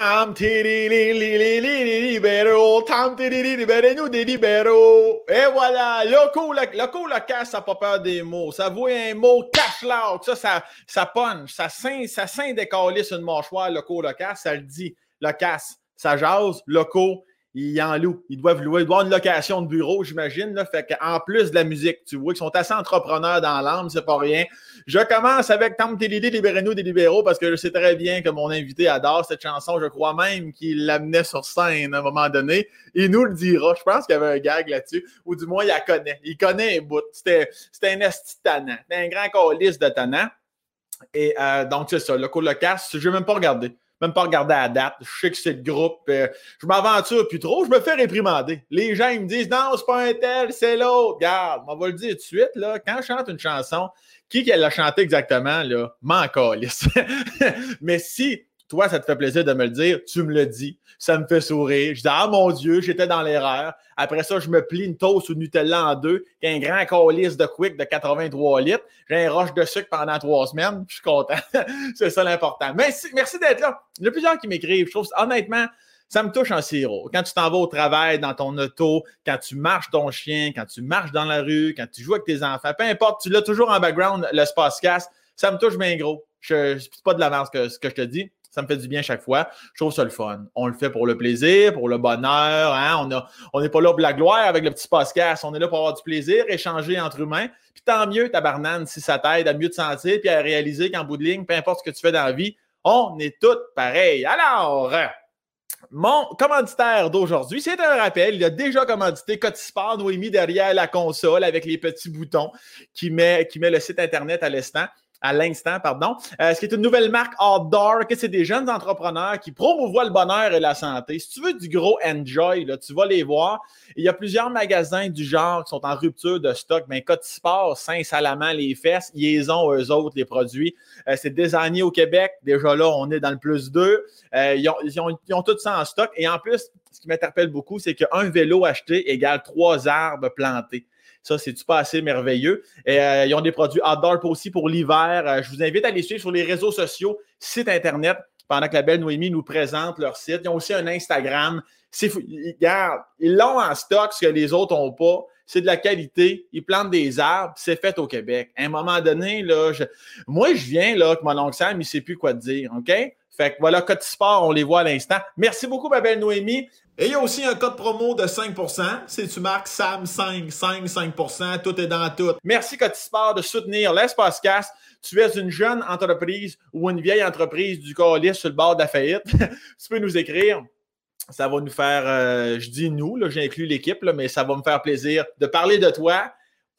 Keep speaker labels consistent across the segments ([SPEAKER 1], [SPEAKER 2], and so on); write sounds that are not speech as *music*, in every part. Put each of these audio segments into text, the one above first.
[SPEAKER 1] Tam libéraux, tam libérez-nous des libéraux. Et voilà, loco, loco, le casse, ça n'a pas peur des mots. Ça voit un mot cash loud, ça, ça, ça punch, ça scinde, ça scinde des sur une mâchoire, loco, le casse, ça le dit, le casse, ça jase, loco, ils en louent. Ils doivent louer. Ils doivent avoir une location de bureau, j'imagine. Fait qu'en plus de la musique, tu vois, ils sont assez entrepreneurs dans l'âme, c'est pas rien. Je commence avec Tam Télé, Libérez-nous des libéraux parce que je sais très bien que mon invité adore cette chanson. Je crois même qu'il l'amenait sur scène à un moment donné. Il nous le dira. Je pense qu'il y avait un gag là-dessus, ou du moins, il la connaît. Il connaît un bout. C'était un esti tannant. C'était un grand colis de tannant. Et euh, donc, c'est ça. Le coup de casse, je vais même pas regarder même pas regarder la date. Je sais que c'est le groupe. Euh, je m'aventure plus trop. Je me fais réprimander. Les gens ils me disent non, c'est pas un tel, c'est l'autre. Regarde, on va le dire tout de suite. Là, quand je chante une chanson, qui qu'elle l'a chanté exactement, là, m'en *laughs* Mais si toi, ça te fait plaisir de me le dire, tu me le dis. Ça me fait sourire. Je dis, ah mon Dieu, j'étais dans l'erreur. Après ça, je me plie une toast ou Nutella en deux, un grand colis de Quick de 83 litres. J'ai un roche de sucre pendant trois semaines. Je suis content. *laughs* c'est ça l'important. Merci, merci d'être là. Il y a plusieurs qui m'écrivent. Je trouve, honnêtement, ça me touche en sirop. Quand tu t'en vas au travail, dans ton auto, quand tu marches ton chien, quand tu marches dans la rue, quand tu joues avec tes enfants, peu importe, tu l'as toujours en background, le Spacecast, ça me touche bien gros. Je ne pas de la merde ce que je te dis. Ça me fait du bien chaque fois. Je trouve ça le fun. On le fait pour le plaisir, pour le bonheur. Hein? On n'est pas là pour la gloire avec le petit podcast. On est là pour avoir du plaisir, échanger entre humains. Puis tant mieux, tabarnane, si ça t'aide à mieux te sentir puis à réaliser qu'en bout de ligne, peu importe ce que tu fais dans la vie, on est tous pareils. Alors, mon commanditaire d'aujourd'hui, c'est un rappel. Il a déjà commandité Cotisport Noémie derrière la console avec les petits boutons qui met, qui met le site Internet à l'instant à l'instant, pardon. Euh, ce qui est une nouvelle marque outdoor, c'est des jeunes entrepreneurs qui promouvoient le bonheur et la santé. Si tu veux du gros enjoy, là, tu vas les voir. Il y a plusieurs magasins du genre qui sont en rupture de stock. Mais ben, Sport, Saint-Salamand, les fesses, ils ont eux autres les produits. Euh, c'est désigné au Québec. Déjà là, on est dans le plus 2. Euh, ils, ont, ils, ont, ils ont tout ça en stock. Et en plus, ce qui m'interpelle beaucoup, c'est qu'un vélo acheté égale trois arbres plantés. Ça, c'est-tu pas assez merveilleux? Et, euh, ils ont des produits outdoor aussi pour l'hiver. Euh, je vous invite à les suivre sur les réseaux sociaux, site Internet, pendant que la belle Noémie nous présente leur site. Ils ont aussi un Instagram. Regarde, ils l'ont en stock, ce que les autres n'ont pas. C'est de la qualité. Ils plantent des arbres. C'est fait au Québec. À un moment donné, là, moi, je viens là, que mon oncle Sam, il ne sait plus quoi te dire. OK? Fait que voilà, Sport, on les voit à l'instant. Merci beaucoup, ma belle Noémie. Et il y a aussi un code promo de 5%. Si tu marques SAM5, 5, 5%, tout est dans tout. Merci Cotisport de soutenir l'espace casse. Tu es une jeune entreprise ou une vieille entreprise du colis sur le bord de la faillite. *laughs* tu peux nous écrire. Ça va nous faire, euh, je dis nous, j'inclus l'équipe, mais ça va me faire plaisir de parler de toi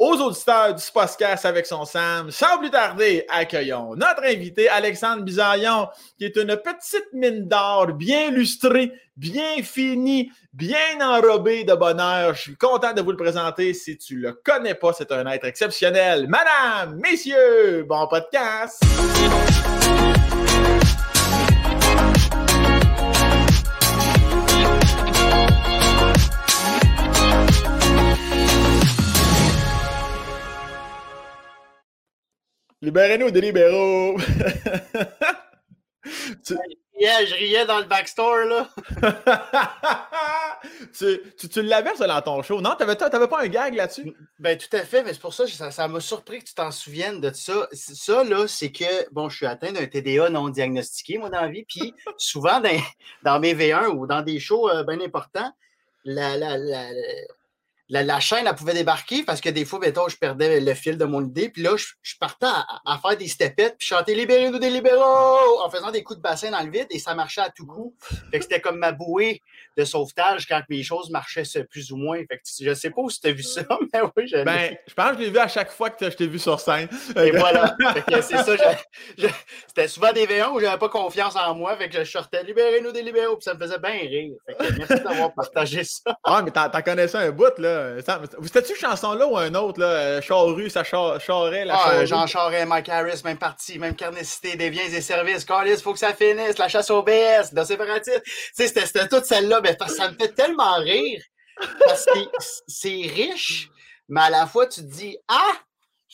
[SPEAKER 1] aux auditeurs du podcast avec son Sam. Sans plus tarder, accueillons notre invité Alexandre Bisaillon, qui est une petite mine d'or bien lustrée, bien finie, bien enrobée de bonheur. Je suis content de vous le présenter. Si tu le connais pas, c'est un être exceptionnel. Madame, messieurs, bon podcast. Libérez-nous des libéraux! *laughs*
[SPEAKER 2] tu... je riais dans le backstore, là. *laughs*
[SPEAKER 1] tu, tu, l'avais, ça, dans ton show. Non, t'avais, t'avais pas un gag là-dessus?
[SPEAKER 2] Ben, tout à fait, mais c'est pour ça que ça, m'a surpris que tu t'en souviennes de ça. Ça, là, c'est que, bon, je suis atteint d'un TDA non diagnostiqué, moi, dans la vie, puis *laughs* souvent, dans, dans, mes V1 ou dans des shows euh, bien importants, la, la, la, la, chaîne, elle pouvait débarquer parce que des fois, mettons, je perdais le fil de mon idée. Puis là, je, partais à, faire des stepettes, puis chanter Libérez-nous des libéraux en faisant des coups de bassin dans le vide et ça marchait à tout coup. Fait que c'était comme ma bouée de sauvetage quand mes choses marchaient plus ou moins. Fait que je sais pas si tu as vu ça, *laughs* mais oui,
[SPEAKER 1] je Ben, je pense que je l'ai vu à chaque fois que je t'ai vu sur scène.
[SPEAKER 2] Et voilà. c'est ça. c'était souvent des V1 où j'avais pas confiance en moi. Fait que je sortais Libérez-nous des libéraux, puis ça me faisait bien rire. Fait que merci d'avoir partagé ça.
[SPEAKER 1] Ah, mais t'en connaissais un bout, là. C'était-tu chanson-là ou un autre, là? Charru, ça charrait, la
[SPEAKER 2] ah, Jean Charest, Mike Harris, même parti, même carnicité, des biens et services. Carlis, faut que ça finisse, la chasse au BS, dans séparatiste. Tu sais, c'était toute celle-là, mais ça me fait tellement rire. Parce que c'est riche, mais à la fois, tu te dis, ah!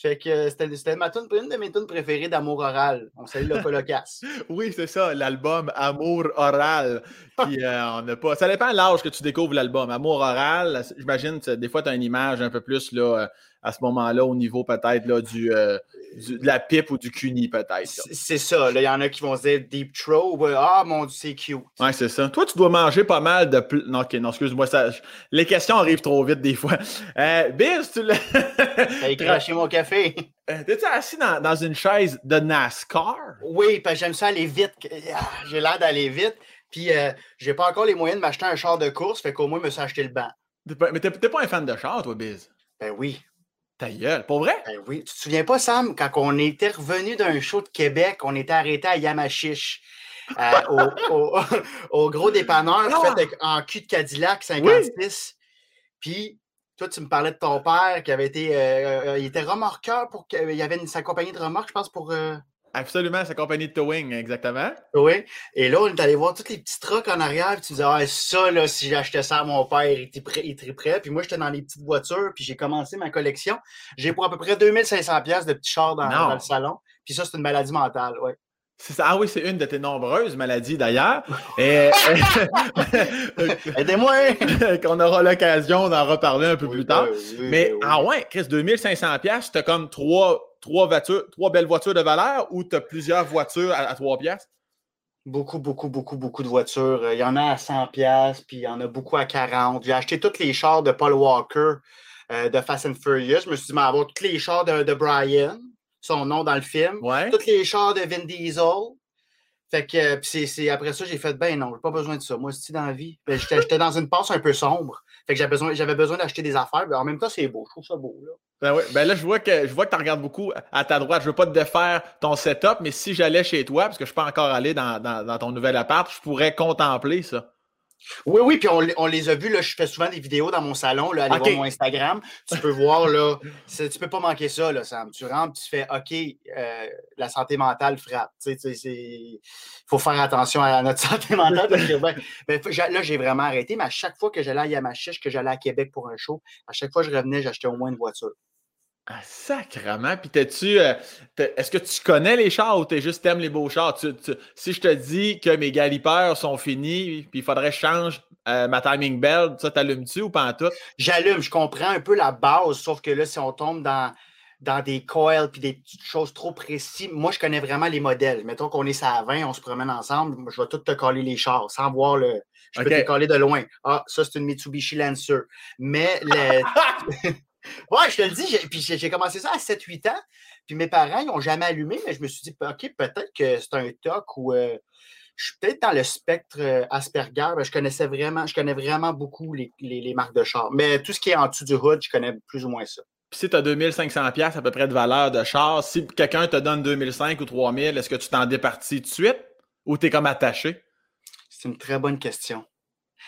[SPEAKER 2] Fait que c'était ma tune, une de mes tunes préférées d'amour oral. On salue le colocasse. *laughs*
[SPEAKER 1] oui, c'est ça, l'album Amour oral. Qui, euh, on pas... Ça dépend de l'âge que tu découvres l'album. Amour oral, j'imagine, des fois, tu as une image un peu plus là, euh, à ce moment-là, au niveau peut-être là, du, euh, de la pipe ou du cuni, peut-être.
[SPEAKER 2] C'est ça. Il y en a qui vont se dire Deep Throw. Ah, mon Dieu, c'est cute.
[SPEAKER 1] Ouais, c'est ça. Toi, tu dois manger pas mal de. Non, ok, non, excuse-moi. Ça... Les questions arrivent trop vite des fois. Euh, Biz, tu l'as. *laughs*
[SPEAKER 2] T'as craché mon café.
[SPEAKER 1] Euh, T'es-tu assis dans, dans, une chaise de NASCAR?
[SPEAKER 2] Oui, parce que j'aime ça aller vite. Ah, j'ai l'air d'aller vite. Puis, euh, j'ai pas encore les moyens de m'acheter un char de course. Fait qu'au moins, je me suis acheté le banc.
[SPEAKER 1] Mais t'es pas un fan de char, toi, Biz?
[SPEAKER 2] Ben oui.
[SPEAKER 1] Ta gueule, pour vrai?
[SPEAKER 2] Ben oui. Tu te souviens pas, Sam, quand on était revenu d'un show de Québec, on était arrêté à Yamachiche. Euh, *laughs* au, gros dépanneur ah! fait en cul de Cadillac 56. Puis, toi, tu me parlais de ton père qui avait été. Euh, euh, il était remorqueur pour. Il y avait une, sa compagnie de remorque, je pense, pour.
[SPEAKER 1] Absolument, sa compagnie de towing, exactement.
[SPEAKER 2] Oui. Et là, on est allé voir tous les petits trucks en arrière, puis tu disais, ah, ça, là, si j'achetais ça à mon père, il était prêt, il était prêt. Puis moi, j'étais dans les petites voitures, puis j'ai commencé ma collection. J'ai pour à peu près 2500$ de petits chars dans, le salon. Puis ça, c'est une maladie mentale, oui.
[SPEAKER 1] Ah oui, c'est une de tes nombreuses maladies d'ailleurs. Et... *laughs*
[SPEAKER 2] Aidez-moi! *laughs*
[SPEAKER 1] Qu'on aura l'occasion d'en reparler un peu plus tard. Mais ah ouais, Chris, 2500$, t'as comme trois trois voitures, trois belles voitures de valeur ou tu as plusieurs voitures à, trois 3 piastres?
[SPEAKER 2] Beaucoup, beaucoup, beaucoup, beaucoup de voitures. Il y en a à 100 pièces, puis il y en a beaucoup à 40. J'ai acheté tous les chars de Paul Walker euh, de Fast and Furious. Je me suis dit, mais avoir tous les chars de, Brian, son nom dans le film. Tous les chars de Vin Diesel. Fait que, c'est, après ça, j'ai fait, ben non, j'ai pas besoin de ça. Moi, c'est dans la vie? Ben, j'étais, dans une passe un peu sombre. Fait que j'avais besoin, besoin d'acheter des affaires. Mais en même temps, c'est beau. Je trouve ça beau, là.
[SPEAKER 1] Ben, oui. ben là, je vois que je vois que tu regardes beaucoup à ta droite. Je veux pas te défaire ton setup, mais si j'allais chez toi, parce que je suis pas encore allé dans, dans, dans ton nouvel appart, je pourrais contempler ça.
[SPEAKER 2] Oui, oui, puis on, les a vus. Là, je fais souvent des vidéos dans mon salon. Là, allez voir mon Instagram. Tu peux voir, là, tu peux pas manquer ça, là, Sam. Tu rentres, tu fais OK, euh, la santé mentale frappe. Il faut faire attention à notre *laughs* santé mentale. Ben, ben, là, j'ai vraiment arrêté, mais à chaque fois que j'allais à Yamachiche, que j'allais à Québec pour un show, à chaque fois que je revenais, j'achetais au moins une voiture.
[SPEAKER 1] Ah, sacrement. Puis t'es-tu. Euh, est-ce que tu connais les chars ou t'es juste t'aimes les beaux chars? si je te dis que mes galipeurs sont finis, puis il faudrait que je change euh, ma timing belt, ça t'allumes-tu ou pas en tout?
[SPEAKER 2] J'allume, je comprends un peu la base, sauf que là, si on tombe dans, dans des coils puis des petites choses trop précises, moi, je connais vraiment les modèles. Mettons qu'on est à 20, on se promène ensemble, je vais tout te coller les chars sans voir le. Je peux te coller de loin. Ah, ça, c'est une Mitsubishi Lancer. Mais le. *laughs* Ouais, je te le dis, puis j'ai commencé ça à 7-8 ans. Puis mes parents, ils n'ont jamais allumé, mais je me suis dit, OK, peut-être que c'est un TOC ou euh, je suis peut-être dans le spectre euh, Asperger. je connaissais vraiment, je connais vraiment beaucoup les, marques de char. Mais tout ce qui est en dessous du hood, je connais plus ou moins ça.
[SPEAKER 1] Puis si tu as 2500$ à peu près de valeur de char, si quelqu'un te donne 2005 ou 3000, est-ce que tu t'en départis tout de suite ou tu es comme attaché?
[SPEAKER 2] C'est une très bonne question.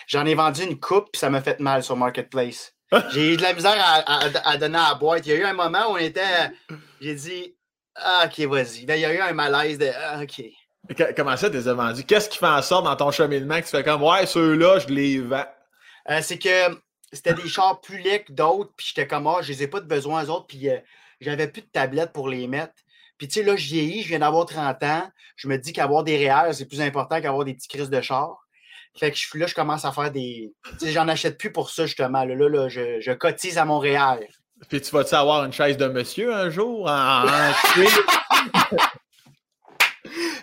[SPEAKER 2] J'en ai vendu une coupe, puis ça m'a fait mal sur Marketplace. *laughs* J'ai eu de la misère à, donner à la boîte. Il y a eu un moment où on était. J'ai dit ah, OK, vas-y. il y a eu un malaise de ah, OK.
[SPEAKER 1] Comment ça, tu les as vendus? Qu'est-ce qui fait en sorte dans ton cheminement que tu fais comme Ouais, ceux-là, je les vends?
[SPEAKER 2] Euh, c'est que c'était des chars plus laids que d'autres, puis j'étais comme Ah, je les ai pas de besoin aux autres, puis euh, j'avais plus de tablette pour les mettre. Puis tu sais, là, je vieillis, je viens d'avoir 30 ans. Je me dis qu'avoir des réels, c'est plus important qu'avoir des petits crises de char. Fait que je, là, je commence à faire des. J'en achète plus pour ça, justement. Là, là, je, je, cotise à Montréal.
[SPEAKER 1] Puis tu vas-tu avoir une chaise de monsieur un jour en, *laughs*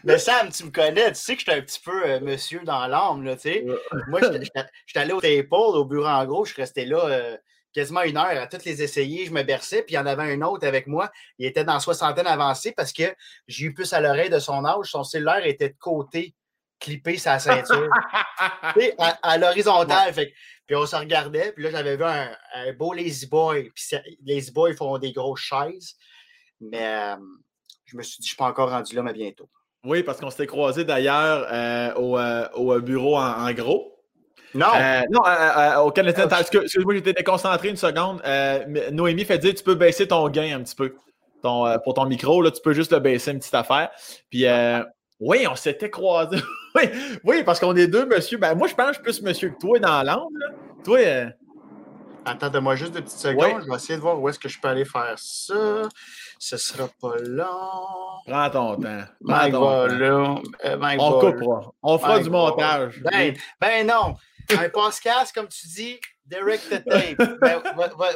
[SPEAKER 2] Mais Sam, tu me connais, tu sais que je suis un petit peu euh, monsieur dans l'âme, là, tu sais. Moi, j'étais allé au Staple, au bureau en gros, je restais là euh, quasiment une heure à toutes les essayer, je me berçais, puis il y en avait un autre avec moi, il était dans soixantaine avancée parce que j'ai eu plus à l'oreille de son âge, son cellulaire était de côté clipper sa ceinture. à, l'horizontale. Puis on se regardait, puis là, j'avais vu un, beau Lazy Boy. Puis Lazy Boy font des grosses chaises. Mais euh, je me suis dit, je ne suis pas encore rendu là, mais bientôt.
[SPEAKER 1] Oui, parce qu'on s'était croisé d'ailleurs euh, au, euh, au, bureau en, gros.
[SPEAKER 2] Non.
[SPEAKER 1] non, au Canadien. Excuse-moi, j'étais déconcentré une seconde. Noémie fait dire tu peux baisser ton gain un petit peu. Ton, pour ton micro, là, tu peux juste le baisser une petite affaire. Puis oui, on s'était croisés. *laughs* oui, oui, parce qu'on est deux monsieur. Ben, moi, je pense plus monsieur que toi dans l'âme. Toi. Euh...
[SPEAKER 2] Attends, moi juste deux petites secondes. Je vais essayer de voir où est-ce que je peux aller faire ça. Ce sera pas long.
[SPEAKER 1] Prends ton temps.
[SPEAKER 2] Prends ton temps.
[SPEAKER 1] Euh, on coupera. On fera du montage.
[SPEAKER 2] Ben, ben non. *laughs* Un podcast, comme tu dis, Direct *laughs* the tape. Ben,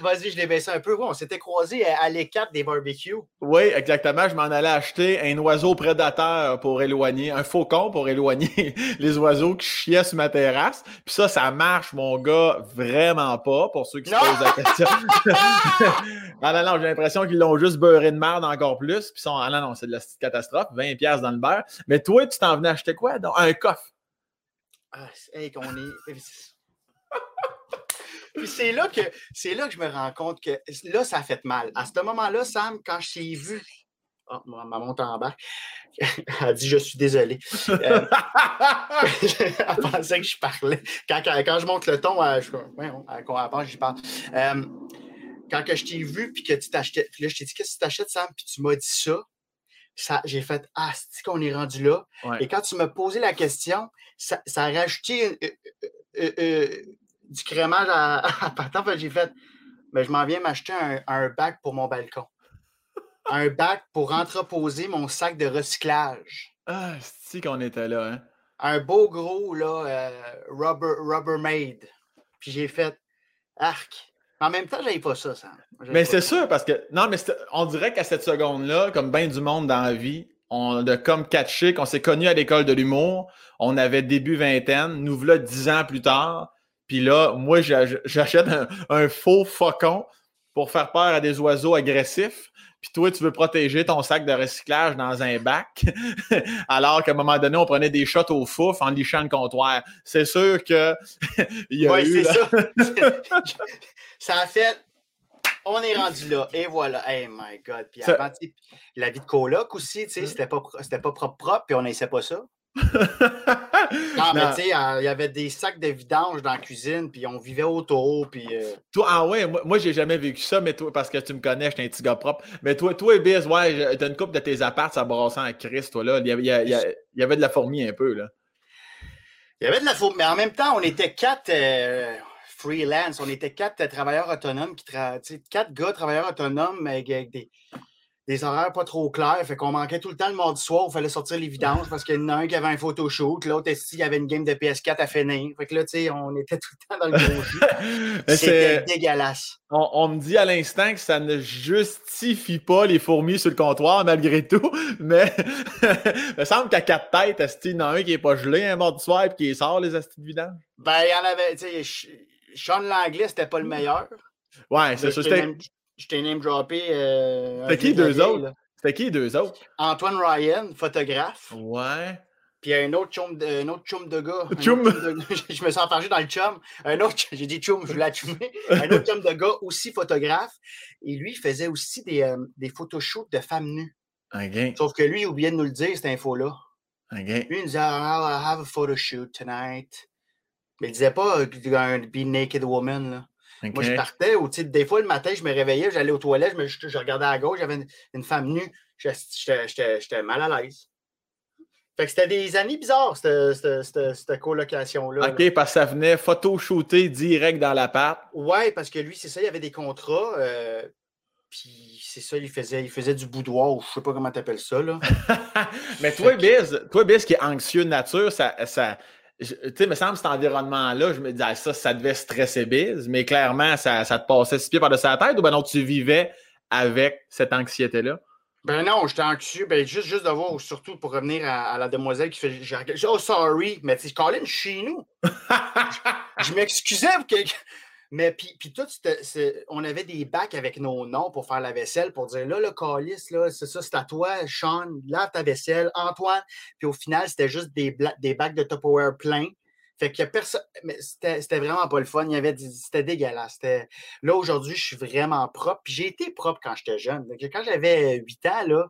[SPEAKER 2] vas-y, je l'ai baissé un peu. on s'était croisés à l'E4 des barbecues.
[SPEAKER 1] Oui, exactement. Je m'en allais acheter un oiseau prédateur pour éloigner, un faucon pour éloigner *laughs* les oiseaux qui chiaient sur ma terrasse. Puis ça, ça marche, mon gars, vraiment pas, pour ceux qui se posent la question. *laughs* ah non, non, j'ai l'impression qu'ils l'ont juste beurré de merde encore plus. Puis sont, ah non, non, c'est de la catastrophe. 20$ dans le beurre. Mais toi, tu t'en venais acheter quoi? Un coffre.
[SPEAKER 2] Ah, hey, qu'on est. Puis c'est là, que, c'est là que je me rends compte que là, ça a fait mal. À ce moment-là, Sam, quand je t'ai vu, oh, ma monte en bas, *laughs* elle a dit Je suis désolé. Euh, *laughs* *laughs* elle pensait que je parlais. Quand, quand, je monte le ton, elle, je, ouais, j'y parle. Euh, quand que je t'ai vu, puis que tu t'achetais, puis là, je t'ai dit Qu'est-ce que tu t'achètes, Sam? Puis tu m'as dit ça. Ça, j'ai fait Ah, c'est qu'on est rendu là? Et quand tu m'as posé la question, ça, ça a rajouté euh, du crémage à, *laughs* à j'ai fait, mais je m'en viens m'acheter un, bac pour mon balcon. un bac pour entreposer mon sac de recyclage.
[SPEAKER 1] Ah, c'est qu'on était là, hein?
[SPEAKER 2] Un beau gros, là, euh, rubber, Rubbermaid. Puis j'ai fait, arc. En même temps, j'avais pas ça, ça.
[SPEAKER 1] Mais c'est sûr, parce que, non, mais on dirait qu'à cette seconde-là, comme bien du monde dans la vie, on a comme catché qu'on s'est connus à l'école de l'humour. On avait début vingtaine. Nous voilà dix ans plus tard. Puis là, moi, j'achète un, faux faucon pour faire peur à des oiseaux agressifs. Puis toi, tu veux protéger ton sac de recyclage dans un bac, *laughs* alors qu'à un moment donné, on prenait des shots au fouf en lichant le comptoir. C'est sûr que *laughs*
[SPEAKER 2] il y a eu, c'est ça. *laughs* ça a fait on est rendu là. Et voilà. Hey my God. Puis avant, la vie de coloc aussi, tu sais, c'était pas, pas propre propre, puis on n'essaie pas ça non, mais tu sais, il y avait des sacs de vidange dans la cuisine, puis on vivait autour, puis... Euh
[SPEAKER 1] toi, ah ouais, moi, moi j'ai jamais vécu ça, mais toi, parce que tu me connais, j'étais un petit gars propre. Mais toi, toi, Biz, ouais, t'as une coupe de tes apparts, ça brassant à Christ, toi, là. Il y, avait, il, y avait, de la fourmi un peu, là.
[SPEAKER 2] Il y avait de la fourmi, mais en même temps, on était quatre... Euh, freelance, on était quatre travailleurs autonomes qui quatre gars travailleurs autonomes avec des, des horaires pas trop clairs. Fait qu'on manquait tout le temps le mardi soir. Il fallait sortir les vidanges parce qu'il y en a un qui avait un photoshoot. L'autre, il y avait une game de PS4 à finir? Fait que là, tu sais, on était tout le temps dans le gros *laughs* jus. C'était dégueulasse.
[SPEAKER 1] On, me dit à l'instant que ça ne justifie pas les fourmis sur le comptoir malgré tout. *laughs* Mais il *laughs* me semble qu'à quatre têtes, il y en a un qui n'est pas gelé un mardi soir et qui sort les astis de vidange?
[SPEAKER 2] Ben, il y en avait, tu sais, Sean Langlais, c'était pas le meilleur.
[SPEAKER 1] Ouais, c'est ça.
[SPEAKER 2] Je t'ai name droppé. Euh,
[SPEAKER 1] C'était qui deux autres? C'était qui deux autres?
[SPEAKER 2] Antoine Ryan, photographe.
[SPEAKER 1] Ouais.
[SPEAKER 2] Puis un autre chum de, un autre chum de gars. Chum. *laughs* je me sens enfargé dans le chum. Un autre, j'ai dit chum, je voulais chummer. un autre chum de gars, aussi photographe. Et lui, il faisait aussi des, euh, des photoshoots de femmes nues.
[SPEAKER 1] Okay.
[SPEAKER 2] Sauf que lui, il oubliait de nous le dire, cette info-là.
[SPEAKER 1] Okay.
[SPEAKER 2] Lui, il nous disait, I'll have a photoshoot tonight. Mais il disait pas, euh, un be naked woman, là. Moi, je partais, ou des fois, le matin, je me réveillais, j'allais aux toilettes, je, je, regardais à gauche, j'avais une, femme nue. J'étais mal à l'aise. Fait que c'était des années bizarres, cette, colocation-là.
[SPEAKER 1] OK, parce que ça venait photo-shooter direct dans l'appart.
[SPEAKER 2] Ouais, parce que lui, c'est ça, il y avait des contrats. Euh, puis c'est ça, il faisait, il faisait du boudoir, ou je sais pas comment tu appelles ça. Là. *laughs*
[SPEAKER 1] Mais toi, Biz, toi, Biz, qui est anxieux de nature, ça, ça, tu sais, me semble cet environnement-là, je me disais, ah, ça, ça devait stresser Biz, mais clairement, ça, ça te passait six pieds par-dessus la tête ou ben non, tu vivais avec cette anxiété-là?
[SPEAKER 2] Ben non, j'étais anxieux. Ben juste, juste de voir, surtout pour revenir à, la demoiselle qui fait. Oh, sorry, mais tu sais, Colin, chez nous. *laughs* je, je m'excusais pour que. Mais puis, puis tout, on avait des bacs avec nos noms pour faire la vaisselle, pour dire là, le calice, là, c'est ça, c'est à toi, Sean, lave ta vaisselle, Antoine. Puis au final, c'était juste des, des bacs de Tupperware pleins. Fait que personne. Mais c'était vraiment pas le fun. Il y avait C'était dégueulasse. Là, aujourd'hui, je suis vraiment propre. Puis j'ai été propre quand j'étais jeune. quand j'avais 8 ans, là,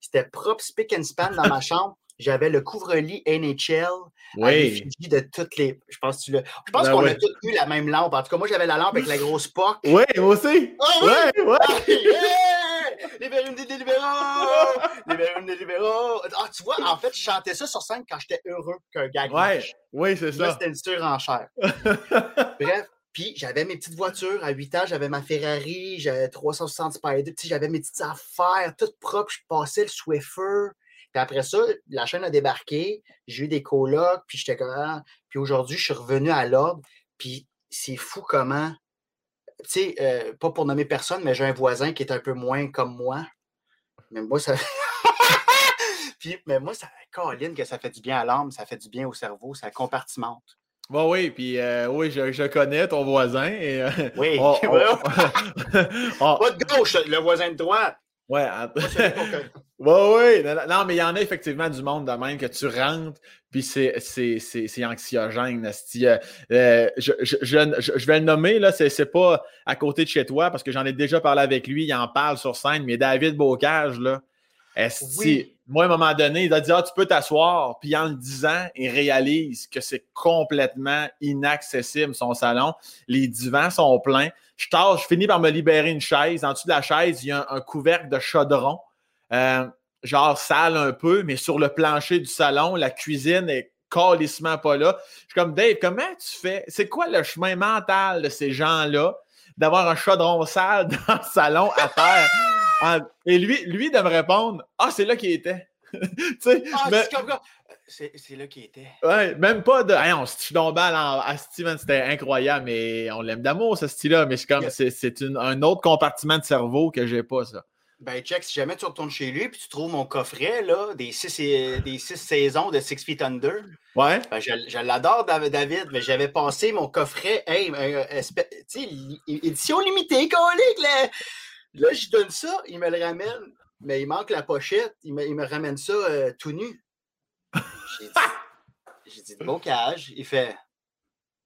[SPEAKER 2] c'était propre, spick and span dans ma *laughs* chambre. J'avais le couvre-lit NHL oui. de toutes les. Je pense, tu je pense ben qu'on a tous eu la même lampe. En tout cas, moi, j'avais la lampe avec la grosse POC.
[SPEAKER 1] Oui, moi aussi. Ah oui! Ouais, ouais. Ah,
[SPEAKER 2] yeah! des libéraux! Libérums des libéraux! Ah, tu vois, en fait, je chantais ça sur scène quand j'étais heureux qu'un gars
[SPEAKER 1] Ouais, oui, c'est ça.
[SPEAKER 2] C'était une surenchère. *laughs* Bref, Puis j'avais mes petites voitures. À 8 ans, j'avais ma Ferrari, j'avais 360 Spider. J'avais mes petites affaires toutes propres. Je passais le Swiffer. Puis après ça, la chaîne a débarqué. J'ai eu des colocs. Puis j'étais comme. Ah. Puis aujourd'hui, je suis revenu à l'ordre. Puis c'est fou comment. Tu sais, euh, pas pour nommer personne, mais j'ai un voisin qui est un peu moins comme moi. Mais moi, ça. *laughs* Puis, mais moi, ça, Caroline, que ça fait du bien à l'âme, ça fait du bien au cerveau, ça compartimente.
[SPEAKER 1] Bon, oui, puis euh, oui, je, je, connais ton voisin. Et, euh,
[SPEAKER 2] oui, *laughs* on, *laughs* on, pas de gauche, le voisin de droite. *laughs*
[SPEAKER 1] Ouais, ouais, oui. Non, mais il y en a effectivement du monde de même que tu rentres, puis c'est anxiogène. Euh, euh, je, je, je, je, vais le nommer, là, c'est pas à côté de chez toi, parce que j'en ai déjà parlé avec lui, il en parle sur scène, mais David Bocage, là, oui. Moi, à un moment donné, il a dit Ah, tu peux t'asseoir. Puis en le disant, il réalise que c'est complètement inaccessible, son salon. Les divans sont pleins. Je tâche, je finis par me libérer une chaise. En dessous de la chaise, il y a un, couvercle de chaudron, euh, genre sale un peu, mais sur le plancher du salon, la cuisine est calissement pas là. Je suis comme Dave, comment tu fais? C'est quoi le chemin mental de ces gens-là d'avoir un chaudron sale *laughs* dans le salon à terre? Ah, et lui, lui de me répondre Ah, c'est là qu'il était. *laughs*
[SPEAKER 2] ah, c'est là qu'il était.
[SPEAKER 1] Ouais, même pas de. on se tombé à Steven, c'était incroyable, mais on l'aime d'amour, ce style-là. Mais c'est comme c'est un autre compartiment de cerveau que j'ai pas, ça.
[SPEAKER 2] Ben, check, si jamais tu retournes chez lui puis tu trouves mon coffret là, des, six, des six saisons de Six Feet Under.
[SPEAKER 1] Ouais.
[SPEAKER 2] Ben, je, je l'adore, David, mais j'avais passé mon coffret, hey, euh, tu sais, édition limitée, colique, là. Là, je donne ça, il me le ramène, mais il manque la pochette, il me, il me ramène ça euh, tout nu. J'ai dit, *laughs* dit de bocage. Il fait,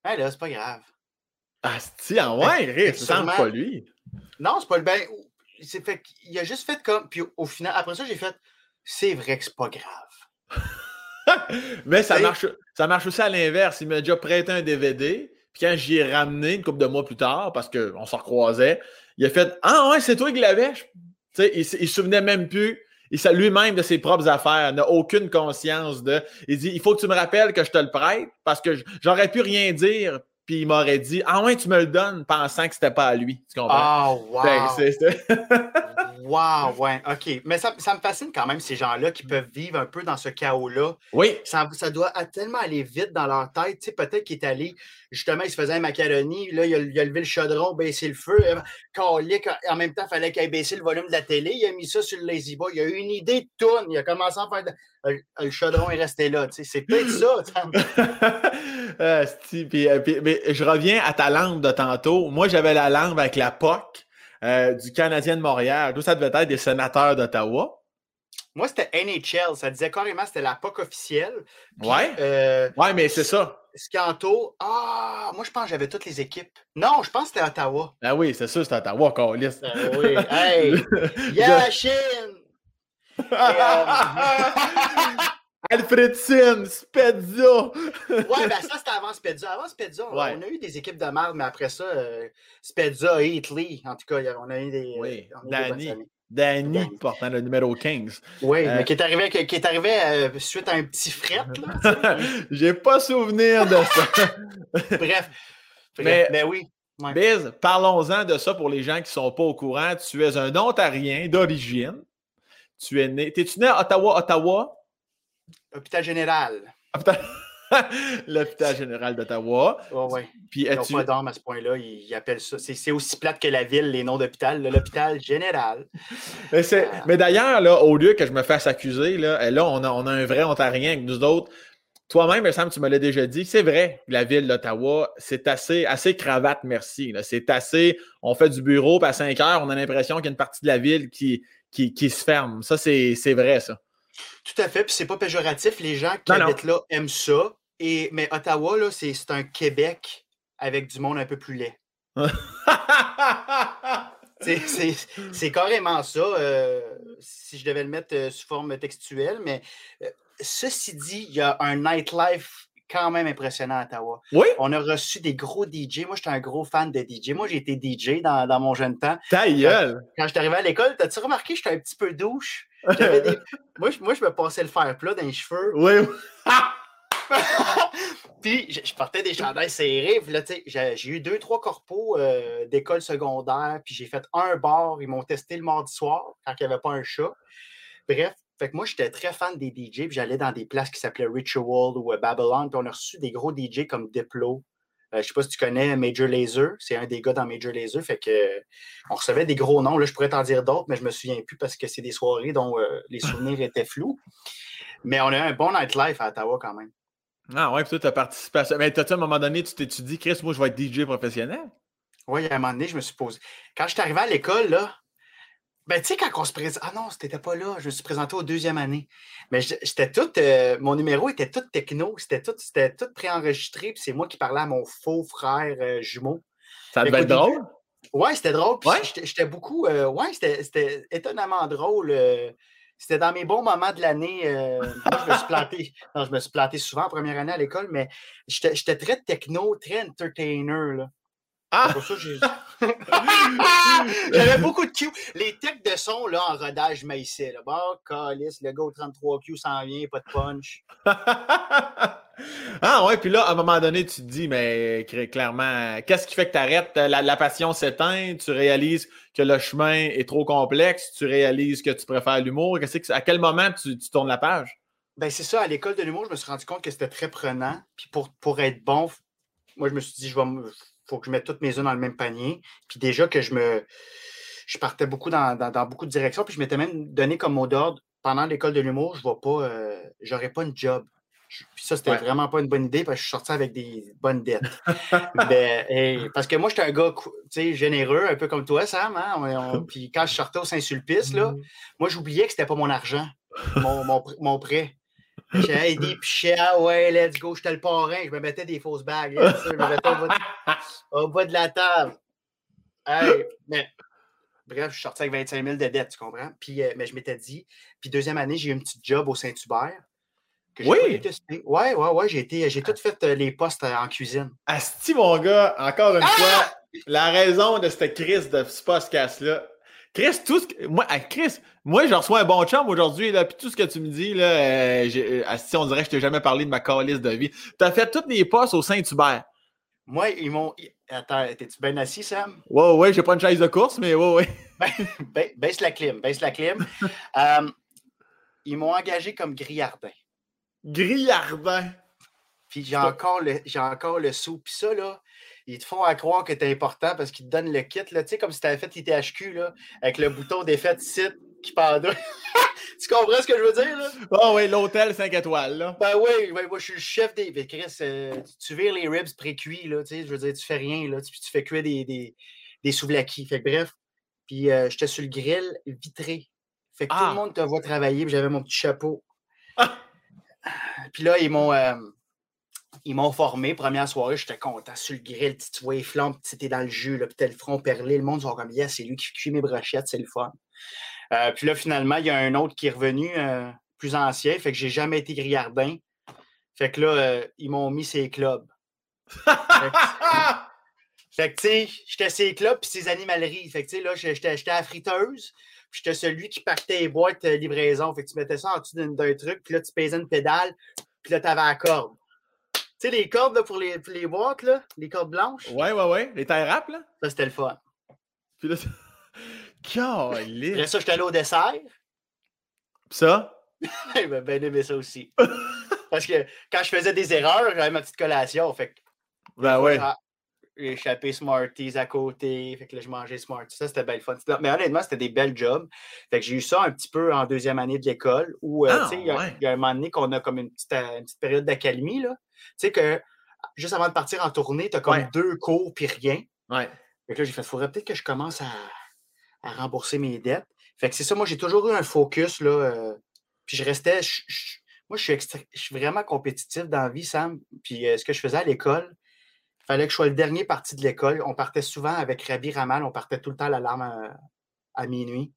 [SPEAKER 2] ah là, c'est pas grave.
[SPEAKER 1] Ah, tiens, ouais, c'est pas lui.
[SPEAKER 2] Non, c'est pas le ben. Il, fait, il a juste fait comme. Puis au final, après ça, j'ai fait, c'est vrai que c'est pas grave. *laughs*
[SPEAKER 1] mais ça marche, ça marche aussi à l'inverse. Il m'a déjà prêté un DVD. Puis quand j'y ai ramené une couple de mois plus tard, parce qu'on se recroisait, il a fait Ah ouais, c'est toi qui l'avais. Il, il se souvenait même plus. Il sait lui-même de ses propres affaires, n'a aucune conscience de. Il dit Il faut que tu me rappelles que je te le prête parce que j'aurais pu rien dire. Puis il m'aurait dit Ah ouais, tu me le donnes pensant que c'était pas à lui. Tu comprends?
[SPEAKER 2] Ah, wow! *laughs* Wow, ouais, OK. Mais ça, ça, me fascine quand même, ces gens-là qui peuvent vivre un peu dans ce chaos-là.
[SPEAKER 1] Oui.
[SPEAKER 2] Ça, ça, doit tellement aller vite dans leur tête. Tu sais, peut-être qu'il est allé, justement, il se faisait un macaroni, là, il a, il a levé le chaudron, baissé le feu. Euh, en même temps, il fallait qu'il ait baissé le volume de la télé. Il a mis ça sur le lazy boy. Il a eu une idée de tourne. Il a commencé à faire. De... Le, chaudron est resté là. Tu sais, c'est peut-être ça. *laughs*
[SPEAKER 1] euh, mais je reviens à ta lampe de tantôt. Moi, j'avais la lampe avec la POC. Euh, du Canadien de Montréal. Tout ça devait être des sénateurs d'Ottawa.
[SPEAKER 2] Moi, c'était NHL. Ça disait carrément c'était la POC officielle.
[SPEAKER 1] Ouais. Euh, ouais, mais c'est ça.
[SPEAKER 2] Scanto. Ah, moi, je pense que j'avais toutes les équipes. Non, je pense que c'était Ottawa.
[SPEAKER 1] Ah oui, c'est ça, c'était Ottawa, Carlis.
[SPEAKER 2] Ah oui. Hey! *laughs* Yashin! *laughs* euh...
[SPEAKER 1] Alfredson, Spezza.
[SPEAKER 2] ouais, *laughs* ben ça, c'était avant Spezza. Avant Spezza, on a eu des équipes de merde, mais après ça, euh, Spezza, Italy, en tout cas, on a eu des.
[SPEAKER 1] Oui, Danny. Danny, portant le numéro 15.
[SPEAKER 2] Oui, euh, mais qui est arrivé, qui est arrivé euh, suite à un petit fret. *laughs*
[SPEAKER 1] J'ai pas souvenir de ça. *laughs*
[SPEAKER 2] Bref. Mais, mais oui.
[SPEAKER 1] Biz, parlons-en de ça pour les gens qui ne sont pas au courant. Tu es un Ontarien d'origine. Tu es né. T'es-tu né à Ottawa, Ottawa?
[SPEAKER 2] Hôpital général. *laughs*
[SPEAKER 1] L'hôpital général d'Ottawa.
[SPEAKER 2] Oui, oui. Puis Ils n'ont pas d'armes à ce point-là. Ils, appellent ça. C'est aussi plate que la ville, les noms d'hôpital. L'hôpital général.
[SPEAKER 1] Mais, euh... Mais d'ailleurs, au lieu que je me fasse accuser, là, là on, a, on a un vrai Ontarien avec nous autres. Toi-même, il semble tu me l'as déjà dit, c'est vrai, la ville d'Ottawa, c'est assez, assez cravate, merci. C'est assez, on fait du bureau, puis à 5 heures, on a l'impression qu'il y a une partie de la ville qui, qui, qui se ferme. Ça, c'est vrai, ça.
[SPEAKER 2] Tout à fait, puis c'est pas péjoratif. Les gens qui habitent là aiment ça. Et, mais Ottawa, là, c'est un Québec avec du monde un peu plus laid. *laughs* c'est carrément ça, euh, si je devais le mettre euh, sous forme textuelle, mais euh, ceci dit, il y a un nightlife quand même impressionnant à Ottawa.
[SPEAKER 1] Oui.
[SPEAKER 2] On a reçu des gros DJ. Moi, j'étais un gros fan de DJ. Moi, j'ai été DJ dans, dans, mon jeune temps.
[SPEAKER 1] Ta gueule!
[SPEAKER 2] Quand, quand je suis arrivé à l'école, t'as-tu remarqué que j'étais un petit peu douche? Des... *laughs* moi, je, moi, je me passais le fer plat dans les cheveux.
[SPEAKER 1] Oui. *laughs*
[SPEAKER 2] puis je, portais des chandails serrés. Puis là, tu sais, j'ai eu deux, trois corpos euh, d'école secondaire. Puis j'ai fait un bar. Ils m'ont testé le mardi soir quand il n'y avait pas un chat. Bref, fait que moi, j'étais très fan des DJ. Puis j'allais dans des places qui s'appelaient Ritual ou euh, Babylon. Puis on a reçu des gros DJ comme Diplo. Euh, je ne sais pas si tu connais Major Laser. C'est un des gars dans Major Laser. Fait que on recevait des gros noms. Là, je pourrais t'en dire d'autres, mais je ne me souviens plus parce que c'est des soirées dont les *laughs* souvenirs étaient flous. Mais on a eu un bon nightlife à Ottawa quand même.
[SPEAKER 1] Ah ouais, puis toi, tu as participé à ça. Mais t'as-tu à un moment donné, tu t'es dit, Chris, moi, je vais être DJ professionnel?
[SPEAKER 2] Oui, à un moment donné, je me suis posé. Quand je suis arrivé à l'école, là, ben, tu sais, quand on se présente. Ah non, c'était pas là. Je me suis présenté au deuxième année. Mais j'étais tout. Euh, mon numéro était tout techno. C'était tout, tout préenregistré. Puis c'est moi qui parlais à mon faux frère euh, jumeau.
[SPEAKER 1] Ça devait être drôle?
[SPEAKER 2] Ouais, c'était drôle. Puis j'étais beaucoup. Euh, ouais, c'était étonnamment drôle c'était dans mes bons moments de l'année. Je me suis planté. Non, je me suis planté souvent en première année à l'école, mais j'étais très techno, très entertainer. Là. Ah! Pour ça, *laughs* J'avais beaucoup de Q. Les techs de son là, en rodage maïssé. Là. Bon, calice, le Go 33Q s'en vient, pas de punch. *laughs*
[SPEAKER 1] ah ouais, puis là, à un moment donné, tu te dis, mais clairement, qu'est-ce qui fait que tu arrêtes? La, passion s'éteint, tu réalises que le chemin est trop complexe, tu réalises que tu préfères l'humour. À quel moment tu, tournes la page?
[SPEAKER 2] Ben c'est ça, à l'école de l'humour, je me suis rendu compte que c'était très prenant. Puis pour, pour être bon, moi, je me suis dit, je vais faut que je mette toutes mes œufs dans le même panier. Puis déjà que je me. Je partais beaucoup dans, beaucoup de directions. Puis je m'étais même donné comme mot d'ordre pendant l'école de l'humour, je ne vais pas. Euh, j'aurais pas une job. Puis ça, c'était vraiment pas une bonne idée parce que je suis sorti avec des bonnes dettes. *laughs* Ben, parce que moi, j'étais un gars généreux, un peu comme toi, Sam. Hein? *laughs* puis quand je sortais au Saint-Sulpice, là, mm. moi, j'oubliais que c'était pas mon argent, mon, mon, mon prêt. J'ai des pichets, ah ouais, let's go, j'étais le parrain. Je me mettais des fausses bagues. je me mettais au bas *laughs* de, la table. mais, bref, je suis sorti avec 25 000 de dettes, tu comprends? Puis, euh, mais je m'étais dit, puis deuxième année, j'ai eu un petit job au Saint-Hubert.
[SPEAKER 1] Oui.
[SPEAKER 2] Ouais, ouais, ouais, j'ai, été, j'ai tout fait euh, les postes euh, en cuisine.
[SPEAKER 1] Asti, mon gars, encore une ah! fois, la raison de cette crise de ce podcast-là, Chris, tout ce que, moi, Chris, moi, je reçois un bon chum aujourd'hui, là, puis tout ce que tu me dis, là, euh, euh on dirait que je t'ai jamais parlé de ma calice de vie. Tu as fait toutes les postes au Saint-Hubert.
[SPEAKER 2] Moi, ils m'ont. Attends, t'es-tu bien assis, Sam?
[SPEAKER 1] Ouais, ouais, j'ai pas une chaise de course, mais ouais, ouais. *laughs*
[SPEAKER 2] Ben, baisse la clim, baisse la clim. Euh, ils m'ont engagé comme grillardin.
[SPEAKER 1] Grillardin?
[SPEAKER 2] Puis j'ai encore le, j'ai encore le sou. Puis ça, là, ils te font à croire que t'es important parce qu'ils te donnent le kit, là, tu sais, comme si t'avais fait l'ITHQ, là, avec le bouton défait site qui part *laughs* tu comprends ce que je veux dire, là?
[SPEAKER 1] Oh oui, l'hôtel 5 étoiles, là.
[SPEAKER 2] Ben oui, moi, je suis le chef des. Chris, euh, tu vires les ribs pré-cuits, là, tu sais, je veux dire, tu fais rien, là, tu, tu fais cuire des, des, des souvlaki. Fait que bref, puis euh, j'étais sur le grill vitré. Fait que tout le ah! monde te voit travailler, puis j'avais mon petit chapeau. Ah! Puis là, ils m'ont. Euh, ils m'ont formé. Première soirée, j'étais content. Sur le grill, tu vois les flammes, tu dans le jus, là, puis t'as le front perlé. Le monde sont comme, yeah, c'est lui qui cuit mes brochettes, c'est le fun. Euh, puis là, finalement, il y a un autre qui est revenu, euh, plus ancien, fait que j'ai jamais été grillardin. Fait que là, euh, ils m'ont mis ses clubs. *laughs* fait que, tu sais, j'étais ses clubs puis ses animaleries. Fait que, tu sais, là, j'étais à la friteuse. Puis j'étais celui qui partait les boîtes livraison. Fait que tu mettais ça en dessous d'un truc, puis là, tu pesais une pédale, puis là, tu avais la corde. Tu sais, les cordes là, pour, les, pour les boîtes, là, les cordes blanches?
[SPEAKER 1] Ouais, ouais, ouais. Les tailles rap, là?
[SPEAKER 2] Ça, c'était le fun.
[SPEAKER 1] Puis là, *laughs* Après
[SPEAKER 2] ça, j'étais allé au dessert.
[SPEAKER 1] Puis ça? *laughs*
[SPEAKER 2] ben, ben aimé ça aussi. Parce que quand je faisais des erreurs, j'avais ma petite collation. Fait que,
[SPEAKER 1] ben ouais.
[SPEAKER 2] J'ai échappé Smarties à côté. Fait que là, je mangeais Smarties. Ça, c'était belle fun. Mais honnêtement, c'était des belles jobs. Fait que j'ai eu ça un petit peu en deuxième année de l'école où, euh, ah, tu sais, il y, a un moment donné qu'on a comme une petite, euh, une petite période d'accalmie, là. Tu sais que juste avant de partir en tournée, tu as comme deux cours puis rien.
[SPEAKER 1] Ouais.
[SPEAKER 2] Fait que là, j'ai fait, faudrait peut-être que je commence à, à, rembourser mes dettes. Fait que c'est ça, moi, j'ai toujours eu un focus, là. Euh, puis je restais. moi, je suis, je suis vraiment compétitif dans la vie, Sam. Puis euh, ce que je faisais à l'école, fallait que je sois le dernier parti de l'école. On partait souvent avec Rabi Ramal, on partait tout le temps à l'alarme à, à minuit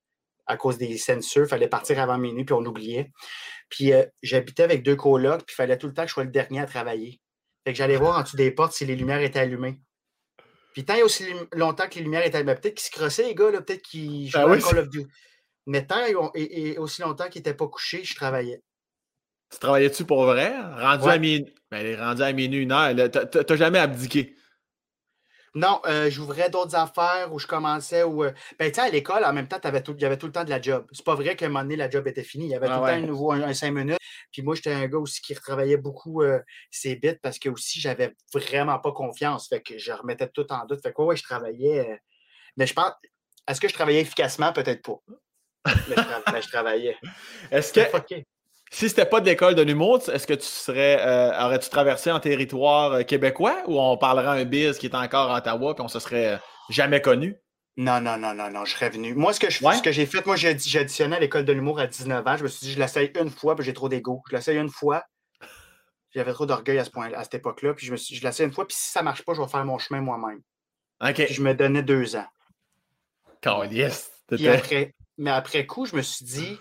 [SPEAKER 2] à cause des censures. Il fallait partir avant minuit, puis on oubliait. Puis euh, j'habitais avec deux colocs, puis il fallait tout le temps que je sois le dernier à travailler. Fait que j'allais voir en dessous des portes si les lumières étaient allumées. Puis tant et aussi longtemps que les lumières étaient allumées, peut-être qu'ils se crossaient, les gars, peut-être qu'ils ben jouaient Call of Duty. Mais tant et, aussi longtemps qu'ils n'étaient pas couchés, je travaillais.
[SPEAKER 1] Tu travaillais-tu pour vrai? Rendu à minuit. Ben, rendu à minuit, une heure. T'as jamais abdiqué?
[SPEAKER 2] Non, euh, j'ouvrais d'autres affaires où je commençais. Où, euh, ben, tu sais, à l'école, en même temps, tout, il y avait tout le temps de la job. C'est pas vrai qu'à un moment donné, la job était finie. Il y avait ah tout le temps un nouveau, un, cinq minutes. Puis moi, j'étais un gars aussi qui retravaillait beaucoup euh, ses bits parce que aussi, j'avais vraiment pas confiance. Fait que je remettais tout en doute. Fait que ouais, je travaillais. mais je pense. Est-ce que je travaillais efficacement? Peut-être pas. Mais je, travaillais. *laughs*
[SPEAKER 1] Est-ce que. Si c'était pas de l'école de l'humour, est-ce que tu serais euh, aurais-tu traversé en territoire euh, québécois ou on parlerait un biz qui est encore à Ottawa puis on se serait jamais connu?
[SPEAKER 2] Non, non, non, non, non, je serais venu. Moi, ce que, ce que j'ai fait, moi, j'ai additionné à l'école de l'humour à 19 ans. Je me suis dit, je l'essaye une fois, puis j'ai trop d'ego. Je l'essaye une fois. J'avais trop d'orgueil à, ce point, à cette époque-là. Puis je me suis je l'essaye une fois, puis si ça marche pas, je vais faire mon chemin moi-même.
[SPEAKER 1] OK.
[SPEAKER 2] je me donnais deux ans.
[SPEAKER 1] Oh, yes.
[SPEAKER 2] après, mais après coup, je me suis dit,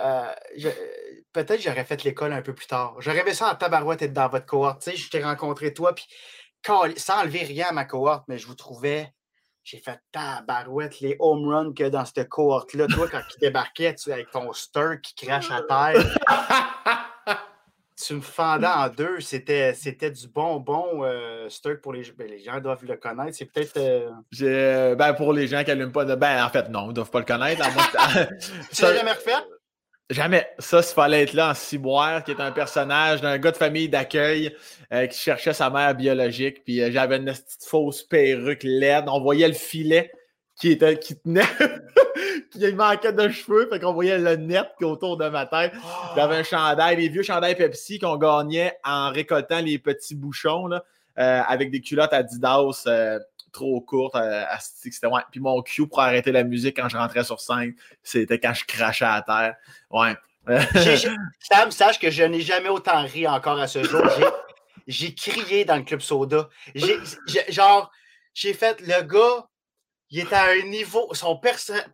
[SPEAKER 2] euh, peut-être j'aurais fait l'école un peu plus tard. J'aurais aimé ça en tabarouette être dans votre cohorte. Tu sais, je t'ai rencontré toi, puis sans enlever rien à ma cohorte, mais je vous trouvais. J'ai fait tabarouette, les home runs que dans cette cohorte-là. Toi, quand tu débarquais tu, avec ton stir qui crache à terre, tu me fendais en deux. C'était, c'était du bonbon euh, stir pour les, ben, les gens doivent le connaître. C'est peut-être.
[SPEAKER 1] Euh, ben, pour les gens qui n'allument pas de. Ben, en fait, non, ils ne doivent pas le connaître. *laughs*
[SPEAKER 2] tu l'as jamais refait?
[SPEAKER 1] Jamais. Ça, il fallait être là en ciboire, qui est un personnage d'un gars de famille d'accueil euh, qui cherchait sa mère biologique. Puis euh, j'avais une petite fausse perruque laide. On voyait le filet qui, était, qui tenait, *laughs* qui manquait de cheveux. Fait qu'on voyait le net autour de ma tête. J'avais un chandail, les vieux chandails Pepsi qu'on gagnait en récoltant les petits bouchons là, euh, avec des culottes Adidas trop courte euh, à, c'était ouais. Puis mon cue pour arrêter la musique quand je rentrais sur scène, c'était quand je crachais à terre. Ouais. *laughs*
[SPEAKER 2] Sam, sache que je n'ai jamais autant ri encore à ce jour. J'ai crié dans le club soda. genre, j'ai fait le gars, il est à un niveau, son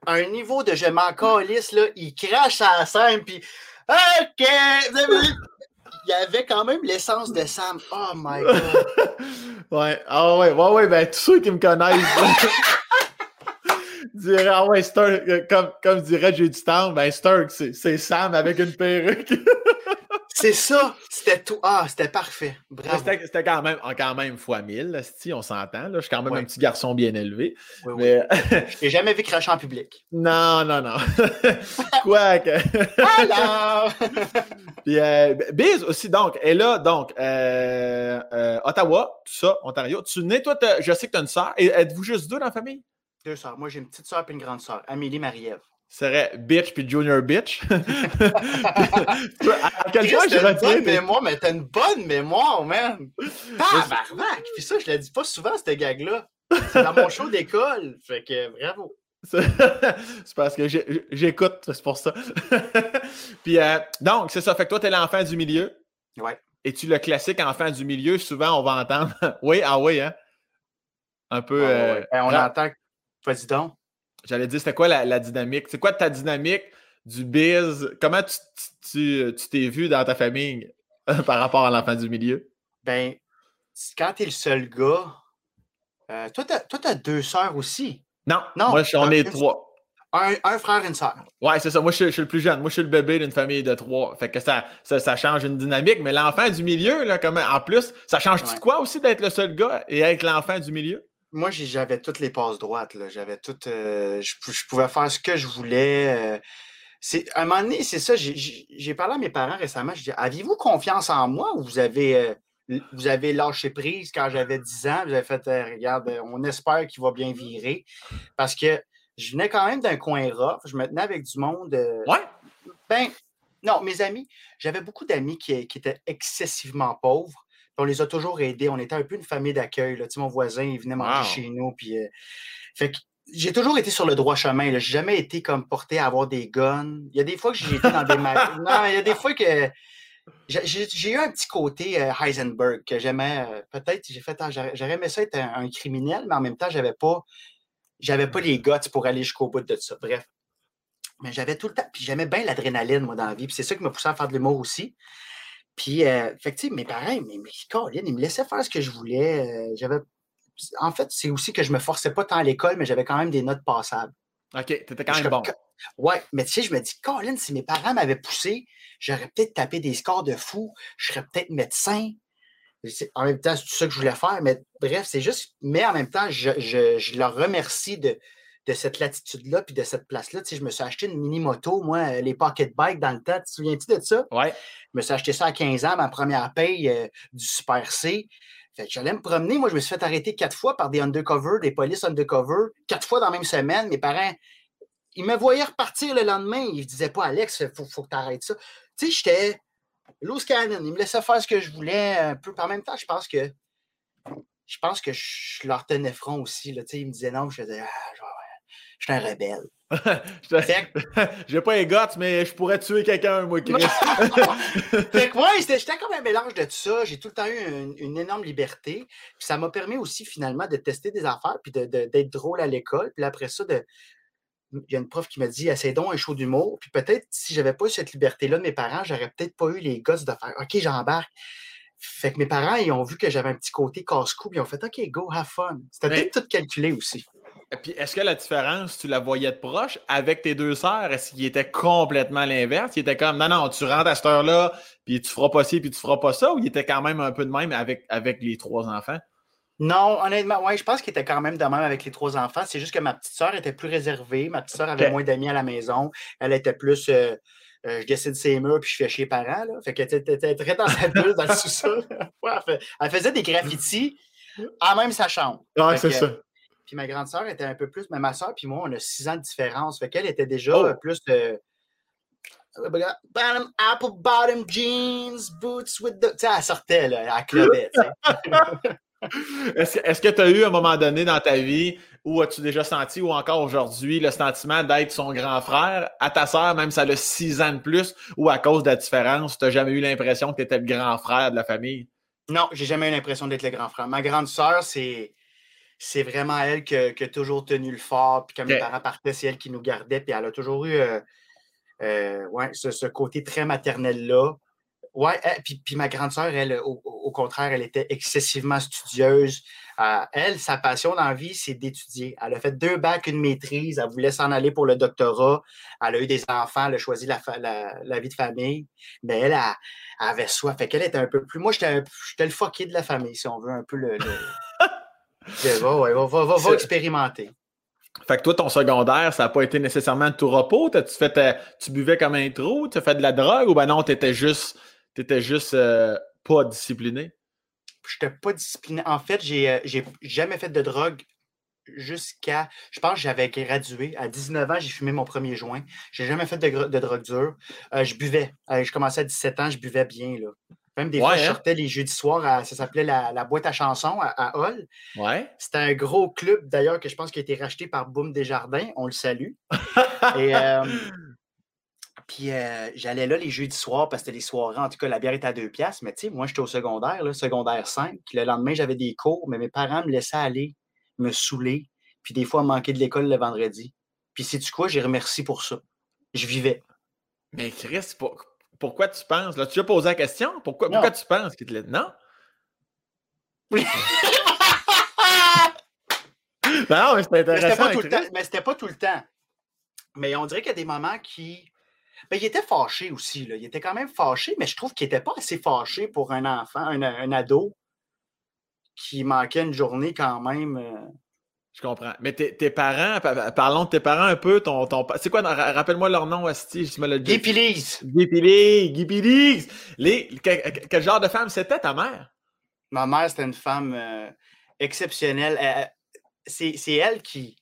[SPEAKER 2] un niveau de je m'en calisse, là, il crache à la scène, puis OK, il y avait quand même l'essence de Sam. Oh my *laughs* God.
[SPEAKER 1] ouais, ah ouais, ouais, ouais, ben tous ceux qui me connaissent *laughs* diraient, ah ouais, Sturk, euh, comme, comme dirait J'ai du temps, ben Sturk, c'est Sam avec une perruque. *laughs*
[SPEAKER 2] C'est ça. C'était tout. Ah, c'était parfait. Bravo.
[SPEAKER 1] C'était quand même, quand même fois mille, si on s'entend. Je suis quand même un petit garçon bien élevé. Oui, mais... *laughs*
[SPEAKER 2] Je t'ai jamais vu cracher en public. *laughs*
[SPEAKER 1] Non, non, non. *laughs* Quoique. Alors! Puis, euh, Biz aussi, donc, est là, donc, euh, euh, Ottawa, tout ça, Ontario. Tu nais, toi, je sais que tu as une sœur. Êtes-vous juste deux dans la famille?
[SPEAKER 2] Deux sœurs. Moi, j'ai une petite sœur et une grande sœur, Amélie Marie-Ève
[SPEAKER 1] serait bitch puis junior bitch. *laughs* à
[SPEAKER 2] quel point retiens. Bonne mémoire, mais t'as une bonne mémoire, man. Tabarnak! Puis ça, je la dis pas souvent, cette gag-là. C'est dans mon show d'école. Fait que bravo. *laughs*
[SPEAKER 1] c'est parce que j'écoute, c'est pour ça. *laughs* puis euh, donc, c'est ça. Fait que toi, t'es l'enfant du milieu.
[SPEAKER 2] Ouais.
[SPEAKER 1] Et tu le classique enfant du milieu, souvent on va entendre. oui, ah oui, hein? Un peu. Ah, euh,
[SPEAKER 2] ben, on entend. Vas-y donc.
[SPEAKER 1] J'allais dire, c'était quoi la, dynamique? C'est quoi ta dynamique du biz? Comment tu t'es vu dans ta famille *laughs* par rapport à l'enfant du milieu?
[SPEAKER 2] Ben, quand t'es le seul gars, euh, toi, tu as deux sœurs aussi.
[SPEAKER 1] Non, non moi, on est trois.
[SPEAKER 2] Un, frère et une sœur.
[SPEAKER 1] Ouais, c'est ça. Moi, je, suis le plus jeune. Moi, je suis le bébé d'une famille de trois. Fait que ça, ça, change une dynamique. Mais l'enfant du milieu, là, en plus, ça change-tu quoi aussi d'être le seul gars et être l'enfant du milieu?
[SPEAKER 2] Moi, j'avais toutes les passes droites. J'avais toutes. Euh, je, pouvais faire ce que je voulais. Euh, c'est, à un moment donné, c'est ça. J'ai parlé à mes parents récemment. Je dis Aviez-vous confiance en moi ou vous avez, euh, vous avez lâché prise quand j'avais 10 ans Vous avez fait Regarde, on espère qu'il va bien virer? Parce que je venais quand même d'un coin rough. Je me tenais avec du monde.
[SPEAKER 1] ouais.
[SPEAKER 2] Ben, non, mes amis, j'avais beaucoup d'amis qui, qui étaient excessivement pauvres on les a toujours aidés. On était un peu une famille d'accueil. Mon voisin, il venait manger chez nous. Puis, euh, fait j'ai toujours été sur le droit chemin. Je n'ai jamais été comme porté à avoir des guns. Il y a des fois que j'ai été dans des. *laughs* non, il y a des fois que. J'ai eu un petit côté euh, Heisenberg que j'aimais. Euh, peut-être, j'ai fait. Ah, j'aurais aimé ça être un, criminel, mais en même temps, j'avais pas. J'avais pas les guts pour aller jusqu'au bout de ça. Bref. Mais j'avais tout le temps. Puis j'aimais bien l'adrénaline, moi, dans la vie. Puis c'est ça qui m'a poussé à faire de l'humour aussi. Puis, euh, mes parents, mais, mais ils me laissaient faire ce que je voulais. Euh, j'avais, en fait, c'est aussi que je me forçais pas tant à l'école, mais j'avais quand même des notes passables.
[SPEAKER 1] OK, t'étais quand même bon.
[SPEAKER 2] Ouais, mais tu sais, je me dis, Colin, si mes parents m'avaient poussé, j'aurais peut-être tapé des scores de fou, je serais peut-être médecin. En même temps, c'est tout ça que je voulais faire, mais bref, c'est juste, mais en même temps, je, je, leur remercie de, de cette latitude-là puis de cette place-là. Tu sais, je me suis acheté une mini-moto, moi, les pocket bikes dans le temps. Tu te souviens-tu de ça?
[SPEAKER 1] Ouais.
[SPEAKER 2] Je me suis acheté ça à 15 ans, ma première paye euh, du Super C. Fait que j'allais me promener. Moi, je me suis fait arrêter quatre fois par des undercover, des polices undercover, quatre fois dans la même semaine. Mes parents, ils me voyaient repartir le lendemain. Ils ne disaient pas, Alex, il faut, faut, que tu arrêtes ça. Tu sais, j'étais loose cannon. Ils me laissaient faire ce que je voulais un peu. Par même temps, je pense que je pense que je leur tenais front aussi. Là. Tu sais, ils me disaient non, je faisais, ah, je suis un rebelle. *laughs* *laughs*
[SPEAKER 1] J'ai pas les gosses, mais je pourrais tuer quelqu'un, moi, Chris. *laughs*
[SPEAKER 2] fait que, ouais, j'étais comme un mélange de tout ça. J'ai tout le temps eu une, énorme liberté. Puis ça m'a permis aussi, finalement, de tester des affaires, puis d'être drôle à l'école. Puis après ça, de, il y a une prof qui m'a dit Essaye donc un show d'humour. Puis peut-être, si j'avais pas eu cette liberté-là de mes parents, j'aurais peut-être pas eu les gosses de faire OK, j'embarque. Fait que mes parents, ils ont vu que j'avais un petit côté casse-cou, puis ils ont fait OK, go, have fun. C'était peut-être tout calculé aussi.
[SPEAKER 1] Puis, est-ce que la différence, tu la voyais de proche avec tes deux sœurs? Est-ce qu'il était complètement l'inverse? Il était comme, non, non, tu rentres à cette heure-là, puis tu feras pas ci, puis tu feras pas ça, ou il était quand même un peu de même avec, avec les trois enfants?
[SPEAKER 2] Non, honnêtement, ouais, je pense qu'il était quand même de même avec les trois enfants. C'est juste que ma petite sœur était plus réservée. Ma petite sœur avait moins d'amis à la maison. Elle était plus. Euh, euh, je décide ses murs puis je fais chez les parents. Là. Fait qu'elle était très dans sa *laughs* bulle dans le sous-sol. elle, faisait des graffitis à même sa chambre.
[SPEAKER 1] Ah, c'est ça.
[SPEAKER 2] Puis ma grande sœur était un peu plus, mais ma sœur puis moi, on a six ans de différence. Fait qu'elle était déjà oh! plus de. Bottom, apple bottom jeans, boots with the. Tu sais, elle sortait, là, elle clubait.
[SPEAKER 1] Est-ce que tu as eu un moment donné dans ta vie où as-tu déjà senti, ou encore aujourd'hui, le sentiment d'être son grand frère à ta sœur, même si elle a six ans de plus, ou à cause de la différence, tu n'as jamais eu l'impression que tu étais le grand frère de la famille?
[SPEAKER 2] Non, j'ai jamais eu l'impression d'être le grand frère. Ma grande sœur, c'est c'est vraiment elle qui a, toujours tenu le fort. Puis quand mes parents partaient, c'est elle qui nous gardait. Puis elle a toujours eu euh, euh, ouais, ce, côté très maternel-là. Ouais, puis, puis, ma grande sœur, elle, au, contraire, elle était excessivement studieuse. Euh, elle, sa passion dans la vie, c'est d'étudier. Elle a fait deux bacs, une maîtrise. Elle voulait s'en aller pour le doctorat. Elle a eu des enfants. Elle a choisi la, la, vie de famille. Mais elle, a, avait soif. Fait qu'elle était un peu plus. Moi, j'étais le fucké de la famille, si on veut, un peu le. Va, va, va, expérimenter.
[SPEAKER 1] Fait que toi, ton secondaire, ça n'a pas été nécessairement tout repos. Tu, fait, tu buvais comme un trou, tu as fait de la drogue? Ou ben non, tu étais juste, étais juste euh, pas discipliné?
[SPEAKER 2] Je n'étais pas discipliné. En fait, j'ai, euh, j'ai jamais fait de drogue jusqu'à. Je pense que j'avais gradué. À 19 ans, j'ai fumé mon premier joint. J'ai jamais fait de, de drogue dure. Euh, je buvais. je commençais à 17 ans, je buvais bien. Là. Même des fois, je hein? sortais les jeudis soirs, ça s'appelait la, boîte à chansons à, Hall.
[SPEAKER 1] Ouais.
[SPEAKER 2] C'était un gros club, d'ailleurs, que je pense qui a été racheté par Boom Desjardins. On le salue. *laughs* Et, euh, puis euh, j'allais là les jeudis soirs parce que c'était les soirées. En tout cas, la bière était à deux piastres. Mais tu sais, moi, j'étais au secondaire, là, secondaire 5. Le lendemain, j'avais des cours, mais mes parents me laissaient aller, me saouler. Puis des fois, manquer de l'école le vendredi. Puis sais-tu quoi? J'ai remercié pour ça. Je vivais.
[SPEAKER 1] Mais Chris, pour, pourquoi tu penses? Là, tu as posé la question? Pourquoi, pourquoi tu penses qu'il te Non? Oui. *laughs* non, mais c'était intéressant.
[SPEAKER 2] Mais c'était pas, tout le temps. Mais on dirait qu'il y a des moments qui. Ben, il était fâché aussi. Là. Il était quand même fâché, mais je trouve qu'il n'était pas assez fâché pour un enfant, un, ado qui manquait une journée quand même. Euh,
[SPEAKER 1] je comprends. Mais tes, parents, parlons de tes parents un peu. Ton, ton c'est quoi, rappelle-moi leur nom, Asti, je me l'ai dit. Guy Les, quel, genre de femme c'était ta mère?
[SPEAKER 2] Ma mère, c'était une femme euh, exceptionnelle. c'est, elle qui,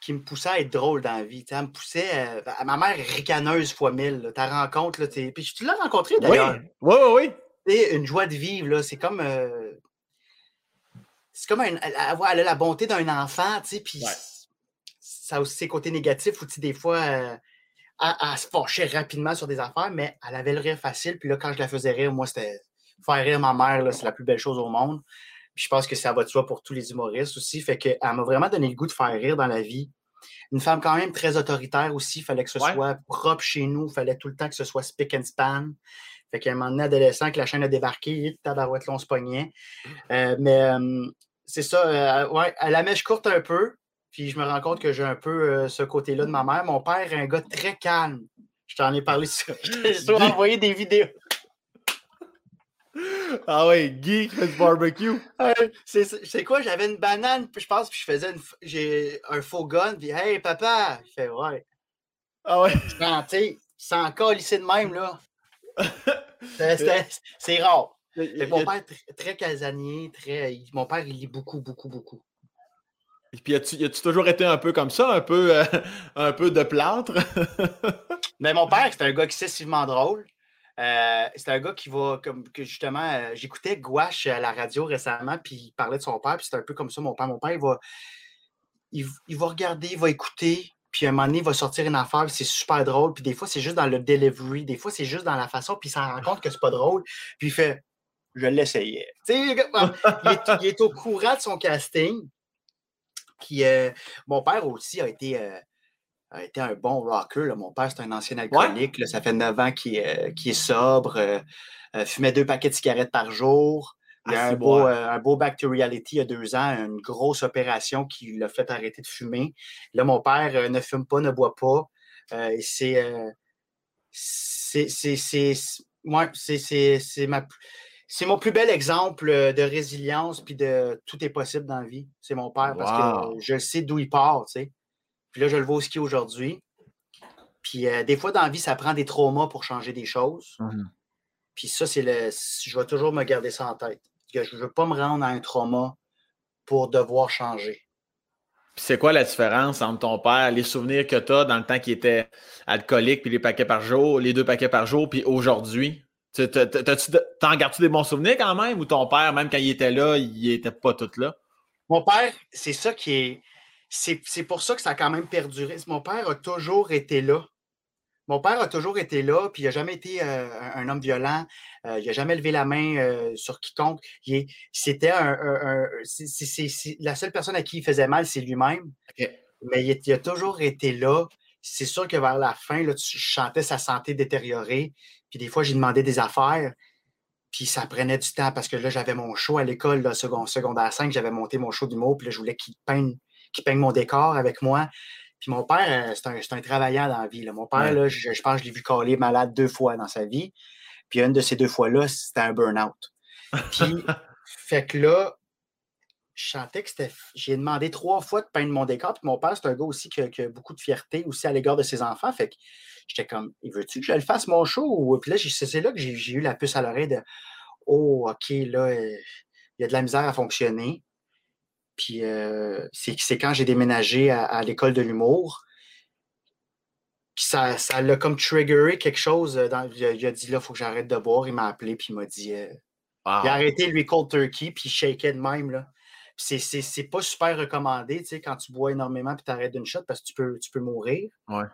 [SPEAKER 2] qui me poussait à être drôle dans la vie. Elle me poussait. Euh, ma mère ricaneuse fois mille. Ta rencontre, là, puis tu l'as rencontrée d'ailleurs.
[SPEAKER 1] Oui, oui, oui.
[SPEAKER 2] une joie de vivre, là. C'est comme. C'est comme un, elle, a la bonté d'un enfant, tu sais, puis ça a aussi ses côtés négatifs où, tu des fois, euh, elle, se fâchait rapidement sur des affaires, mais elle avait le rire facile. Puis là, quand je la faisais rire, moi, c'était faire rire ma mère, c'est la plus belle chose au monde. Puis je pense que ça va de soi pour tous les humoristes aussi. Fait qu'elle m'a vraiment donné le goût de faire rire dans la vie. Une femme quand même très autoritaire aussi. Il fallait que ce soit propre chez nous. Il fallait tout le temps que ce soit spick and span. Fait qu'à un moment donné, adolescent, que la chaîne a débarqué, tabarouette, on se pognait. Euh, mais c'est ça, euh, ouais, à la mèche courte un peu. Puis je me rends compte que j'ai un peu euh, ce côté-là de ma mère. Mon père est un gars très calme. Je t'en ai parlé sur. *laughs* Je t'ai envoyé des vidéos.
[SPEAKER 1] Ah ouais, Guy fait du barbecue.
[SPEAKER 2] c'est quoi? J'avais une banane, puis je pense que je faisais une, j'ai un faux gun, puis hey papa! Il fait ouais.
[SPEAKER 1] Ah ouais.
[SPEAKER 2] C'est encore lycée de même, là. *laughs* c'est rare. mon père est très casanier, très. Mon père, il lit beaucoup, beaucoup, beaucoup.
[SPEAKER 1] Et puis, as-tu, as-tu toujours été un peu comme ça, un peu, euh, un peu de plâtre? *laughs*
[SPEAKER 2] Mais mon père, c'est un gars excessivement drôle. Euh, c'est un gars qui va, comme que justement, euh, j'écoutais Gouache à la radio récemment, puis il parlait de son père, puis c'est un peu comme ça, mon père. Mon père, il va, il, va regarder, il va écouter, puis à un moment donné, il va sortir une affaire, c'est super drôle, puis des fois, c'est juste dans le delivery, des fois, c'est juste dans la façon, puis il s'en rend compte que c'est pas drôle, puis il fait Je l'essayais. il, il, est au courant de son casting. Puis euh, mon père aussi a été a été un bon rocker. Mon père, c'est un ancien alcoolique. ça fait neuf ans qu'il est sobre. Euh, euh, fumait deux paquets de cigarettes par jour. Il a ah, un, beau, euh, un beau back to reality il y a deux ans, une grosse opération qui l'a fait arrêter de fumer. Là, mon père ne fume pas, ne boit pas. c'est. c'est c'est mon plus bel exemple de résilience puis de tout est possible dans la vie. C'est mon père parce que je sais d'où il part, tu sais. Puis là, je le vois au ski aujourd'hui. Puis euh, des fois, dans la vie, ça prend des traumas pour changer des choses. Mmh Puis ça, c'est le. Je vais toujours me garder ça en tête. Je ne veux pas me rendre à un trauma pour devoir changer.
[SPEAKER 1] Puis c'est quoi la différence entre ton père, les souvenirs que tu as dans le temps qu'il était alcoolique, puis les paquets par jour, les deux paquets par jour, puis aujourd'hui? T'en gardes-tu des bons souvenirs quand même? Ou ton père, même quand il était là, il n'était pas tout là?
[SPEAKER 2] Mon père, c'est ça qui est c'est pour ça que ça a quand même perduré. Mon père a toujours été là. Mon père a toujours été là, puis il n'a jamais été euh, un, homme violent. Euh, il n'a jamais levé la main euh, sur quiconque. C'était un, la seule personne à qui il faisait mal, c'est lui-même. Mais il, a toujours été là. C'est sûr que vers la fin, là, tu chantais sa santé détériorée. Puis des fois, j'ai demandé des affaires. Puis ça prenait du temps parce que là, j'avais mon show à l'école, secondaire 5, j'avais monté mon show d'humour, puis là, je voulais qu'il peigne qui peigne mon décor avec moi. Puis mon père, euh, c'est un, travaillant dans la vie. Mon père, je, pense que je l'ai vu caler malade deux fois dans sa vie. Puis une de ces deux fois-là, c'était un burn-out. Puis, *laughs* fait que là, je sentais que c'était. J'ai demandé trois fois de peindre mon décor. Puis mon père, c'est un gars aussi qui a, beaucoup de fierté aussi à l'égard de ses enfants. Fait que j'étais comme, il veut-tu que je le fasse mon show? Puis là, c'est là que j'ai eu la puce à l'oreille de Oh, OK, là, euh, il y a de la misère à fonctionner. Puis euh, c'est quand j'ai déménagé à, l'école de l'humour. ça, ça l'a comme triggeré quelque chose. Euh, dans, il, a, dit là, il faut que j'arrête de boire. Il m'a appelé, puis il m'a dit. Euh, il a arrêté lui cold turkey, puis il shakeait de même. Là. C'est pas super recommandé, tu sais, quand tu bois énormément puis tu arrêtes d'une shot parce que tu peux, tu peux mourir.
[SPEAKER 1] Ouais.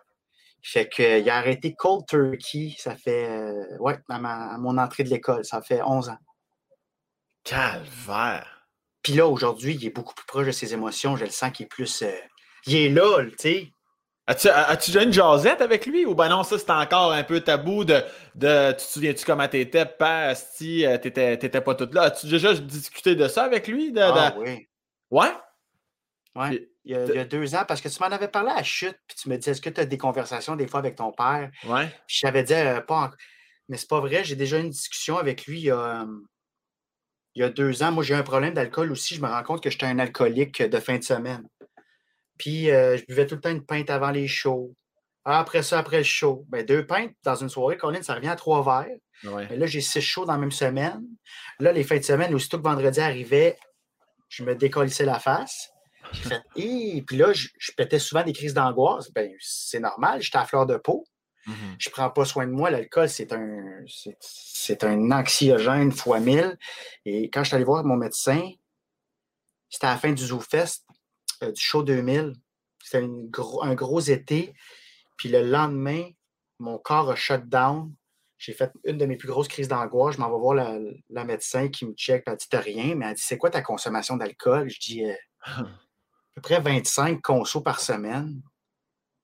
[SPEAKER 2] Fait qu'il a arrêté cold turkey, ça fait, ouais, à, à mon entrée de l'école, ça fait 11 ans.
[SPEAKER 1] Calvaire!
[SPEAKER 2] Puis là, aujourd'hui, il est beaucoup plus proche de ses émotions. Je le sens qu'il est plus. Euh, il est là, tu sais.
[SPEAKER 1] As-tu déjà une jasette avec lui? Ou ben non, ça c'est encore un peu tabou de. de tu te souviens-tu comment t'étais, pas si euh, t'étais pas toute là? As-tu déjà discuté de ça avec lui? De,
[SPEAKER 2] ah oui.
[SPEAKER 1] Ouais?
[SPEAKER 2] Ouais. Il y, a, deux ans, parce que tu m'en avais parlé à chute, puis tu me disais est-ce que tu as des conversations des fois avec ton père?
[SPEAKER 1] Ouais.
[SPEAKER 2] Puis je t'avais dit euh, pas Mais c'est pas vrai, j'ai déjà eu une discussion avec lui il y a il y a deux ans, moi, j'ai eu un problème d'alcool aussi. Je me rends compte que j'étais un alcoolique de fin de semaine. Puis, euh, je buvais tout le temps une pinte avant les shows. Après ça, après le show. Ben, deux pintes dans une soirée, Colin, ça revient à trois verres. Mais là, j'ai six shows dans la même semaine. Là, les fins de semaine, aussitôt que vendredi arrivait, je me décollissais la face. Puis là, je, je, pétais souvent des crises d'angoisse. Ben, c'est normal, j'étais à fleur de peau. Je mm-hmm. Je prends pas soin de moi. L'alcool, c'est un, c'est, un anxiogène fois mille. Et quand je suis allé voir mon médecin, c'était à la fin du ZooFest, euh, du show 2000. C'était un gros été. Puis le lendemain, mon corps a shut down. J'ai fait une de mes plus grosses crises d'angoisse. Je m'en vais voir la, médecin qui me check. Elle dit T'as rien, mais elle dit C'est quoi ta consommation d'alcool? Je dis euh, *laughs* À peu près 25 consos par semaine.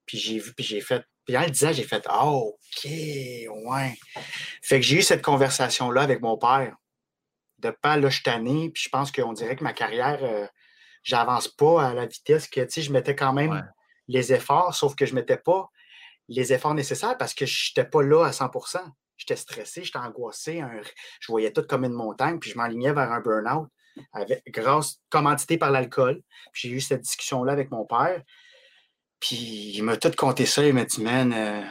[SPEAKER 2] Puis j'ai vu, puis j'ai fait puis en le disant, j'ai fait ah, OK, ouais. Fait que j'ai eu cette conversation-là avec mon père. De pas là, je puis je pense qu'on dirait que ma carrière, euh, j'avance pas à la vitesse que, tu sais, je mettais quand même les efforts, sauf que je mettais pas les efforts nécessaires parce que je n'étais pas là à 100% J'étais stressé, j'étais angoissé, je voyais tout comme une montagne, puis je m'alignais vers un burn-out, avec, grâce, commandité par l'alcool. J'ai eu cette discussion-là avec mon père, puis il m'a tout compté ça, il m'a dit, man, euh,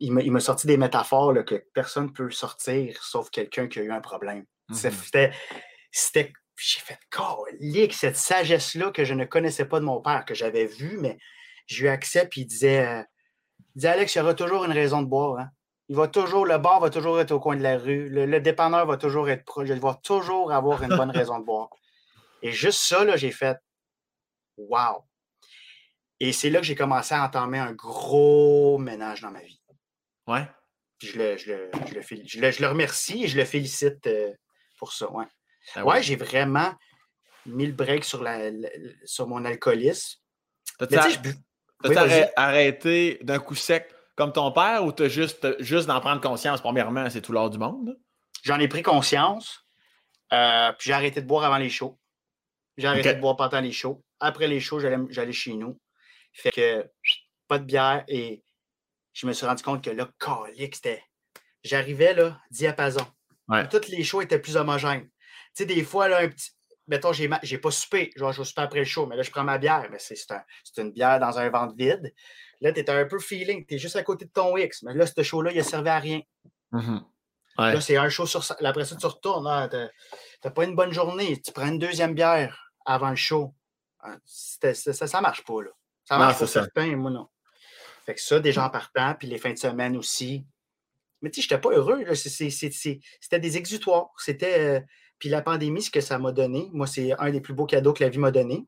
[SPEAKER 2] il m'a sorti des métaphores que personne ne peut sortir sauf quelqu'un qui a eu un problème. Mm-hmm. C'était. J'ai fait, colique, cette sagesse-là que je ne connaissais pas de mon père, que j'avais vue, mais j'ai eu accès, puis il disait, euh, il disait Alex, il y aura toujours une raison de boire. Hein. Il va toujours, le bar va toujours être au coin de la rue, le, dépanneur va toujours être proche, il va toujours avoir une bonne raison de boire. Et juste ça, là, j'ai fait Wow! Et c'est là que j'ai commencé à entamer un gros ménage dans ma vie.
[SPEAKER 1] Ouais.
[SPEAKER 2] je le, je, le, je, le, remercie et je le félicite euh, pour ça. Ouais, ah ouais, j'ai vraiment mis le break sur, la, sur mon alcoolisme.
[SPEAKER 1] T'as arrêté d'un coup sec comme ton père ou t'as juste, juste d'en prendre conscience, premièrement, c'est tout l'or du monde?
[SPEAKER 2] J'en ai pris conscience. Euh, puis j'ai arrêté de boire avant les shows. J'ai arrêté de boire pendant les shows. Après les shows, j'allais chez nous. Fait que pas de bière et je me suis rendu compte que là, calique, c'était. J'arrivais là, diapason. Toutes les shows étaient plus homogènes. Tu sais, des fois, là, un petit. Mettons, j'ai, j'ai pas soupé. Genre, je souper après le show, mais là, je prends ma bière. Mais c'est, c'est, une bière dans un ventre vide. Là, tu un peu feeling. Tu es juste à côté de ton X. Mais là, ce show-là, il a servi à rien.
[SPEAKER 1] Mm-hmm.
[SPEAKER 2] Là, c'est un show sur. Après ça, tu retournes. Ah, tu n'as pas une bonne journée. Tu prends une deuxième bière avant le show. Ah, ça, ça marche pas, là. Ça marche pour certains, moi, non. Fait que ça, déjà en partant, puis les fins de semaine aussi. Mais tu sais, je n'étais pas heureux. C'était des exutoires. C'était. Euh, puis la pandémie, ce que ça m'a donné, moi, c'est un des plus beaux cadeaux que la vie m'a donné.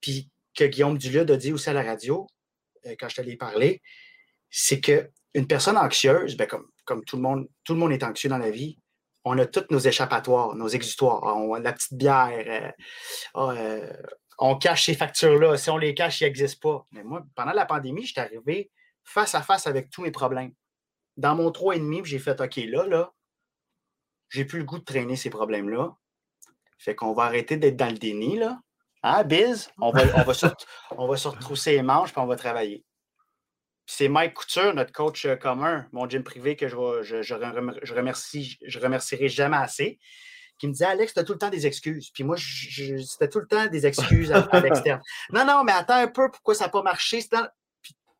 [SPEAKER 2] Puis que Guillaume Dulude a dit aussi à la radio, euh, quand je t'allais parler, c'est qu'une personne anxieuse, ben comme, comme tout, le monde, tout le monde est anxieux dans la vie, on a toutes nos échappatoires, nos exutoires. On a la petite bière. Euh, ah, on cache ces factures-là. Si on les cache, ils n'existent pas. Mais moi, pendant la pandémie, j'étais arrivé face à face avec tous mes problèmes. Dans mon 3,5, j'ai fait OK, là, là, j'ai plus le goût de traîner ces problèmes-là. Fait qu'on va arrêter d'être dans le déni, là. Hein, Biz? On va, on va, se, on va retrousser les manches puis on va travailler. C'est Mike Couture, notre coach euh, commun, mon gym privé que je, je, je, remercie, je remercierai jamais assez qui me disait Alex, tu as tout le temps des excuses. Puis moi, c'était tout le temps des excuses à, *laughs* l'externe. Non, non, mais attends un peu, pourquoi ça n'a pas marché?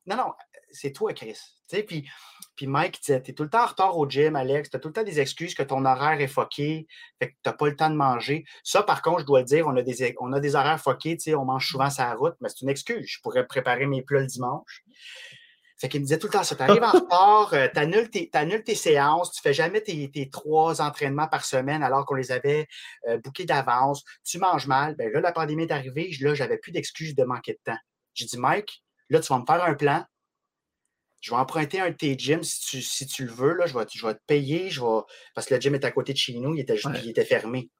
[SPEAKER 2] non, non, c'est toi, Chris. puis, puis Mike disait Tu es tout le temps en retard au gym, Alex, tu as tout le temps des excuses que ton horaire est foqué, fait que tu n'as pas le temps de manger. Ça, par contre, je dois le dire, on a des, on a des horaires foqués, on mange souvent sa route, mais c'est une excuse. Je pourrais préparer mes plats le dimanche. Fait qu'il me disait tout le temps ça. Tu arrives en retard, euh, tu annules, tes séances, tu fais jamais tes, trois entraînements par semaine alors qu'on les avait euh, bookés d'avance, tu manges mal. Ben là, la pandémie est arrivée, là, j'avais plus d'excuses de manquer de temps. J'ai dit, Mike, là, tu vas me faire un plan. Je vais emprunter un de tes gyms si tu, le veux. Là, je, vais, je vais te payer. Je vais... Parce que le gym est à côté de chez nous, il était, il était fermé.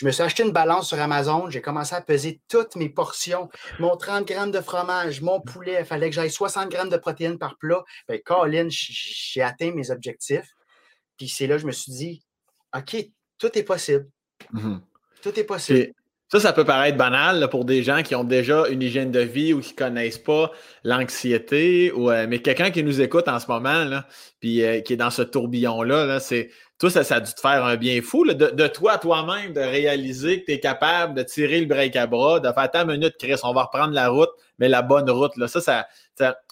[SPEAKER 2] Je me suis acheté une balance sur Amazon. J'ai commencé à peser toutes mes portions. Mon 30 grammes de fromage, mon poulet. Il fallait que j'aille 60 grammes de protéines par plat. Ben, Colin, j'ai atteint mes objectifs. Puis c'est là que je me suis dit, OK, tout est possible.
[SPEAKER 1] Mm-hmm.
[SPEAKER 2] Tout est possible.
[SPEAKER 1] Ça, ça peut paraître banal pour des gens qui ont déjà une hygiène de vie ou qui ne connaissent pas l'anxiété, ou, euh, mais quelqu'un qui nous écoute en ce moment, là, puis euh, qui est dans ce tourbillon-là, -là, c'est toi, ça, ça, a dû te faire un bien fou de, de, toi, toi-même, de réaliser que tu es capable de tirer le break à bras, de faire ta minute, Chris, on va reprendre la route, mais la bonne route. Là. Ça, ça,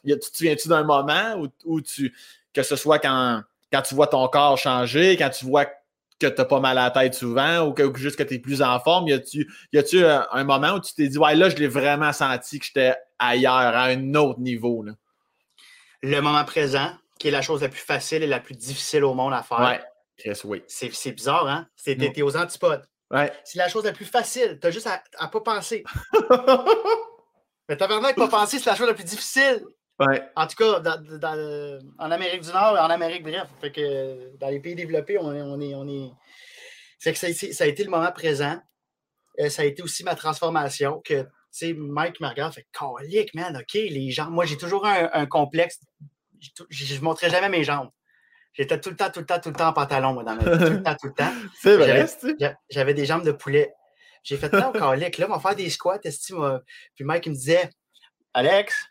[SPEAKER 1] tu te souviens-tu d'un moment où, où, tu, que ce soit quand, quand tu vois ton corps changer, quand tu vois que tu as pas mal à la tête souvent ou que, juste que tu es plus en forme, y a-tu y a-tu un, un, moment où tu t'es dit, ouais, là, je l'ai vraiment senti que j'étais ailleurs, à un autre niveau? Là?
[SPEAKER 2] Le moment présent, qui est la chose la plus facile et la plus difficile au monde à faire.
[SPEAKER 1] Ouais oui.
[SPEAKER 2] C'est bizarre, hein? T'es aux antipodes.
[SPEAKER 1] Ouais.
[SPEAKER 2] C'est la chose la plus facile. T'as juste à, à pas penser. *laughs* Mais t'as vraiment pas penser, c'est la chose la plus difficile.
[SPEAKER 1] Ouais.
[SPEAKER 2] En tout cas, dans, en Amérique du Nord en Amérique, bref. Fait que dans les pays développés, on est. On est, on est... Fait que ça, ça, a été le moment présent. Euh, ça a été aussi ma transformation. Que, tu sais, Mike me regarde, fait colique, man, OK, les jambes. Moi, j'ai toujours un, un complexe. Je ne montrais jamais mes jambes. J'étais tout le temps, tout le temps, tout le temps en pantalon, moi, dans ma vie. Tout le temps, tout le temps. *laughs*
[SPEAKER 1] C'est vrai,
[SPEAKER 2] J'avais des jambes de poulet. J'ai fait non, *laughs* calique, là, on va faire des squats, estime. Puis Mike, il me disait, Alex,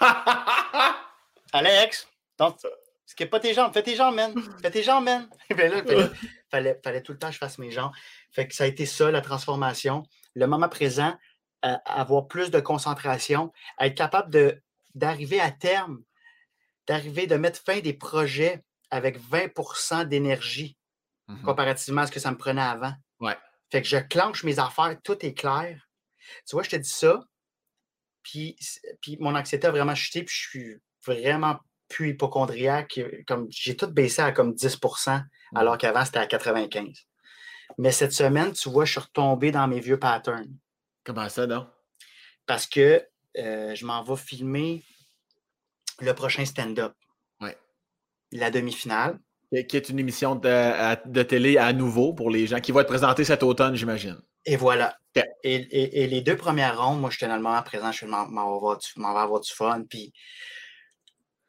[SPEAKER 2] *laughs* Alex, donc, ce pas tes jambes, fais tes jambes, man. Fais tes jambes, man. Ben là, fallait, fallait tout le temps que je fasse mes jambes. Fait que ça a été ça, la transformation. Le moment présent, avoir plus de concentration, être capable d'arriver à terme, d'arriver de mettre fin des projets avec 20% d'énergie mmh comparativement à ce que ça me prenait avant.
[SPEAKER 1] Ouais.
[SPEAKER 2] Fait que je clenche mes affaires, tout est clair. Tu vois, je te dis ça, puis, puis mon anxiété a vraiment chuté, puis je suis vraiment plus hypochondriaque. Comme, j'ai tout baissé à comme 10% mmh. alors qu'avant, c'était à 95 Mais cette semaine, tu vois, je suis retombé dans mes vieux patterns.
[SPEAKER 1] Comment ça, non?
[SPEAKER 2] Parce que euh, je m'en vais filmer le prochain stand-up. La demi-finale.
[SPEAKER 1] Qui est une émission de, télé à nouveau pour les gens qui vont être présentés cet automne, j'imagine.
[SPEAKER 2] Et voilà. Et, les deux premières rondes, moi, j'étais dans le moment présent, je m'en vais avoir du fun. Puis,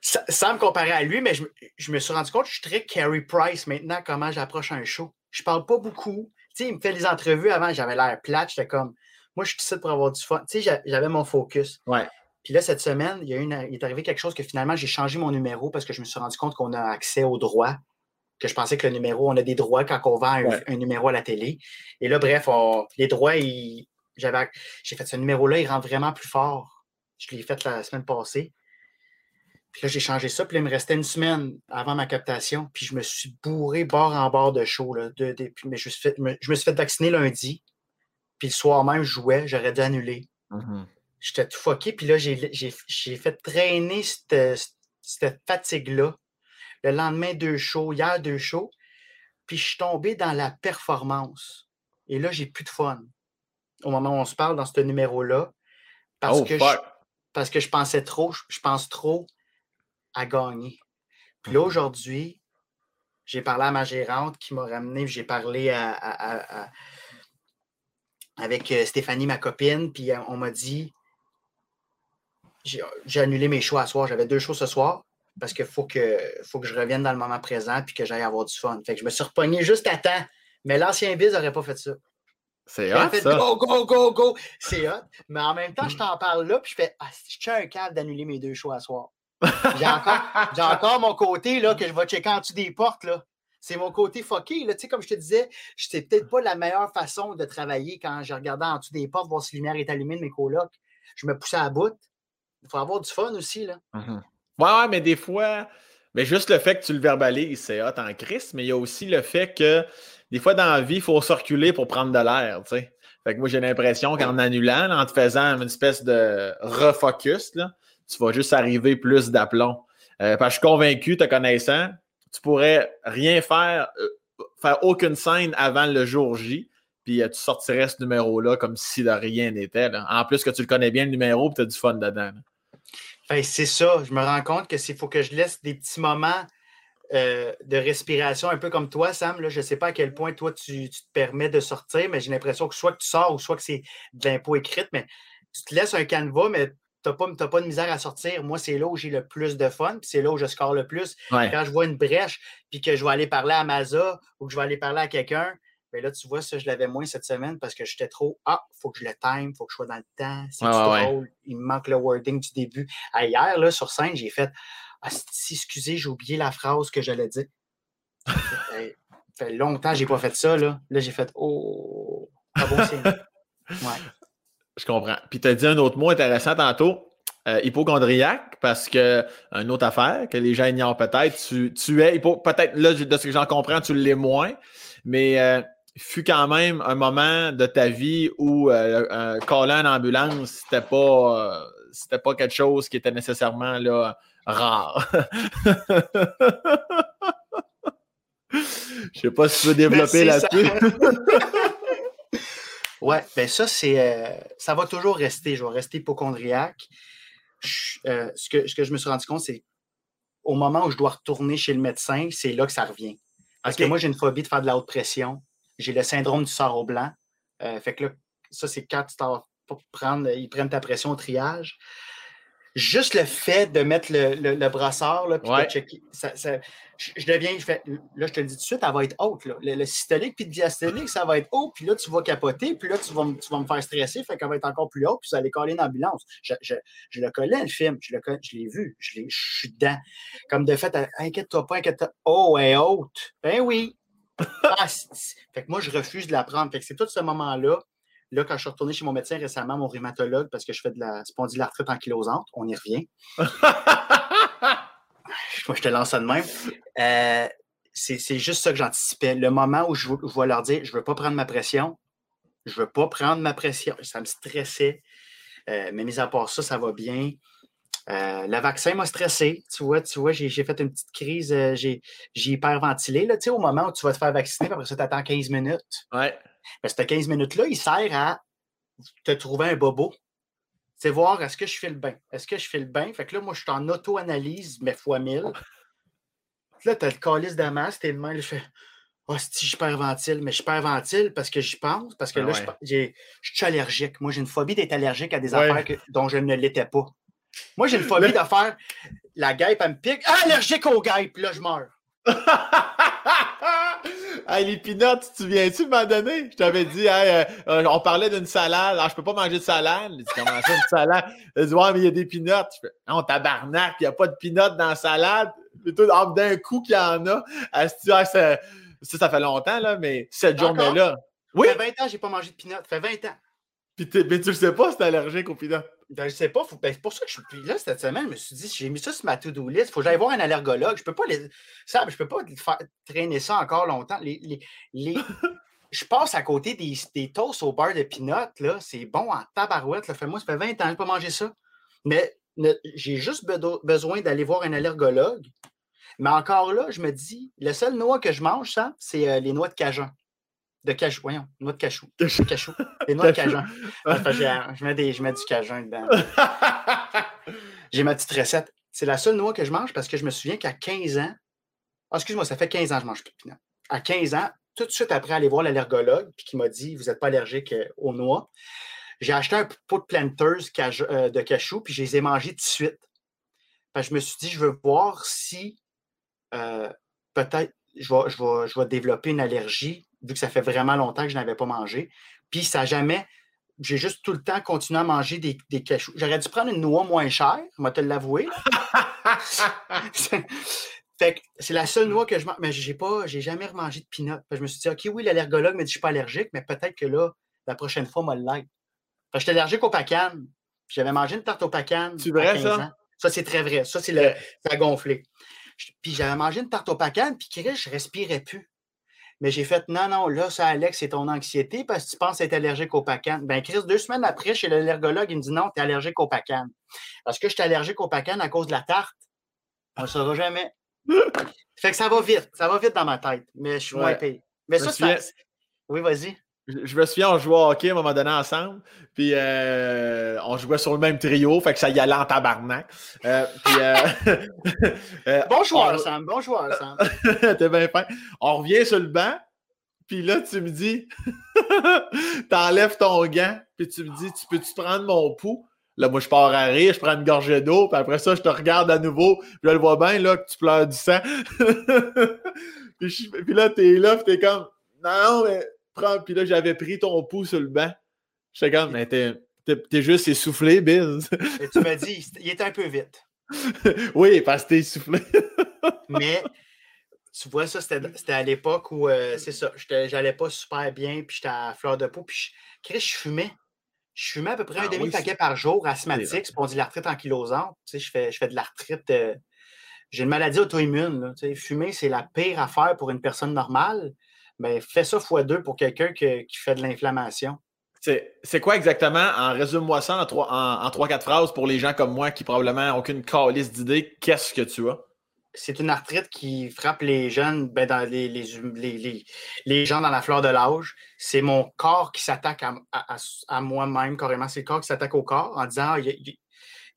[SPEAKER 2] sans me comparer à lui, mais je, me suis rendu compte que je suis très Carey Price maintenant, comment j'approche un show. Je parle pas beaucoup. Tu sais, il me fait des entrevues avant, j'avais l'air plate, j'étais comme, moi, je suis ici pour avoir du fun. Tu sais, j'avais mon focus.
[SPEAKER 1] Ouais.
[SPEAKER 2] Puis là, cette semaine, il, y a une, il est arrivé quelque chose que finalement, j'ai changé mon numéro parce que je me suis rendu compte qu'on a accès aux droits. Que je pensais que le numéro, on a des droits quand on vend un, numéro à la télé. Et là, bref, les droits, j'ai fait ce numéro-là, il rend vraiment plus fort. Je l'ai fait la semaine passée. Puis là, j'ai changé ça. Puis là, il me restait une semaine avant ma captation. Puis je me suis bourré bord en bord de show. Là, de, mais je, je me suis fait vacciner lundi. Puis le soir même, je jouais. J'aurais dû annuler.
[SPEAKER 1] Mm-hmm
[SPEAKER 2] j'étais tout fucké. Puis là, j'ai fait traîner cette, fatigue-là. Le lendemain, deux shows, hier, deux shows. Puis je suis tombé dans la performance. Et là, j'ai plus de fun. Au moment où on se parle dans ce numéro-là. Parce, oh, que je, parce que je pensais trop, je, pense trop à gagner. Puis là, aujourd'hui, j'ai parlé à ma gérante qui m'a ramené, j'ai parlé avec euh, Stéphanie, ma copine, puis euh, on m'a dit j'ai annulé mes choix à soir. J'avais deux shows ce soir parce qu'il faut que, faut que je revienne dans le moment présent et que j'aille avoir du fun. Fait que je me suis repogné juste à temps. Mais l'ancien Biz n'aurait pas fait ça.
[SPEAKER 1] C'est hot, fait, ça.
[SPEAKER 2] Go, go, go, go. C'est hot. Mais en même temps, je t'en parle là, puis je fais, ah, je tiens un câble d'annuler mes deux shows à soir. J'ai encore, encore, mon côté, là, que je vais checker en dessous des portes, là. C'est mon côté fucké, là. Tu sais, comme je te disais, c'est peut-être pas la meilleure façon de travailler quand je regardais en dessous des portes, voir si la lumière est allumée de mes colocs. Je me poussais à bout. Il faut avoir du fun aussi, là.
[SPEAKER 1] Mmh ouais, mais des fois, mais juste le fait que tu le verbalises, c'est hot en crise, mais il y a aussi le fait que des fois dans la vie, il faut circuler pour prendre de l'air, tu sais. Fait que moi, j'ai l'impression qu'en annulant, en te faisant une espèce de refocus, là, tu vas juste arriver plus d'aplomb. Euh, parce que je suis convaincu, te connaissant, tu pourrais rien faire, euh, faire aucune scène avant le jour J, puis euh, tu sortirais ce numéro-là comme si de rien n'était. En plus que tu le connais bien, le numéro, puis tu as du fun dedans.
[SPEAKER 2] Ben, c'est ça. Je me rends compte que c'est faut que je laisse des petits moments euh, de respiration, un peu comme toi, Sam. Là, je ne sais pas à quel point toi, tu, te permets de sortir, mais j'ai l'impression que soit que tu sors ou soit que c'est de l'impôt écrite, mais tu te laisses un canevas, mais tu n'as pas, pas, de misère à sortir. Moi, c'est là où j'ai le plus de fun, puis c'est là où je score le plus. Quand je vois une brèche, puis que je vais aller parler à Maza ou que je vais aller parler à quelqu'un, mais là, tu vois, ça, je l'avais moins cette semaine parce que j'étais trop Ah, il faut que je le time, il faut que je sois dans le temps. C'est drôle. Il me manque le wording du début. hier, là, sur scène, j'ai fait Ah, excusez, j'ai oublié la phrase que j'allais dire. *laughs* ça fait longtemps que je n'ai pas fait ça. Là, là j'ai fait Oh, pas bon signe. *laughs* Ouais.
[SPEAKER 1] Je comprends. Puis tu as dit un autre mot intéressant tantôt. Euh, hypochondriaque, parce que une autre affaire que les gens ignorent peut-être, tu, tu es peut-être là, de ce que j'en comprends, tu l'es moins, mais euh, fut quand même un moment de ta vie où euh, un coller en ambulance, c'était pas, euh, c'était pas quelque chose qui était nécessairement là, rare. *laughs* Je sais pas si tu veux développer là-dessus. *laughs*
[SPEAKER 2] ouais, ben ça, c'est euh, ça va toujours rester. Je vais rester hypochondriaque. ce, que, ce que je me suis rendu compte, c'est au moment où je dois retourner chez le médecin, c'est là que ça revient. Parce que moi, j'ai une phobie de faire de la haute pression j'ai le syndrome du sarreau blanc. Euh, fait que là, ça, c'est quand tu t'en prendre, ils prennent ta pression au triage. Juste le fait de mettre le, le, brassard, là, puis de checker, ça, je, deviens, je fais, là, je te le dis tout de suite, elle va être haute. Là. Le, systolique puis le diastolique, ça va être haut, puis là, tu vas capoter, puis là, tu vas, tu vas me faire stresser, fait qu'elle va être encore plus haute, puis ça va aller coller une ambulance. Je, je, je, le connais, le film, je l'ai vu, je, suis dedans. Comme de fait, inquiète-toi pas, inquiète-toi. Oh, elle est haute. Ben oui. Ah, fait que moi, je refuse de la prendre. Fait que c'est tout ce moment-là. Là, quand je suis retourné chez mon médecin récemment, mon rhumatologue, parce que je fais de la spondylarthrite ankylosante, on y revient. *laughs* moi, je te lance ça de même. Euh, c'est juste ça que j'anticipais. Le moment où je, je, vais leur dire, je ne veux pas prendre ma pression, je ne veux pas prendre ma pression, ça me stressait. Euh, mais mis à part ça, ça va bien. Euh, le vaccin m'a stressé. Tu vois, tu vois j'ai fait une petite crise, j'ai hyperventilé. Là, au moment où tu vas te faire vacciner, après ça, tu attends 15 minutes.
[SPEAKER 1] Ouais.
[SPEAKER 2] Mais ces 15 minutes-là, il sert à te trouver un bobo c'est voir est-ce que je fais le bain? Est-ce que je fais le bain? Fait que là, moi, je suis en auto-analyse, mais fois 1000. Là, tu as le calice d'amas, t'es le main, je fais Oh, si je ventile, mais je ventile parce que j'y pense, parce que ah là, je, suis allergique. Moi, j'ai une phobie d'être allergique à des affaires dont je ne l'étais pas. Moi, j'ai une phobie de faire la guêpe, elle me pique. Ah, allergique aux guêpes, là, je meurs. *laughs*
[SPEAKER 1] hey, les pinottes, tu de m'en donné? Je t'avais dit, euh, euh, on parlait d'une salade. Alors, je peux pas manger de salade. Tu comment ça, une salade? Je dis, ouais, mais il y a des pinottes. Je fais, non, tabarnak, il n'y a pas de pinottes dans la salade. Et tout, d'un coup qu'il y en a. Ah, ça, ça, ça, fait longtemps, là, mais cette journée-là.
[SPEAKER 2] Oui? Ça fait 20 ans j'ai pas mangé de pinottes. Ça fait 20 ans.
[SPEAKER 1] Puis mais tu le sais pas si t'es allergique aux pinottes.
[SPEAKER 2] Ben, je sais pas. Ben, c'est pour ça que je suis là cette semaine. Je me suis dit, j'ai mis ça sur ma to-do list. Il faut que j'aille voir un allergologue. Je peux pas les. Ça, je peux pas faire, traîner ça encore longtemps. Les, les, *laughs* je passe à côté des, des toasts au beurre de peanut. Là. C'est bon en tabarouette. Fait, moi, ça fait 20 ans que je pas mangé ça. Mais j'ai juste besoin d'aller voir un allergologue. Mais encore là, je me dis, le seul noix que je mange, ça, c'est euh, les noix de cajun. De cajou, voyons, noix de cachou. cachou. Des noix de cajun. je, mets des, je mets du cajun dedans. *laughs* J'ai ma petite recette. C'est la seule noix que je mange parce que je me souviens qu'à 15 ans, ah, excuse-moi, ça fait 15 ans que je mange plus de pinot. À 15 ans, tout de suite après aller voir l'allergologue, puis qui m'a dit Vous n'êtes pas allergique euh, aux noix, j'ai acheté un pot de planters euh, de cachou, puis je les ai mangés tout de suite. je me suis dit Je veux voir si euh, peut-être je vais, je, je vais développer une allergie vu que ça fait vraiment longtemps que je n'avais pas mangé. Puis ça n'a jamais. J'ai juste tout le temps continué à manger des, des cachous. J'aurais dû prendre une noix moins chère, je vais te l'avouer. *laughs* fait que c'est la seule noix que je mange. Mais j'ai pas, j'ai jamais remangé de pinot. Je me suis dit, OK, oui, l'allergologue me dit que je suis pas allergique, mais peut-être que là, la prochaine fois, moi, l'aide. Je suis allergique au pacan. J'avais mangé une tarte au pacan.
[SPEAKER 1] C'est vrai, ça?
[SPEAKER 2] Ça, c'est très vrai. Ça, c'est le. Ça a gonflé. Puis j'avais mangé une tarte au pacan, puis je respirais plus. Mais j'ai fait non, non, là, ça, Alex, c'est ton anxiété parce que tu penses être allergique au pacan. Ben, Chris, deux semaines après, chez l'allergologue, il me dit non, tu es allergique au pacan. Parce que je suis allergique au pacan à cause de la tarte. On ne saura jamais. fait que ça va vite. Ça va vite dans ma tête. Mais je suis moins payé. Mais ça, c'est. Oui, vas-y
[SPEAKER 1] je me souviens, on jouait au hockey à un moment donné ensemble. Puis euh, on jouait sur le même trio, fait que ça y allait en tabarnak. Euh, puis,
[SPEAKER 2] euh, *laughs* bon joueur, Sam. Bon joueur, *laughs* Sam.
[SPEAKER 1] T'es bien fin. On revient sur le banc. Puis là, tu me dis, *laughs* t'enlèves ton gant, puis tu me dis, tu peux-tu prendre mon pouls? Là, moi, je pars à rire, je prends une gorgée d'eau, puis après ça, je te regarde à nouveau, puis je vois bien, là, que tu pleures du sang. puis, puis là, t'es là, puis t'es comme, non, non, mais puis là, j'avais pris ton pouls sur le banc. J'étais comme, mais t'es, juste essoufflé, Biz.
[SPEAKER 2] Et tu m'as dit, il était un peu vite. *laughs*
[SPEAKER 1] oui, parce que t'es essoufflé. *laughs*
[SPEAKER 2] mais tu vois, ça, c'était, à l'époque où, euh, c'est ça, j'allais pas super bien, puis j'étais à fleur de peau, puis je, je fumais. Je fumais à peu près un ah demi-paquet par jour, asthmatique, c'est on dit l'arthrite ankylosante. Tu sais, je fais, je fais de l'arthrite. Euh, j'ai une maladie auto-immune. Tu sais, fumer, c'est la pire affaire pour une personne normale mais fais ça fois deux pour quelqu'un qui, fait de l'inflammation.
[SPEAKER 1] C'est quoi exactement, en résume-moi ça en trois, en, trois, quatre phrases pour les gens comme moi qui probablement n'ont aucune calice d'idées, qu'est-ce que tu as?
[SPEAKER 2] C'est une arthrite qui frappe les jeunes, ben dans les, les, les, gens dans la fleur de l'âge. C'est mon corps qui s'attaque à, moi-même carrément. C'est le corps qui s'attaque au corps en disant il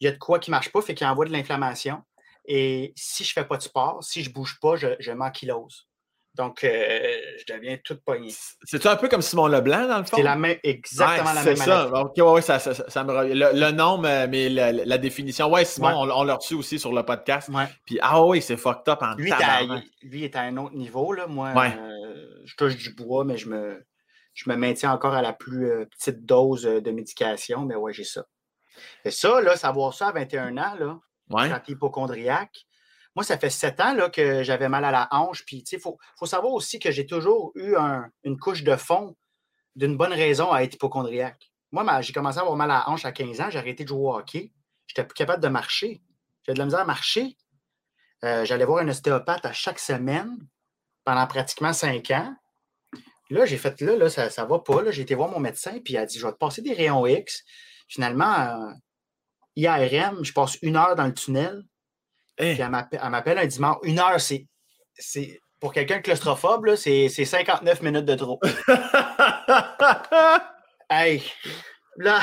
[SPEAKER 2] y, a de quoi qui ne marche pas, fait qu'il envoie de l'inflammation. Et si je ne fais pas de sport, si je ne bouge pas, je, je m'ankylose. Donc, euh, je deviens toute poignée.
[SPEAKER 1] C'est-tu un peu comme Simon Leblanc, dans le fond?
[SPEAKER 2] C'est la même, exactement la même
[SPEAKER 1] C'est ça. Ouais, ça, ça, ça, me. Le, nom, mais la, la, définition. Ouais, Simon, on, on l'a reçu aussi sur le podcast.
[SPEAKER 2] Ouais.
[SPEAKER 1] Puis, ah oui, c'est fucked up en
[SPEAKER 2] lui,
[SPEAKER 1] tabarnak.
[SPEAKER 2] lui est à un autre niveau. Là. Moi, euh, je touche du bois, mais je me, je me maintiens encore à la plus euh, petite dose de médication. Mais ouais, j'ai ça. Et ça, là, savoir ça à 21 ans, là,
[SPEAKER 1] ouais.
[SPEAKER 2] quand tu es hypochondriaque, moi, ça fait sept ans là, que j'avais mal à la hanche. Puis, il faut, faut, savoir aussi que j'ai toujours eu une couche de fond d'une bonne raison à être hypochondriaque. Moi, j'ai commencé à avoir mal à la hanche à 15 ans. J'ai arrêté de jouer au hockey. J'étais plus capable de marcher. J'avais de la misère à marcher. Euh, j'allais voir un ostéopathe à chaque semaine pendant pratiquement cinq ans. Là, j'ai fait, là, là ça ne va pas. J'ai été voir mon médecin, puis il a dit, je vais te passer des rayons X. Finalement, euh, IRM, je passe une heure dans le tunnel. Puis elle m'appelle un dimanche. Une heure, c'est. Pour quelqu'un claustrophobe, c'est 59 minutes de trop. *laughs* hey! Là,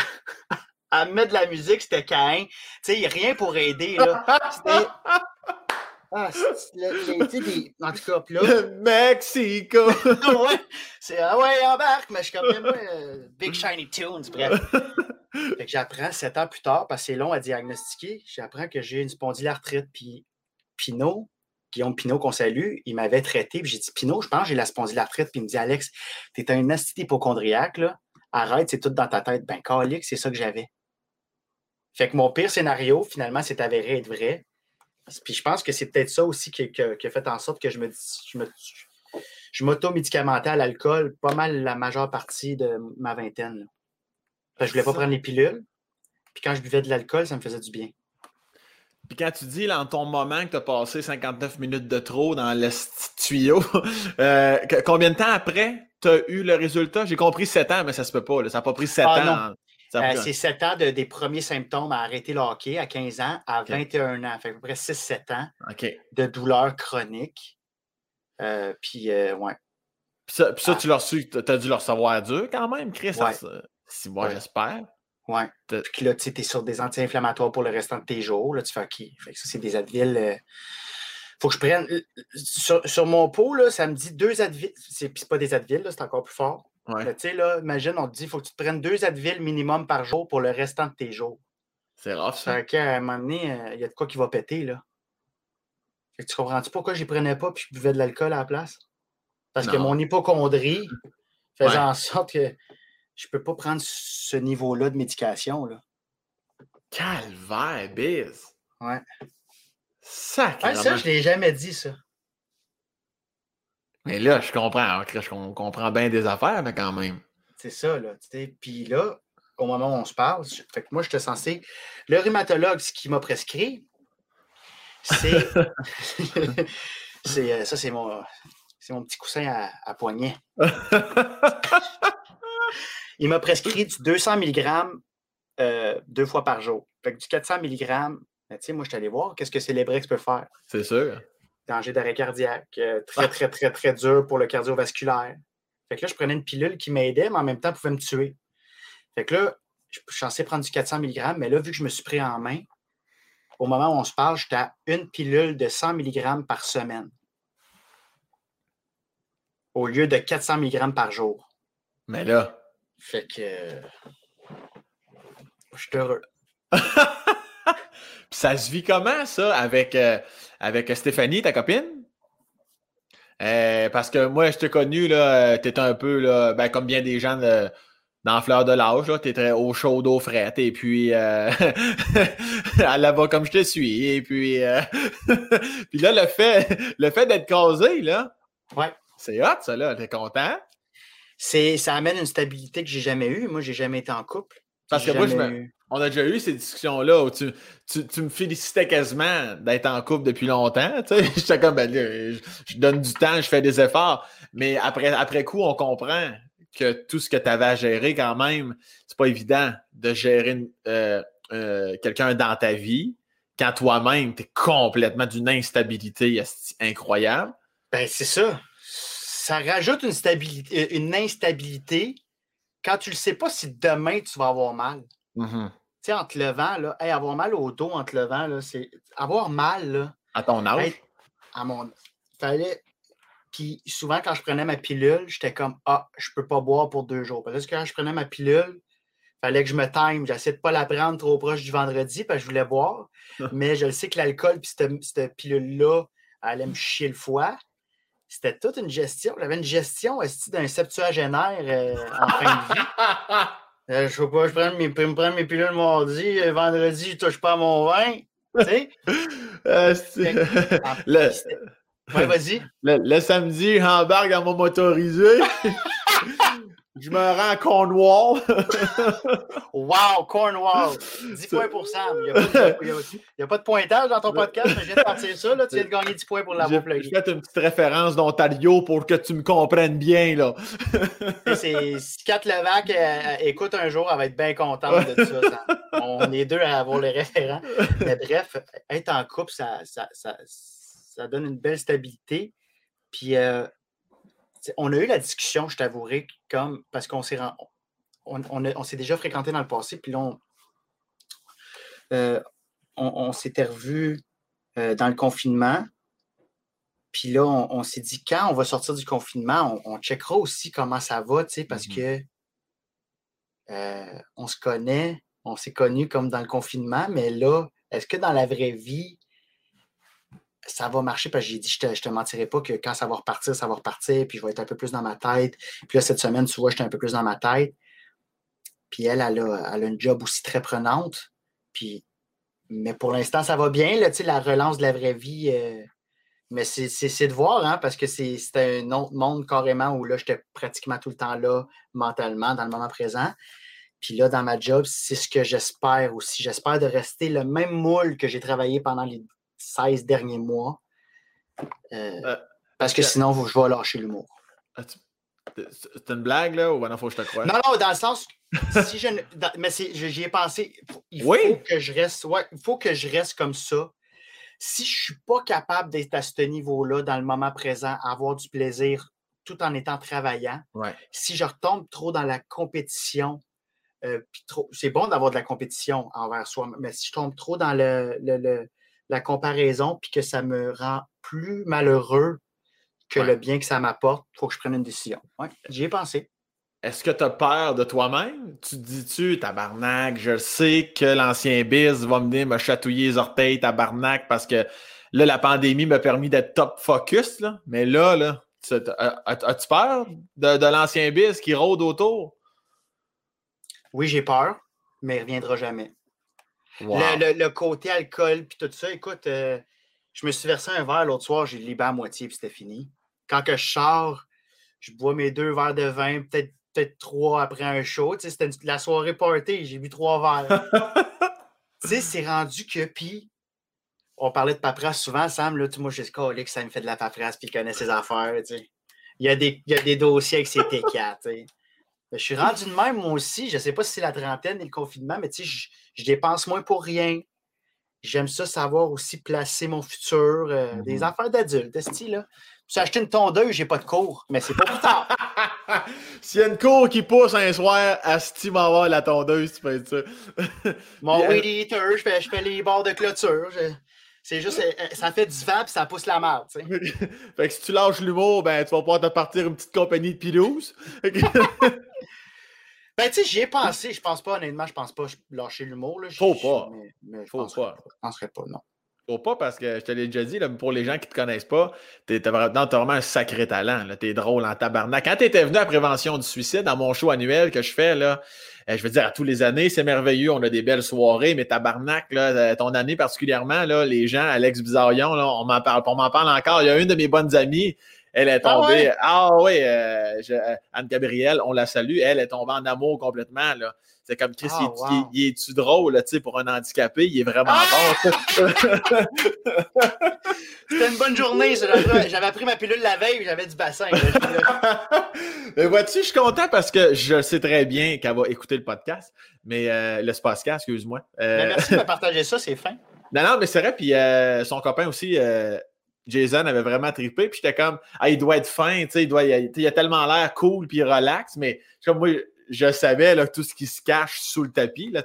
[SPEAKER 2] *laughs* elle me met de la musique, c'était Cain. Tu sais, rien pour aider, là. C'était. *laughs* Ah, c'est des. En tout cas, là.
[SPEAKER 1] Mexico!
[SPEAKER 2] ouais, c'est Ah ouais, embarque, mais je suis comme moi, euh, Big Shiny Tunes, bref. J'apprends sept ans plus tard, parce que c'est long à diagnostiquer, j'apprends que j'ai une spondylarthrite. Puis Pinot, Guillaume Pinot, qu'on salue, il m'avait traité. Puis j'ai dit Pinot, je pense que j'ai la spondylarthrite. Puis il me dit Alex, t'es un astite hypochondriaque, là. Arrête, c'est tout dans ta tête. Ben, calique, c'est ça que j'avais. Fait que mon pire scénario, finalement, c'est avéré être vrai. Puis je pense que c'est peut-être ça aussi qui, a fait en sorte que je me je je m'auto-médicamentais à l'alcool pas mal la majeure partie de ma vingtaine. Je je voulais pas prendre les pilules. Puis quand je buvais de l'alcool, ça me faisait du bien.
[SPEAKER 1] Puis quand tu dis, là, en ton moment, que tu as passé 59 minutes de trop dans le tuyau, *laughs* euh, combien de temps après tu as eu le résultat? J'ai compris 7 ans, mais ça se peut pas. Ça n'a pas pris 7 ah, ans.
[SPEAKER 2] Euh, c'est 7 ans de, des premiers symptômes à arrêter le hockey à 15 ans à 21 ans. Fait à peu près 6-7 ans de douleurs chroniques. Euh, puis, ouais.
[SPEAKER 1] Puis ça, ça ah. tu l'as reçu, tu as dû le recevoir dur quand même, Chris.
[SPEAKER 2] Ouais.
[SPEAKER 1] Si moi, j'espère.
[SPEAKER 2] Oui. Puis là, tu es sur des anti-inflammatoires pour le restant de tes jours. Là, tu fais OK. Fait que ça, c'est des Advil. Euh, faut que je prenne. Sur, mon pot, là, ça me dit deux Advil. C'est pas des Advil, c'est encore plus fort.
[SPEAKER 1] Ouais.
[SPEAKER 2] Tu sais, là, imagine, on te dit il faut que tu te prennes deux Advil minimum par jour pour le restant de tes jours.
[SPEAKER 1] C'est rare, ça.
[SPEAKER 2] Fait qu'à un moment donné, euh, il y a de quoi qui va péter, là. Fait que tu comprends-tu pourquoi je prenais pas puis je buvais de l'alcool à la place? Parce que mon hypochondrie faisait en sorte que je ne peux pas prendre ce niveau-là de médication. Là.
[SPEAKER 1] Calvaire, biz!
[SPEAKER 2] Ouais.
[SPEAKER 1] Sacré.
[SPEAKER 2] ça, je ne l'ai jamais dit, ça.
[SPEAKER 1] Mais là, je comprends. Hein, je comprends bien des affaires, mais quand même.
[SPEAKER 2] C'est ça, là. Puis là, au moment où on se parle, fait que moi, j'étais censé. Le rhumatologue, ce qu'il m'a prescrit, c'est. *laughs* c'est euh, ça, c'est mon, c'est mon petit coussin à, à poignet. *laughs* Il m'a prescrit du 200 mg euh, deux fois par jour. Fait que du 400 mg, ben, tu sais, moi, je suis allé voir qu'est-ce que Célébrex peut faire.
[SPEAKER 1] C'est sûr.
[SPEAKER 2] Danger d'arrêt cardiaque, euh, très, très, très, très dur pour le cardiovasculaire. Fait que là, je prenais une pilule qui m'aidait, mais en même temps, pouvait me tuer. Fait que là, je suis censé prendre du 400 mg, mais là, vu que je me suis pris en main, au moment où on se parle, j'étais à une pilule de 100 mg par semaine. Au lieu de 400 mg par jour.
[SPEAKER 1] Mais là,
[SPEAKER 2] fait que. Je suis heureux. *laughs*
[SPEAKER 1] ça se vit comment, ça, avec, euh, avec Stéphanie, ta copine? Euh, parce que moi, je t'ai connu, là, t'étais un peu, là, ben, comme bien des gens de, dans Fleur de l'âge, tu étais au chaud d'eau frette, et puis euh, *laughs* elle va comme je te suis, et puis, euh, *laughs* puis là, le fait, le fait d'être casé, là,
[SPEAKER 2] ouais.
[SPEAKER 1] c'est hot, ça, là, t'es content?
[SPEAKER 2] Ça amène une stabilité que j'ai jamais eue. Moi, j'ai jamais été en couple.
[SPEAKER 1] Parce que moi, on a déjà eu ces discussions-là où tu, tu, me félicitais quasiment d'être en couple depuis longtemps. *laughs* J'étais comme, ben, je, donne du temps, je fais des efforts. Mais après, après coup, on comprend que tout ce que tu avais à gérer, quand même, c'est pas évident de gérer euh, euh, quelqu'un dans ta vie quand toi-même, tu es complètement d'une instabilité incroyable.
[SPEAKER 2] Ben, c'est ça ça rajoute une, stabilité, euh, une instabilité quand tu ne sais pas si demain tu vas avoir mal.
[SPEAKER 1] Mm-hmm.
[SPEAKER 2] Tu sais, en te levant, là, avoir mal au dos en te levant, là, c'est avoir mal. Là,
[SPEAKER 1] à ton âge?
[SPEAKER 2] à mon. Fallait. Puis souvent, quand je prenais ma pilule, j'étais comme Ah, je peux pas boire pour deux jours. Parce que quand je prenais ma pilule, il fallait que je me time. J'essayais de pas la prendre trop proche du vendredi parce que je voulais boire. *laughs* Mais je le sais que l'alcool puis cette, cette pilule-là allait me chier le foie. C'était toute une gestion. J'avais une gestion d'un septuagénaire euh, en fin de vie? *laughs* Euh, je ne sais pas, je prends mes, me prendre mes pilules mardi, euh, vendredi, je ne touche pas à mon vin. Tu sais? *laughs*
[SPEAKER 1] le,
[SPEAKER 2] ouais, vas-y.
[SPEAKER 1] Le, le, samedi, j'embarque à mon motorisé. *laughs* Je me rends à Cornwall. *laughs*
[SPEAKER 2] wow, Cornwall. 10 points pour Sam. Il n'y a, pas de pointage dans ton podcast, mais je viens de partir ça. Là, tu viens de gagner 10 points pour l'avoir
[SPEAKER 1] plugué. Je fait une petite référence d'Ontario pour que tu me comprennes bien. là.
[SPEAKER 2] Si Kat Levac euh, écoute un jour, elle va être bien contente de ça. On est deux à avoir les référents. Mais bref, être en couple, ça, ça, ça, ça donne une belle stabilité. Puis euh, on a eu la discussion, je t'avouerai, comme parce qu'on s'est on, s'est déjà fréquenté dans le passé, puis là, on, euh, s'était revus euh, dans le confinement. Puis là, on, s'est dit, quand on va sortir du confinement, on, checkera aussi comment ça va, tu sais, parce mm-hmm. que euh, on se connaît, on s'est connus comme dans le confinement, mais là, est-ce que dans la vraie vie, ça va marcher parce que j'ai dit, je te, te mentirai pas que quand ça va repartir, ça va repartir, puis je vais être un peu plus dans ma tête. Puis là, cette semaine, tu vois, j'étais un peu plus dans ma tête. Puis elle, elle a, elle a une job aussi très prenante. Puis, mais pour l'instant, ça va bien, là, la relance de la vraie vie. Euh, mais c'est de voir, hein, parce que c'est un autre monde carrément où là, j'étais pratiquement tout le temps là, mentalement, dans le moment présent. Puis là, dans ma job, c'est ce que j'espère aussi. J'espère de rester le même moule que j'ai travaillé pendant les 16 derniers mois. Euh, euh, parce que sinon, je vais lâcher l'humour.
[SPEAKER 1] C'est une blague, là, ou il faut que je te croie?
[SPEAKER 2] Non, non, dans le sens, si je mais j'y ai pensé, il faut que je reste, ouais, il faut que je reste comme ça. Si je ne suis pas capable d'être à ce niveau-là, dans le moment présent, avoir du plaisir tout en étant travaillant, si je retombe trop dans la compétition, euh, c'est bon d'avoir de la compétition envers soi, mais si je tombe trop dans le, la comparaison, puis que ça me rend plus malheureux que le bien que ça m'apporte, il faut que je prenne une décision. Ouais, j'y ai pensé.
[SPEAKER 1] Est-ce que tu as peur de toi-même? Tu te dis-tu, tabarnak, je sais que l'ancien biz va venir me chatouiller les orteils, tabarnak, parce que là, la pandémie m'a permis d'être top focus, là. mais là, là, as-tu peur de, de l'ancien biz qui rôde autour?
[SPEAKER 2] Oui, j'ai peur, mais il ne reviendra jamais. Le, côté alcool, puis tout ça. Écoute, euh, je me suis versé un verre l'autre soir, j'ai libéré à moitié, puis c'était fini. Quand que je sors, je bois mes deux verres de vin, peut-être peut trois après un show. Tu sais, c'était la soirée party, j'ai bu trois verres. *laughs* tu sais, c'est rendu que, puis, on parlait de paperasse souvent, Sam, là, moi, je sais que ça me fait de la paperasse, puis il connaît ses affaires, tu sais. Il y, a des, il y a des dossiers avec ses T4, tu sais. Je suis rendu de même, moi aussi. Je ne sais pas si c'est la trentaine et le confinement, mais tu sais, je, dépense moins pour rien. J'aime ça savoir aussi placer mon futur. Euh, des mm-hmm. affaires d'adultes, style là. J'ai acheté une tondeuse, j'ai pas de cours, mais c'est pas plus tard. *laughs*
[SPEAKER 1] S'il y a une cour qui pousse un soir, Asti va avoir la tondeuse, tu fais *laughs* ça.
[SPEAKER 2] Mon weed eater, je fais, je fais les bords de clôture. C'est juste, euh, ça fait du vent puis ça pousse la
[SPEAKER 1] sais. *laughs* fait que si tu lâches l'humour, ben, tu vas pouvoir te partir une petite compagnie de pilouse.
[SPEAKER 2] Ben, tu sais, j'y ai pensé. Je pense pas, honnêtement, je pense pas lâcher l'humour.
[SPEAKER 1] Faut pas.
[SPEAKER 2] Mais, Faut pas. Je penserais pas, non.
[SPEAKER 1] Faut pas parce que je te l'ai déjà dit, là, pour les gens qui te connaissent pas, t'es vraiment, vraiment un sacré talent. T'es drôle en tabarnak. Quand t'étais venu à Prévention du suicide, dans mon show annuel que je fais, là, euh, je veux dire, à tous les années, c'est merveilleux, on a des belles soirées, mais tabarnak, là, euh, ton année particulièrement, là, les gens, Alex Bizarion, là, on m'en parle, on m'en parle encore. Il y a une de mes bonnes amies, elle est ah tombée. Ah, oui, euh, Anne-Gabrielle, on la salue. Elle est tombée en amour complètement. Là. C'est comme Chris, ah, il, est-tu drôle là, pour un handicapé? Il est vraiment ah! bon. *laughs*
[SPEAKER 2] C'était une bonne journée. J'avais pris ma pilule la veille j'avais du bassin. *laughs*
[SPEAKER 1] mais vois-tu, je suis content parce que je sais très bien qu'elle va écouter le podcast. Mais euh, le podcast, excuse-moi.
[SPEAKER 2] Euh, merci de partager ça, c'est fin. *laughs*
[SPEAKER 1] Non, non, mais c'est vrai. Puis son copain aussi, Jason avait vraiment trippé. Puis j'étais comme, ah, il doit être fin, il, doit, il, a, tellement l'air cool puis relax. Mais comme moi, je savais là, tout ce qui se cache sous le tapis, là,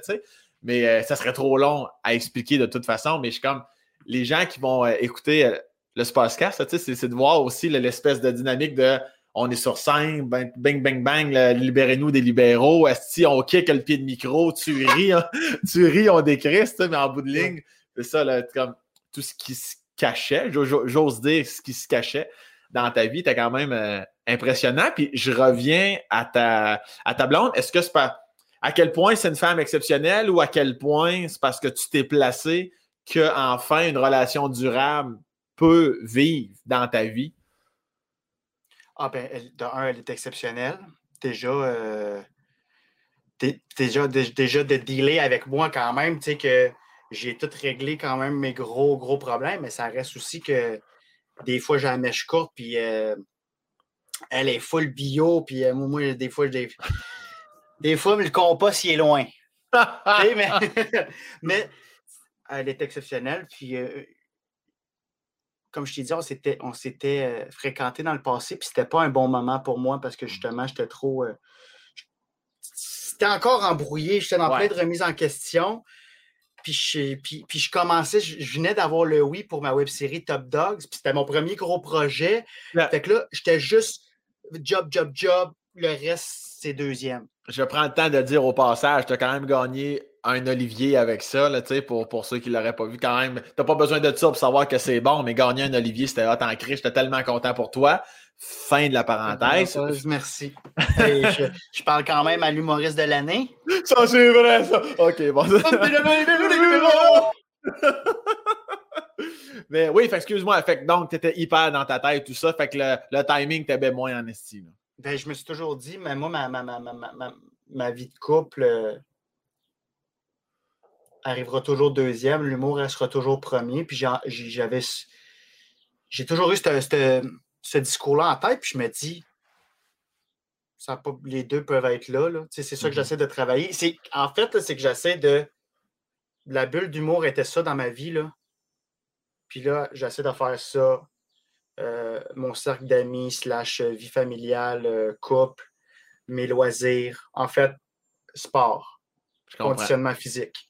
[SPEAKER 1] mais euh, ça serait trop long à expliquer de toute façon. Mais je suis comme, les gens qui vont euh, écouter euh, le Spacecast, c'est de voir aussi l'espèce de dynamique de on est sur scène, bang, bang, bang, bang libérez-nous des libéraux, si on kick le pied de micro, tu ris, hein, *laughs* tu ris, on décrit, mais en bout de ligne, c'est ça, là, comme tout ce qui se cachait, j'ose dire ce qui se cachait dans ta vie, t'es quand même euh, impressionnant. Puis je reviens à ta, à ta blonde. Est-ce que c'est pas à quel point c'est une femme exceptionnelle ou à quel point c'est parce que tu t'es placé que enfin une relation durable peut vivre dans ta vie?
[SPEAKER 2] Ah ben, de un, elle est exceptionnelle. Déjà, euh, déjà, déjà de dealer avec moi quand même, tu sais que j'ai tout réglé quand même mes gros, gros problèmes, mais ça reste aussi que des fois j'ai la mèche courte, puis euh, elle est full bio, puis euh, moi, des fois, des, des fois, le compost, il est loin. *laughs* mais, elle est exceptionnelle, puis comme je t'ai dit, on s'était, on s'était fréquenté dans le passé, puis c'était pas un bon moment pour moi parce que justement, j'étais trop. c'était encore embrouillé, j'étais dans plein de remises en question. Puis je, puis, je commençais, je, venais d'avoir le oui pour ma web série Top Dogs, puis c'était mon premier gros projet. Fait que là, j'étais juste job, job, job, le reste, c'est deuxième.
[SPEAKER 1] Je prends le temps de dire au passage, tu as quand même gagné un Olivier avec ça, là, pour, pour ceux qui ne l'auraient pas vu quand même. Tu n'as pas besoin de ça pour savoir que c'est bon, mais gagner un Olivier, c'était hot en cri. J'étais tellement content pour toi. Fin de la parenthèse.
[SPEAKER 2] Merci. *laughs* je, parle quand même à l'humoriste de l'année.
[SPEAKER 1] Ça, c'est vrai, ça. OK, bon. *laughs* *laughs* mais oui, excuse-moi. Fait donc, tu étais hyper dans ta tête, tout ça. Fait que le, timing t'avait moins en estime.
[SPEAKER 2] Ben, je me suis toujours dit, mais moi, ma, ma, ma, ma vie de couple euh, arrivera toujours deuxième, l'humour restera toujours premier. Puis j'avais. J'ai toujours eu ce, discours-là en tête, puis je me dis, ça pas, les deux peuvent être là. C'est ça que mm-hmm. j'essaie de travailler. En fait, c'est que j'essaie de. La bulle d'humour était ça dans ma vie. Là. Puis là, j'essaie de faire ça. Euh, mon cercle d'amis, slash vie familiale, euh, couple, mes loisirs. En fait, sport, conditionnement physique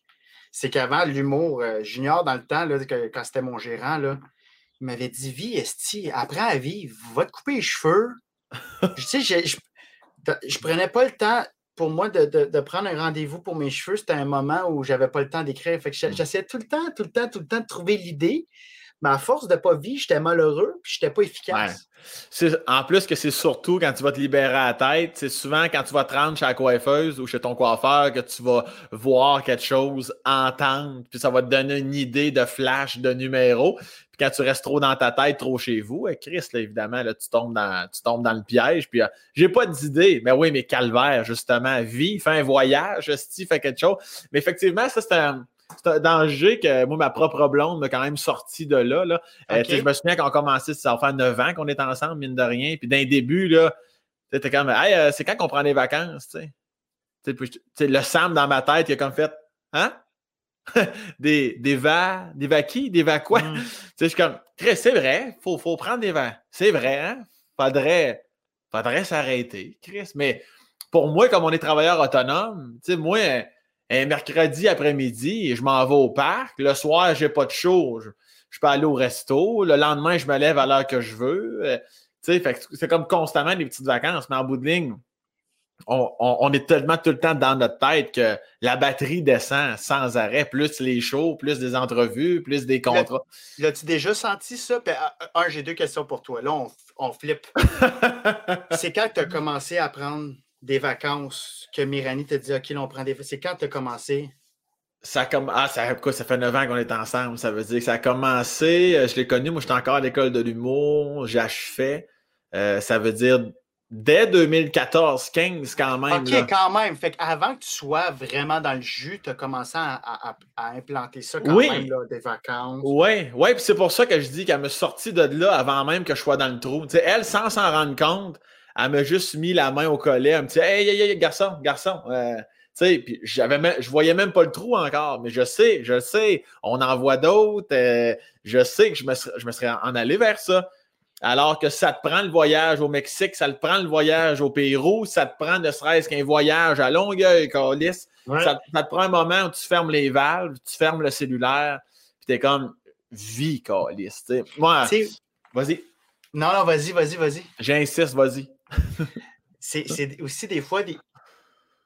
[SPEAKER 2] c'est qu'avant, l'humour, euh, Junior, dans le temps, là, quand c'était mon gérant, là, il m'avait dit Vie, Esti, apprends à vivre, va te couper les cheveux. je, sais, je, je, prenais pas le temps pour moi de, prendre un rendez-vous pour mes cheveux. C'était un moment où j'avais pas le temps d'écrire. Fait que mm. j'essayais tout le temps, tout le temps, tout le temps de trouver l'idée. Mais à force de ne pas vivre, j'étais malheureux puis je n'étais pas efficace.
[SPEAKER 1] En plus que c'est surtout quand tu vas te libérer à la tête, c'est souvent quand tu vas te rendre chez la coiffeuse ou chez ton coiffeur que tu vas voir quelque chose, entendre, puis ça va te donner une idée de flash, de numéro. Puis quand tu restes trop dans ta tête, trop chez vous, eh, Chris, évidemment, là, tu, tombes dans, tu tombes dans le piège. Puis euh, j'ai pas d'idée. Mais oui, mais calvaire, justement, vie, fais un voyage, si, fais quelque chose. Mais effectivement, ça, c'est un c'est un danger que moi, ma propre blonde m'a quand même sorti de là. là. Euh, je me souviens qu'on a commencé, ça va faire 9 ans qu'on est ensemble, mine de rien. Puis d'un début, là, c'était comme, hey, euh, c'est quand qu'on prend des vacances, tu sais? le Sam dans ma tête, il a comme fait, hein? *laughs* des, des va, des va qui, des va quoi? Mm. je suis comme, c'est vrai, il faut, faut prendre des vents. C'est vrai, hein? Faudrait, faudrait s'arrêter, Chris. Mais pour moi, comme on est travailleur autonome, tu sais, moi, un mercredi après-midi, je m'en vais au parc. Le soir, j'ai pas de show. Je, peux aller au resto. Le lendemain, je me lève à l'heure que je veux. Euh, c'est comme constamment des petites vacances, mais en bout de ligne, on, est tellement tout le temps dans notre tête que la batterie descend sans arrêt, plus les shows, plus des entrevues, plus des contrats.
[SPEAKER 2] L'as-tu déjà senti ça? Ben, un, j'ai deux questions pour toi. Là, on, on flippe. *laughs* C'est quand tu as commencé à prendre des vacances que Mirani t'a dit OK, on prend des vacances. C'est quand tu as commencé?
[SPEAKER 1] Ça comme ah ça quoi ça fait neuf ans qu'on est ensemble ça veut dire que ça a commencé euh, je l'ai connu moi j'étais encore à l'école de l'humour j'achevais euh, ça veut dire dès 2014 15 quand même
[SPEAKER 2] ok quand même. Fait qu'avant que tu sois vraiment dans le jus tu as commencé à, implanter ça quand même là, des vacances.
[SPEAKER 1] Oui oui puis c'est pour ça que je dis qu'elle me sortit de là avant même que je sois dans le trou. Elle sans s'en rendre compte elle m'a juste mis la main au collet. Elle me dit Hey, hey, hey, garçon, garçon. Euh, tu sais, puis j'avais je voyais même pas le trou encore, mais je sais, je sais, on en voit d'autres. Euh, je sais que je me, serais, je me serais en allé vers ça. Alors que ça te prend le voyage au Mexique, ça te prend le voyage au Pérou, ça te prend ne serait-ce qu'un voyage à Longueuil, Calis. Ça, ça, te prend un moment où tu fermes les valves, tu fermes le cellulaire, puis t'es comme, vie, Calis. Moi, vas-y.
[SPEAKER 2] Non, non, vas-y, vas-y, vas-y.
[SPEAKER 1] J'insiste, vas-y.
[SPEAKER 2] C'est aussi des fois, des...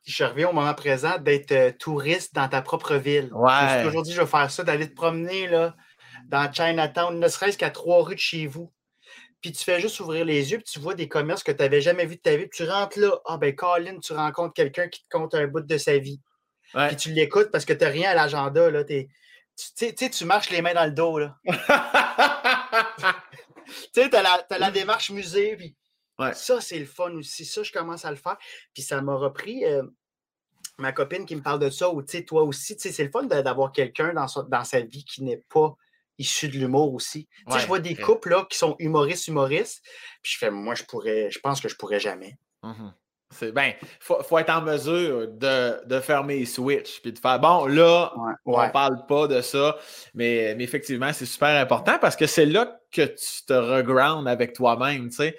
[SPEAKER 2] je reviens au moment présent, d'être euh, touriste dans ta propre ville.
[SPEAKER 1] Ouais.
[SPEAKER 2] Aujourd'hui, je vais faire ça, d'aller te promener là, dans Chinatown, ne serait-ce qu'à trois rues de chez vous. Puis tu fais juste ouvrir les yeux, puis tu vois des commerces que tu n'avais jamais vus de ta vie. Puis tu rentres là, ah ben Colin, tu rencontres quelqu'un qui te compte un bout de sa vie. Puis tu l'écoutes parce que tu n'as rien à l'agenda. Là, tu sais, tu marches les mains dans le dos. Là. *laughs* tu sais, tu as, la démarche musée. Puis ça, c'est le fun aussi. Ça, je commence à le faire. Puis ça m'a repris. Euh, ma copine qui me parle de ça, ou toi aussi, c'est le fun d'avoir quelqu'un dans, dans sa vie qui n'est pas issu de l'humour aussi. je vois des couples là, qui sont humoristes, humoristes, puis je fais, moi, je pourrais, je pense que je pourrais jamais.
[SPEAKER 1] Mmh c'est ben, faut, faut, être en mesure de, de fermer les switches puis de faire bon, là, on ne parle pas de ça, mais, mais effectivement, c'est super important parce que c'est là que tu te regrounds avec toi-même. Tu sais,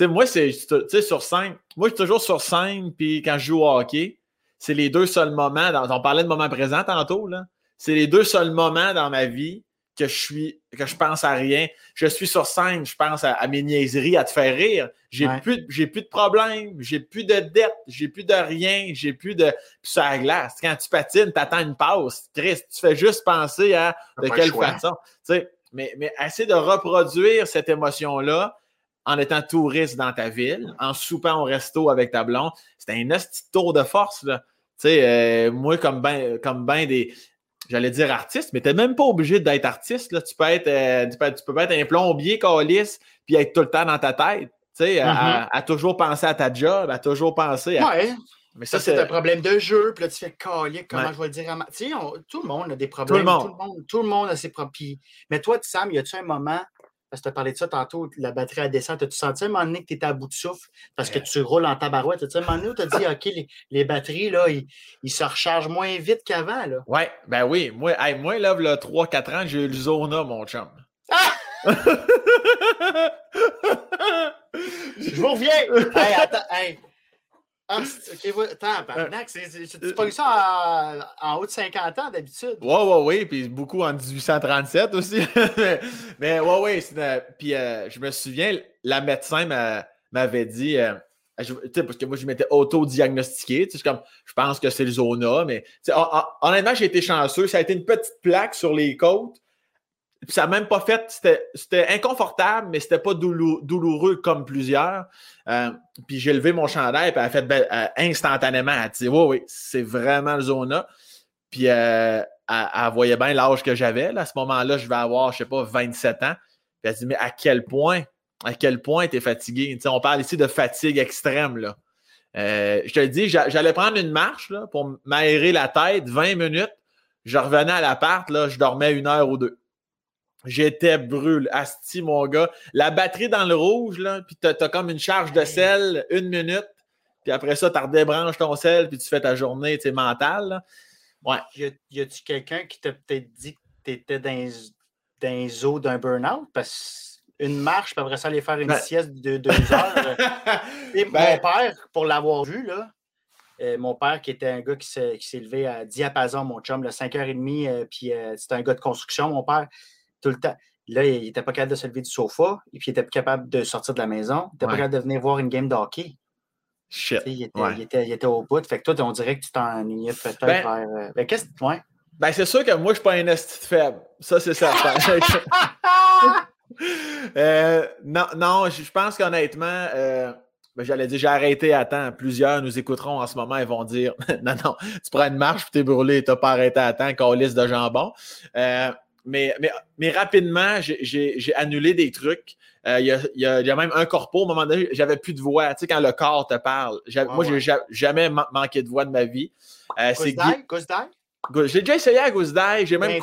[SPEAKER 1] moi, c'est sur scène, moi, je suis toujours sur scène, puis quand je joue au hockey, c'est les deux seuls moments, on parlait de moment présent tantôt, là, c'est les deux seuls moments dans ma vie que je suis, que je pense à rien. Je suis sur scène, je pense à, mes niaiseries, à te faire rire. J'ai plus, j'ai plus de problèmes, j'ai plus de dettes, j'ai plus de rien, j'ai plus de. Puis ça glace. Quand tu patines, tu attends une pause. Chris, tu fais juste penser à de quelle façon. Tu sais, mais, mais essayer de reproduire cette émotion-là en étant touriste dans ta ville, en soupant au resto avec ta blonde, c'est un petit tour de force. Là. Tu sais, euh, moi, comme ben, comme ben des, j'allais dire artiste, mais tu n'es même pas obligé d'être artiste. Là. Tu, peux être, euh, tu, peux, être un plombier calice puis être tout le temps dans ta tête. Tu sais, à, mm-hmm. toujours penser à ta job, à toujours penser à.
[SPEAKER 2] Ouais. Mais ça, c'est un problème de jeu. Puis là, tu fais calier, comment je vais le dire à ma... Tu sais, tout le monde a des problèmes. Tout le monde. Tout le monde, a ses problèmes. Mais toi, Sam, y a-tu un moment parce que tu as parlé de ça tantôt, la batterie à descente. As-tu senti à un moment donné que tu étais à bout de souffle parce que tu roules en tabarouette? As-tu un moment donné où tu as dit, OK, les, batteries, là, ils, se rechargent moins vite qu'avant?
[SPEAKER 1] Oui, ben oui. Moi, moi là, là 3-4 ans, j'ai eu le Zona, mon chum.
[SPEAKER 2] Ah! *laughs* *laughs* Je vous reviens! hey, attends, hey, ah, *laughs* ok, attends, c'est pas eu ça en, haut de 50 ans d'habitude.
[SPEAKER 1] Oui, oui, oui, puis beaucoup en 1837 aussi. *laughs* mais, oui, oui, puis euh, je me souviens, la médecin m'avait dit, euh, parce que moi, je m'étais auto-diagnostiqué, comme, je pense que c'est le zona, mais honnêtement, j'ai été chanceux, ça a été une petite plaque sur les côtes, ça n'a même pas fait, c'était inconfortable, mais c'était pas douloureux comme plusieurs. Euh, puis j'ai levé mon chandail, puis elle a fait ben, euh, instantanément, elle a dit Oui, oui, c'est vraiment le zona. Puis euh, elle, voyait bien l'âge que j'avais. À ce moment-là, je vais avoir, je sais pas, 27 ans. Puis elle dit Mais à quel point, à quel point tu es fatigué? on parle ici de fatigue extrême. Là. je te dis, j'allais prendre une marche là, pour m'aérer la tête, 20 minutes. Je revenais à l'appart, je dormais une heure ou deux. J'étais brûlé. Asti, mon gars. La batterie dans le rouge, là, puis t'as as comme une charge de sel, une minute, puis après ça, tu redébranches ton sel, puis tu fais ta journée mentale. Ouais.
[SPEAKER 2] Y a-tu quelqu'un qui t'a peut-être dit que tu étais dans, dans les eaux d'un burn-out? Parce une marche, puis après ça, aller faire une ben sieste de deux heures. *laughs* Et mon ben père, pour l'avoir vu, là, euh, mon père, qui était un gars qui s'est levé à diapason, mon chum, le 5h30, euh, puis euh, c'était un gars de construction, mon père tout le temps. Là, il n'était pas capable de se lever du sofa, et puis il n'était pas capable de sortir de la maison. Il n'était pas capable de venir voir une game de hockey.
[SPEAKER 1] Shit.
[SPEAKER 2] Il était, il, était, au bout. Fait que toi, on dirait que tu t'ennuyais peut-être ben, vers. Euh, ben, qu'est-ce que. Ouais.
[SPEAKER 1] Ben, c'est sûr que moi, je ne suis pas un esti faible. Ça, c'est ça. *laughs* euh, non, non, je pense qu'honnêtement, euh, ben, j'allais dire, j'ai arrêté à temps. Plusieurs nous écouteront en ce moment et vont dire *laughs* Non, non, tu prends une marche, tu es brûlé, tu n'as pas arrêté à temps, qu'on liste de jambon. Mais, mais, mais rapidement, j'ai annulé des trucs. Euh, il y, a, y, a, même un corpo, au moment donné, j'avais plus de voix. Tu sais, quand le corps te parle. moi, j'ai jamais manqué de voix de ma vie.
[SPEAKER 2] Euh, c'est
[SPEAKER 1] J'ai déjà essayé à Gousdaï. J'ai même.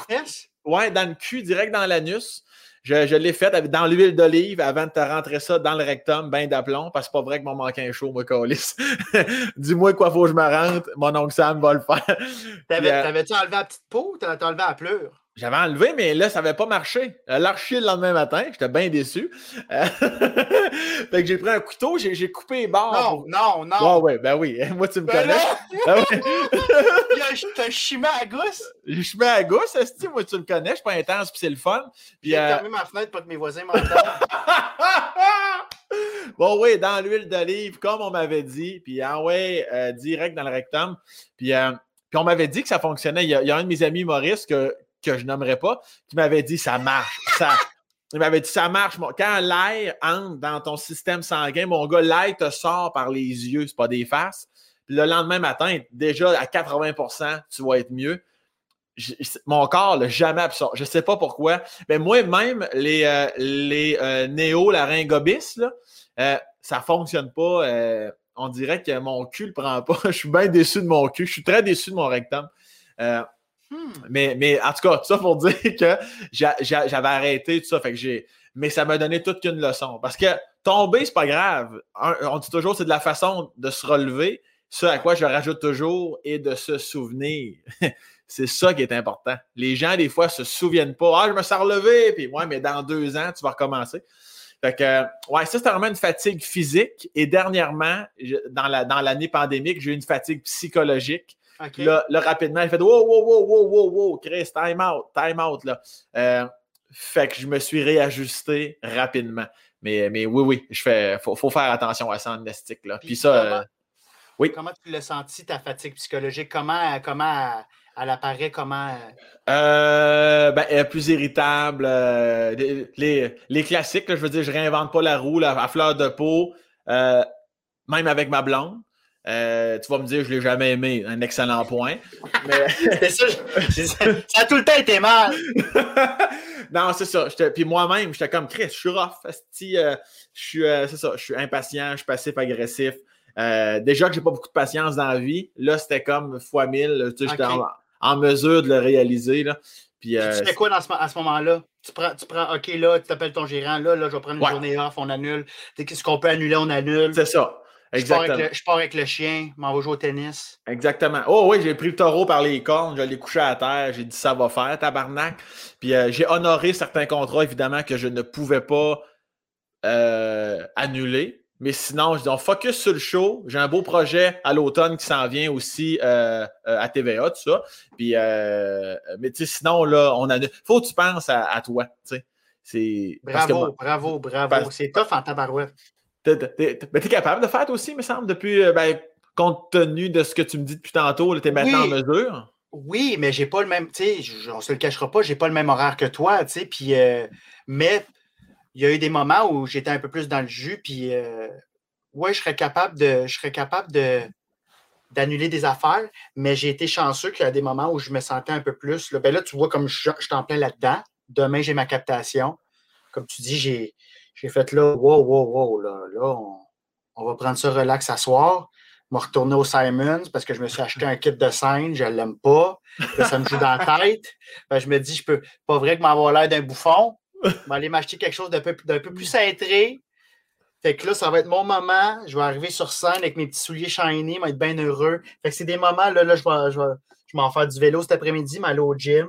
[SPEAKER 1] Ouais, dans le cul, direct dans l'anus. Je, je l'ai fait dans l'huile d'olive avant de te rentrer ça dans le rectum, ben d'aplomb, parce que c'est pas vrai que mon manqué un chaud, moi, colis. *laughs* Dis-moi quoi faut que je me rentre, mon oncle Sam va le faire.
[SPEAKER 2] Euh, t'avais-tu enlevé la petite peau ou t'as enlevé la pleure?
[SPEAKER 1] J'avais enlevé, mais là, ça n'avait pas marché. L'archi le lendemain matin, j'étais bien déçu. Euh, *laughs* fait que j'ai pris un couteau, j'ai coupé les barres.
[SPEAKER 2] Non, non, non.
[SPEAKER 1] Ouais, ouais, ben oui. *laughs* Moi, tu me ben connais. *laughs* Ben
[SPEAKER 2] oui. T'as chimé à gousse?
[SPEAKER 1] J'ai chimé à gousse, est moi, tu le connais. Je suis pas intense, puis c'est le fun.
[SPEAKER 2] J'ai euh... fermé ma fenêtre pour que mes voisins m'entendent.
[SPEAKER 1] bon, oui, dans l'huile d'olive, comme on m'avait dit, puis ah ouais, euh, direct dans le rectum. Puis, puis on m'avait dit que ça fonctionnait. Il y, a, il y a un de mes amis Maurice que que je nommerai pas, qui m'avait dit ça marche. *laughs* Il m'avait dit ça marche. Quand l'air entre dans ton système sanguin, mon gars, l'air te sort par les yeux, c'est pas des faces. Le lendemain matin, déjà à 80% tu vas être mieux. mon corps l'a jamais absorbé. Je sais pas pourquoi. Mais moi-même, les, euh, les euh, néo-laryngobis, euh, ça fonctionne pas. Euh, on dirait que mon cul le prend pas. *laughs* je suis bien déçu de mon cul. Je suis très déçu de mon rectum. Hmm. Mais, mais en tout cas, tout ça pour *laughs* dire que j'avais arrêté tout ça. Fait que. Mais ça m'a donné toute une leçon. Parce que tomber, c'est pas grave. on dit toujours c'est de la façon de se relever. Ce à quoi je rajoute toujours et de se souvenir. *laughs* c'est ça qui est important. Les gens, des fois, se souviennent pas. Ah, je me suis relevé, puis ouais, mais dans deux ans, tu vas recommencer. Fait que, ouais, ça, c'était vraiment une fatigue physique. Et dernièrement, dans l'année dans pandémique, j'ai eu une fatigue psychologique. Là, rapidement, il fait Wow, wow, wow, wow, wow, wow, Chris, time out, time out. Là. Euh, fait que je me suis réajusté rapidement. Mais, mais oui, oui, je fais, faut, faut faire attention à ça en Là. Puis, ça.
[SPEAKER 2] Comment, euh, oui. Comment tu l'as senti, ta fatigue psychologique? Comment, comment elle, apparaît? Comment.
[SPEAKER 1] Euh, ben, elle est plus irritable. les, les, classiques, je veux dire, je réinvente pas la roue à fleur de peau. même avec ma blonde. Euh, tu vas me dire, je ne l'ai jamais aimé. Un excellent point.
[SPEAKER 2] Mais... *laughs* ça, ça a tout le temps été mal. *laughs*
[SPEAKER 1] non, c'est ça. Puis moi-même, j'étais comme Chris, je suis rough. Euh, je suis, euh, c'est ça, je suis impatient, je suis passif-agressif. déjà que j'ai pas beaucoup de patience dans la vie, là, c'était comme fois mille. Tu sais, J'étais en, mesure de le réaliser. Là. Puis,
[SPEAKER 2] tu fais quoi dans ce, à ce moment-là? Tu prends, tu prends, OK, là, tu t'appelles ton gérant, là, là, je vais prendre une journée off, on annule. Qu'est-ce qu'on peut annuler, on annule.
[SPEAKER 1] C'est ça.
[SPEAKER 2] Exactement. Je pars, avec le, chien, m'en vais jouer au tennis.
[SPEAKER 1] Exactement. Oh oui, j'ai pris le taureau par les cornes, je l'ai couché à terre, j'ai dit ça va faire, tabarnak. Puis euh, j'ai honoré certains contrats, évidemment, que je ne pouvais pas euh, annuler. Mais sinon, je dis on focus sur le show. J'ai un beau projet à l'automne qui s'en vient aussi euh, à TVA, tout ça. Puis, mais tu sais, sinon, là, on a. Faut que tu penses à, toi. Tu sais.
[SPEAKER 2] Bravo, bravo, bravo. C'est tough en tabarouette.
[SPEAKER 1] Mais t'es capable de faire aussi, me semble, depuis, euh, ben, compte tenu de ce que tu me dis depuis tantôt, t'es maintenant en mesure?
[SPEAKER 2] Oui, mais j'ai pas le même, tu sais, on se le cachera pas, j'ai pas le même horaire que toi, tu sais, puis, euh, mais il y a eu des moments où j'étais un peu plus dans le jus, puis, euh, ouais, je serais capable de, je serais capable de, d'annuler des affaires, mais j'ai été chanceux qu'il y a des moments où je me sentais un peu plus, là, ben là, tu vois, comme je, je t'en plein là-dedans, demain, j'ai ma captation, comme tu dis, j'ai, j'ai fait là, wow, wow, wow, là, là on, va prendre ça relax à soir. Je vais retourner au Simons parce que je me suis acheté un kit de scène, je ne l'aime pas. ça me joue dans la tête. je me dis, je peux pas vrai que m'avoir l'air d'un bouffon. Je vais aller m'acheter quelque chose d'un peu, peu, plus cintré. Fait que là, ça va être mon moment. Je vais arriver sur scène avec mes petits souliers shiny, je vais être bien heureux. Fait que c'est des moments, là, là je vais, je vais, je faire du vélo cet après-midi, m'aller au gym.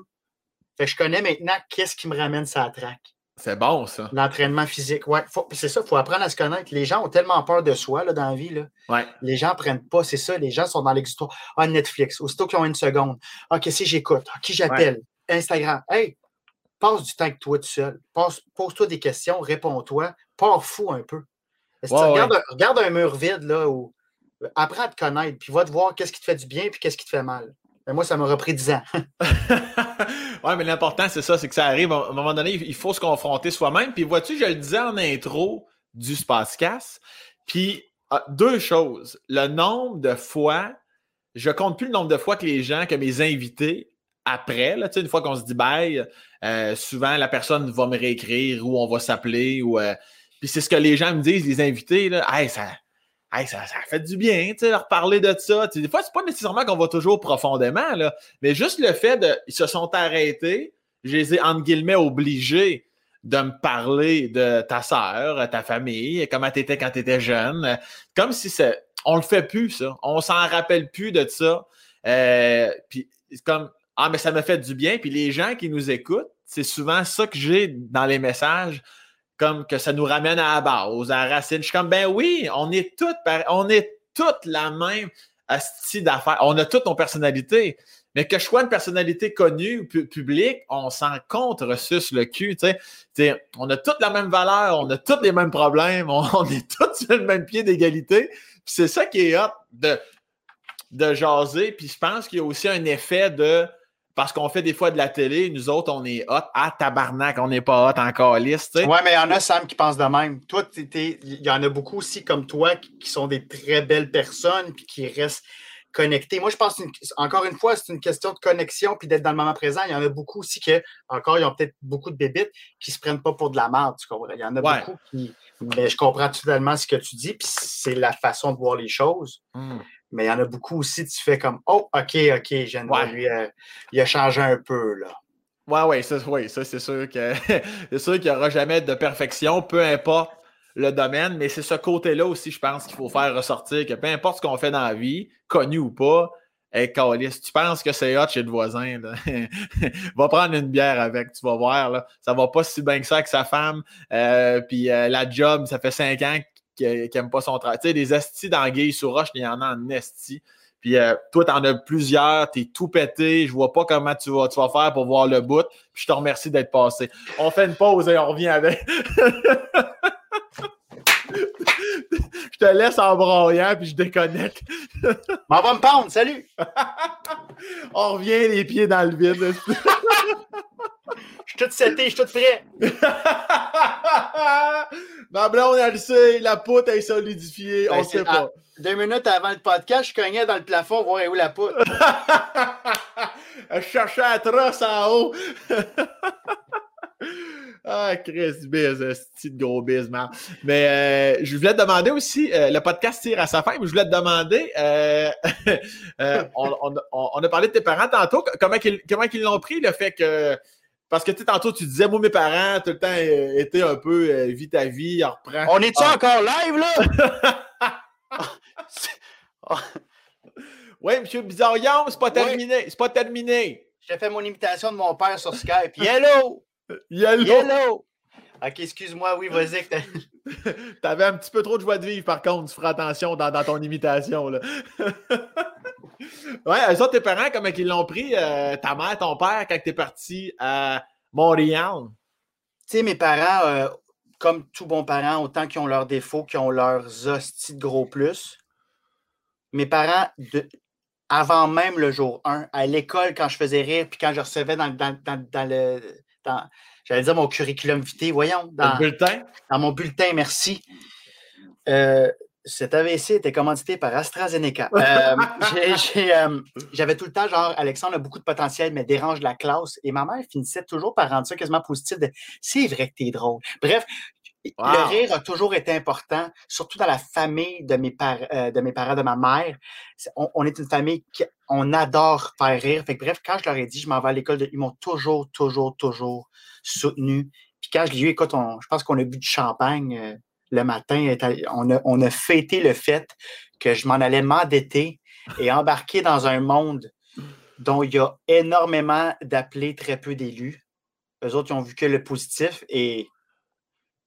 [SPEAKER 2] Fait que je connais maintenant qu'est-ce qui me ramène sa traque.
[SPEAKER 1] C'est bon, ça.
[SPEAKER 2] L'entraînement physique, ouais. C'est ça, il faut apprendre à se connaître. Les gens ont tellement peur de soi là, dans la vie. Là.
[SPEAKER 1] Ouais.
[SPEAKER 2] Les gens ne prennent pas, c'est ça. Les gens sont dans l'existoire. Ah, Netflix, aussitôt qu'ils ont une seconde. Ah, qu'est-ce que j'écoute? Ah, qui j'appelle? Instagram. Hey, passe du temps avec toi tout seul. Pose-toi des questions, réponds-toi. Pars fou un peu. regarde, un, mur vide, là, où, apprends à te connaître, puis va te voir qu'est-ce qui te fait du bien, puis qu'est-ce qui te fait mal. Mais moi, ça m'a repris 10 ans. *laughs*
[SPEAKER 1] oui, mais l'important, c'est ça, c'est que ça arrive. À un moment donné, il faut se confronter soi-même. Puis vois-tu, je le disais en intro du Spacecast. Puis ah, deux choses. Le nombre de fois, je compte plus le nombre de fois que les gens, que mes invités, après, là, une fois qu'on se dit bye, euh, souvent la personne va me réécrire ou on va s'appeler. euh, Puis c'est ce que les gens me disent, les invités, là, hey, ça, ça, ça fait du bien, tu sais, leur parler de ça. des fois, c'est pas nécessairement qu'on va toujours profondément, mais juste le fait de. Se sont arrêtés, je les ai, entre guillemets, obligés de me parler de ta sœur, ta famille, comment tu étais quand tu étais jeune. Comme si c'est. On le fait plus, ça. On s'en rappelle plus de ça. Euh, puis, comme. Ah, mais ça me fait du bien. Puis les gens qui nous écoutent, c'est souvent ça que j'ai dans les messages, comme que ça nous ramène à la base, à la racine. Je suis comme, ben oui, on est toutes, on est toutes la même style d'affaires. On a toutes nos personnalités. Mais que je sois une personnalité connue, publique, on s'en compte ressus le cul. on a toutes la même valeur, on a tous les mêmes problèmes, *laughs* on, est tous sur le même pied d'égalité. c'est ça qui est hot de, de jaser. Puis je pense qu'il y a aussi un effet de. Parce qu'on fait des fois de la télé, nous autres, on est hot. Ah, tabarnak, on n'est pas hot encore liste.
[SPEAKER 2] Ouais, mais il y en a, Sam, qui pensent de même. Toi, il y en a beaucoup aussi comme toi qui, sont des très belles personnes puis qui restent connectés. Moi, je pense, encore une fois, c'est une question de connexion puis d'être dans le moment présent. Il y en a beaucoup aussi qui, encore, ils ont peut-être beaucoup de bébites qui ne se prennent pas pour de la merde. Tu comprends? Il y en a beaucoup qui. Mais je comprends totalement ce que tu dis, puis c'est la façon de voir les choses. Hmm. Mais il y en a beaucoup aussi, tu fais comme Oh, OK, OK, je lui, euh, il a changé un peu, là.
[SPEAKER 1] Ouais, ouais, ça, ça c'est sûr que *laughs* c'est sûr qu'il n'y aura jamais de perfection, peu importe le domaine, mais c'est ce côté-là aussi, je pense, qu'il faut faire ressortir que peu importe ce qu'on fait dans la vie, connu ou pas, Hey, Calis, tu penses que c'est hot chez le voisin, *laughs* va prendre une bière avec, tu vas voir, là. ça va pas si bien que ça avec sa femme. Euh, puis euh, la job, ça fait cinq ans qu'il n'aime pas son travail. Tu sais, des estis d'anguilles sur roche, il y en a en esti. Puis euh, toi, tu en as plusieurs, tu es tout pété, je vois pas comment tu vas, tu vas faire pour voir le bout. Puis je te remercie d'être passé. On fait une pause et on revient avec. *laughs* je te laisse en broyant, puis je déconnecte. *laughs*
[SPEAKER 2] M'en va me pendre, salut! *laughs*
[SPEAKER 1] On revient les pieds dans le vide. *laughs*
[SPEAKER 2] Je suis tout seté, je suis tout frais.
[SPEAKER 1] Ma blonde, elle sait, la poutre est solidifiée, ben, on sait pas.
[SPEAKER 2] deux minutes avant le podcast, je cognais dans le plafond voir où la poutre.
[SPEAKER 1] je cherchais la trosse en haut. Ah, Chris Biz, petit gros biz, man. Mais euh, je voulais te demander aussi, euh, le podcast tire à sa fin, mais je voulais te demander, euh, *laughs* on, a parlé de tes parents tantôt, comment ils, comment ils l'ont pris, le fait que, parce que tu tantôt tu disais, moi mes parents, tout le temps, étaient un peu, vie ta vie, on reprend.
[SPEAKER 2] On est-tu ah. encore live, là? *laughs*
[SPEAKER 1] oui, monsieur Bizarrion, c'est pas terminé, c'est pas terminé.
[SPEAKER 2] J'ai fait mon imitation de mon père sur Skype. Hello!
[SPEAKER 1] Yellow!
[SPEAKER 2] Yellow! Ok, excuse-moi, oui, vas-y. *laughs*
[SPEAKER 1] T'avais un petit peu trop de joie de vivre, par contre, tu feras attention dans, ton imitation. Là. *laughs* ouais, eux tes parents, comment ils l'ont pris, euh, ta mère, ton père, quand t'es parti à Montréal?
[SPEAKER 2] Tu sais, mes parents, euh, comme tout bon parent, autant qu'ils ont leurs défauts, qu'ils ont leurs hosties de gros plus, mes parents, de, avant même le jour 1, à l'école, quand je faisais rire, puis quand je recevais dans, dans, dans le j'allais dire mon curriculum vitae, voyons. Dans,
[SPEAKER 1] bulletin?
[SPEAKER 2] Dans mon bulletin, merci. Euh, cet AVC était commandité par AstraZeneca. Euh, *laughs* euh, j'avais tout le temps, genre, Alexandre a beaucoup de potentiel, mais dérange la classe. Et ma mère finissait toujours par rendre ça quasiment positif de c'est vrai que t'es drôle. Bref, le rire a toujours été important, surtout dans la famille de mes, euh, de mes parents, de ma mère. On, est une famille qui on adore faire rire. Fait bref, quand je leur ai dit je m'en vais à l'école, ils m'ont toujours, toujours, toujours soutenu. Puis quand je l'ai eu, écoute, je pense qu'on a bu du champagne euh, le matin. On a, on a fêté le fait que je m'en allais m'endetter et embarquer dans un monde dont il y a énormément d'appelés, très peu d'élus. Eux autres, ils ont vu que le positif et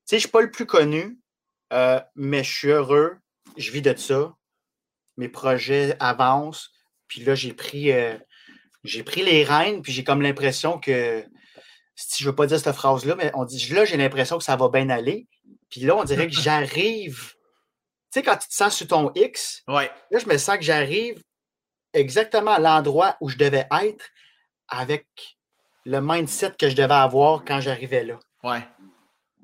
[SPEAKER 2] sais, je ne suis pas le plus connu, euh, mais je suis heureux. Je vis de ça. Mes projets avancent. Puis là, j'ai pris, euh, j'ai pris les rênes, puis j'ai comme l'impression que, si je ne veux pas dire cette phrase-là, mais on dit là, j'ai l'impression que ça va bien aller. Puis là, on dirait que *laughs* j'arrive. Tu sais, quand tu te sens sur ton X,
[SPEAKER 1] là,
[SPEAKER 2] je me sens que j'arrive exactement à l'endroit où je devais être avec le mindset que je devais avoir quand j'arrivais là.
[SPEAKER 1] Ouais.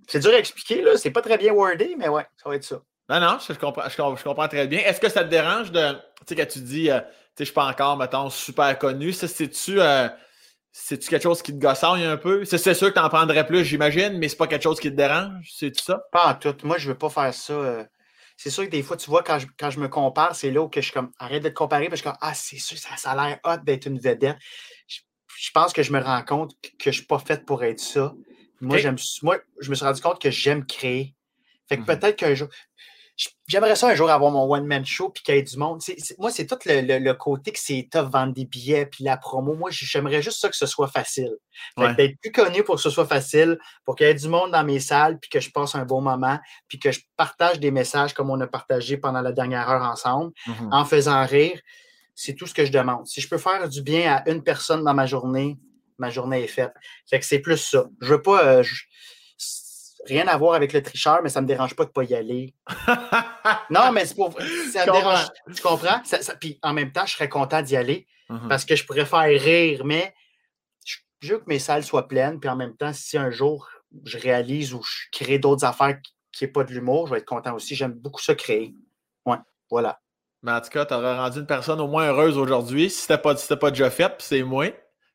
[SPEAKER 2] C'est dur à expliquer, là. C'est pas très bien wordé, mais ouais, ça va être ça.
[SPEAKER 1] Non, non, je, comprends, je, comprends très bien. Est-ce que ça te dérange de. Tu sais, quand tu dis, euh, tu sais, je suis pas encore, mettons, super connu, ça, c'est-tu. Euh, c'est-tu quelque chose qui te gossaille un peu? C'est sûr que tu en prendrais plus, j'imagine, mais c'est pas quelque chose qui te dérange, c'est ça?
[SPEAKER 2] Pas en tout. Moi, je veux pas faire ça. Euh, c'est sûr que des fois, tu vois, quand je, quand je me compare, c'est là où que je comme, arrête de te comparer parce que ah, c'est sûr, ça, ça a l'air hot d'être une vedette. Je, je, pense que je me rends compte que je suis pas faite pour être ça. Moi, j'aime, moi, je me suis rendu compte que j'aime créer. Fait que mhm. peut-être qu'un jour. J'aimerais ça un jour avoir mon one-man show puis qu'il y ait du monde. moi, c'est tout le, côté que c'est tough vendre des billets puis la promo. Moi, j'aimerais juste ça que ce soit facile. D'être plus connu pour que ce soit facile, pour qu'il y ait du monde dans mes salles puis que je passe un bon moment puis que je partage des messages comme on a partagé pendant la dernière heure ensemble mm-hmm. en faisant rire. C'est tout ce que je demande. Si je peux faire du bien à une personne dans ma journée, ma journée est faite. Fait que c'est plus ça. Je veux pas. Euh, rien à voir avec le tricheur, mais ça ne me dérange pas de ne pas y aller. *laughs* non, mais c'est pour. Ça me dérange. Tu comprends? puis en même temps, je serais content d'y aller mm-hmm. parce que je pourrais faire rire, mais je, veux que mes salles soient pleines. Puis en même temps, si un jour je réalise ou je crée d'autres affaires qui n'est pas de l'humour, je vais être content aussi. J'aime beaucoup ça créer. Ouais, voilà.
[SPEAKER 1] Mais en tout cas, tu aurais rendu une personne au moins heureuse aujourd'hui. Si ce n'était pas, pas déjà fait, puis c'est moi.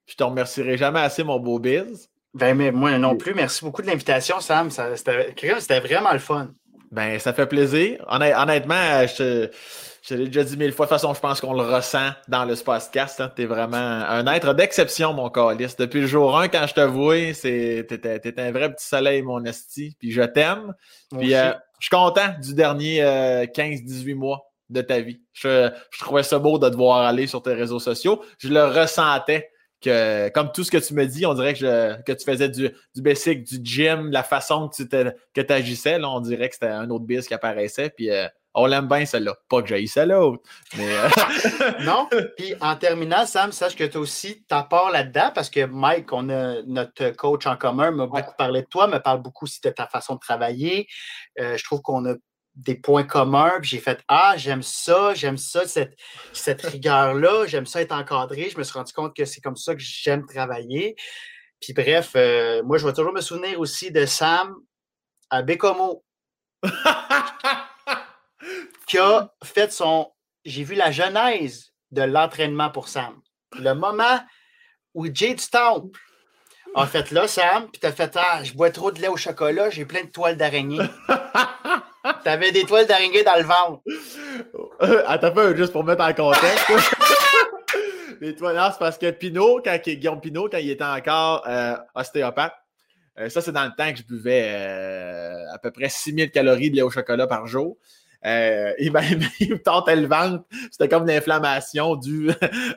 [SPEAKER 1] Je te remercierai jamais assez, mon beau biz.
[SPEAKER 2] Ben, mais moi non plus. Merci beaucoup de l'invitation, Sam. C'était vraiment le fun.
[SPEAKER 1] Ben, ça fait plaisir. Honnêtement, je te, l'ai déjà dit mille fois. De toute façon, je pense qu'on le ressent dans le podcast. Hein. Tu es vraiment un être d'exception, mon calice. Depuis le jour 1, quand je te vois, t'es un vrai petit soleil, mon esti. Puis je t'aime. Puis euh, je suis content du dernier 15-18 euh, mois de ta vie. Je, je trouvais ça beau de te voir aller sur tes réseaux sociaux. Je le ressentais comme tout ce que tu me dis, on dirait que, que tu faisais du, du basic, du gym, la façon que tu agissais, là, on dirait que c'était un autre biz qui apparaissait. Puis euh, on l'aime bien, celle-là. Pas que j'aille celle-là. Mais euh, *laughs*
[SPEAKER 2] non. Puis en terminant, Sam, sache que tu as aussi ta part là-dedans parce que Mike, on a notre coach en commun, m'a beaucoup parlé de toi, me parle beaucoup aussi de ta façon de travailler. Euh, je trouve qu'on a des points communs. Puis j'ai fait Ah, j'aime ça, j'aime ça, cette, cette rigueur-là, j'aime ça être encadré. Je me suis rendu compte que c'est comme ça que j'aime travailler. Puis bref, euh, moi, je vais toujours me souvenir aussi de Sam à Bécomo *laughs* qui a fait son. J'ai vu la genèse de l'entraînement pour Sam. Le moment où Jay du Temple a fait là, Sam, puis t'as fait Ah, je bois trop de lait au chocolat, j'ai plein de toiles d'araignée. *laughs* T'avais des toiles d'araignée dans le ventre.
[SPEAKER 1] Attends pas, juste pour mettre en contexte. *laughs* les toiles, c'est parce que Pinot, quand Guillaume Pinot, quand il était encore euh, ostéopathe, euh, ça, c'est dans le temps que je buvais euh, à peu près 6000 calories de lait au chocolat par jour. *laughs* il, me tentait le ventre. C'était comme une inflammation due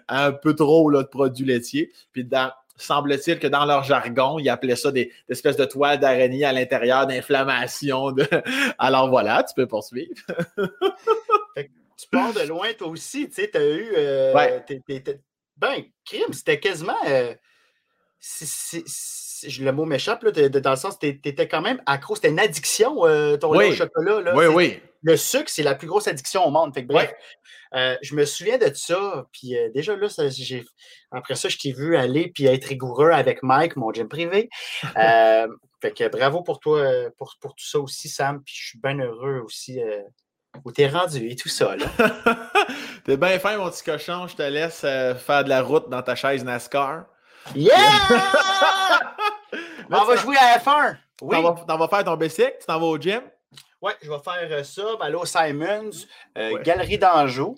[SPEAKER 1] à *laughs* un peu trop là, de produits laitiers. Puis dans, semble-t-il que dans leur jargon, ils appelaient ça des, espèces de toiles d'araignée à l'intérieur d'inflammation. De... *laughs* Alors voilà, tu peux poursuivre. *laughs*
[SPEAKER 2] tu pars de loin, toi aussi. Tu sais, tu as eu. Euh, ouais. ben, crime, c'était quasiment. Euh, le mot m'échappe, dans le sens, tu étais quand même accro. C'était une addiction, euh, ton lait au chocolat. Là,
[SPEAKER 1] oui, oui.
[SPEAKER 2] Le sucre, c'est la plus grosse addiction au monde. Fait bref, euh, je me souviens de ça. Puis euh, déjà là, après ça, je t'ai vu aller puis être rigoureux avec Mike, mon gym privé. *laughs* fait que bravo pour toi, pour, pour, tout ça aussi, Sam. Puis je suis bien heureux aussi où t'es rendu et tout ça. *laughs*
[SPEAKER 1] t'es bien fin, mon petit cochon. Je te laisse faire de la route dans ta chaise NASCAR.
[SPEAKER 2] Yeah! *laughs* On va jouer à F1.
[SPEAKER 1] Oui. T'en vas, faire ton bicycle, tu t'en vas au gym?
[SPEAKER 2] Oui, je vais faire euh, ça, aller au Simons, euh, Galerie d'Anjou.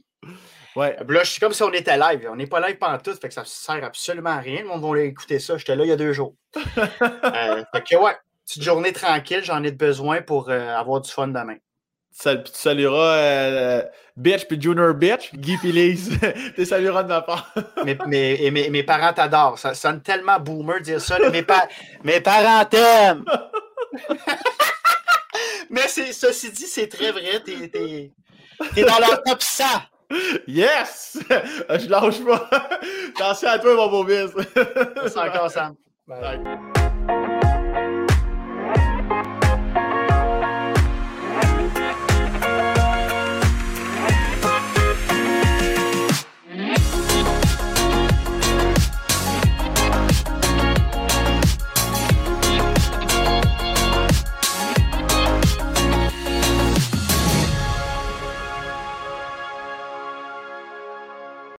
[SPEAKER 1] Ouais.
[SPEAKER 2] Là, je suis comme si on était live. On n'est pas live pendant tout, fait que ça ne sert absolument à rien. Le monde va écouter ça. J'étais là il y a deux jours. *laughs* euh, fait que ouais, petite journée tranquille, j'en ai besoin pour euh, avoir du fun demain
[SPEAKER 1] tu salueras euh, Bitch puis Junior Bitch, Guy Lise. *laughs* tu salueras de ma part.
[SPEAKER 2] mes, *laughs* mes, mes, mes, parents t'adorent. Ça sonne tellement boomer de dire ça. Mes, mes parents t'aiment. Mais ceci dit, c'est très vrai. T'es es, dans leur top 100.
[SPEAKER 1] Yes! *laughs* Je lâche pas. *laughs* Attention à toi, mon beau bis.
[SPEAKER 2] C'est encore Sam. Bye.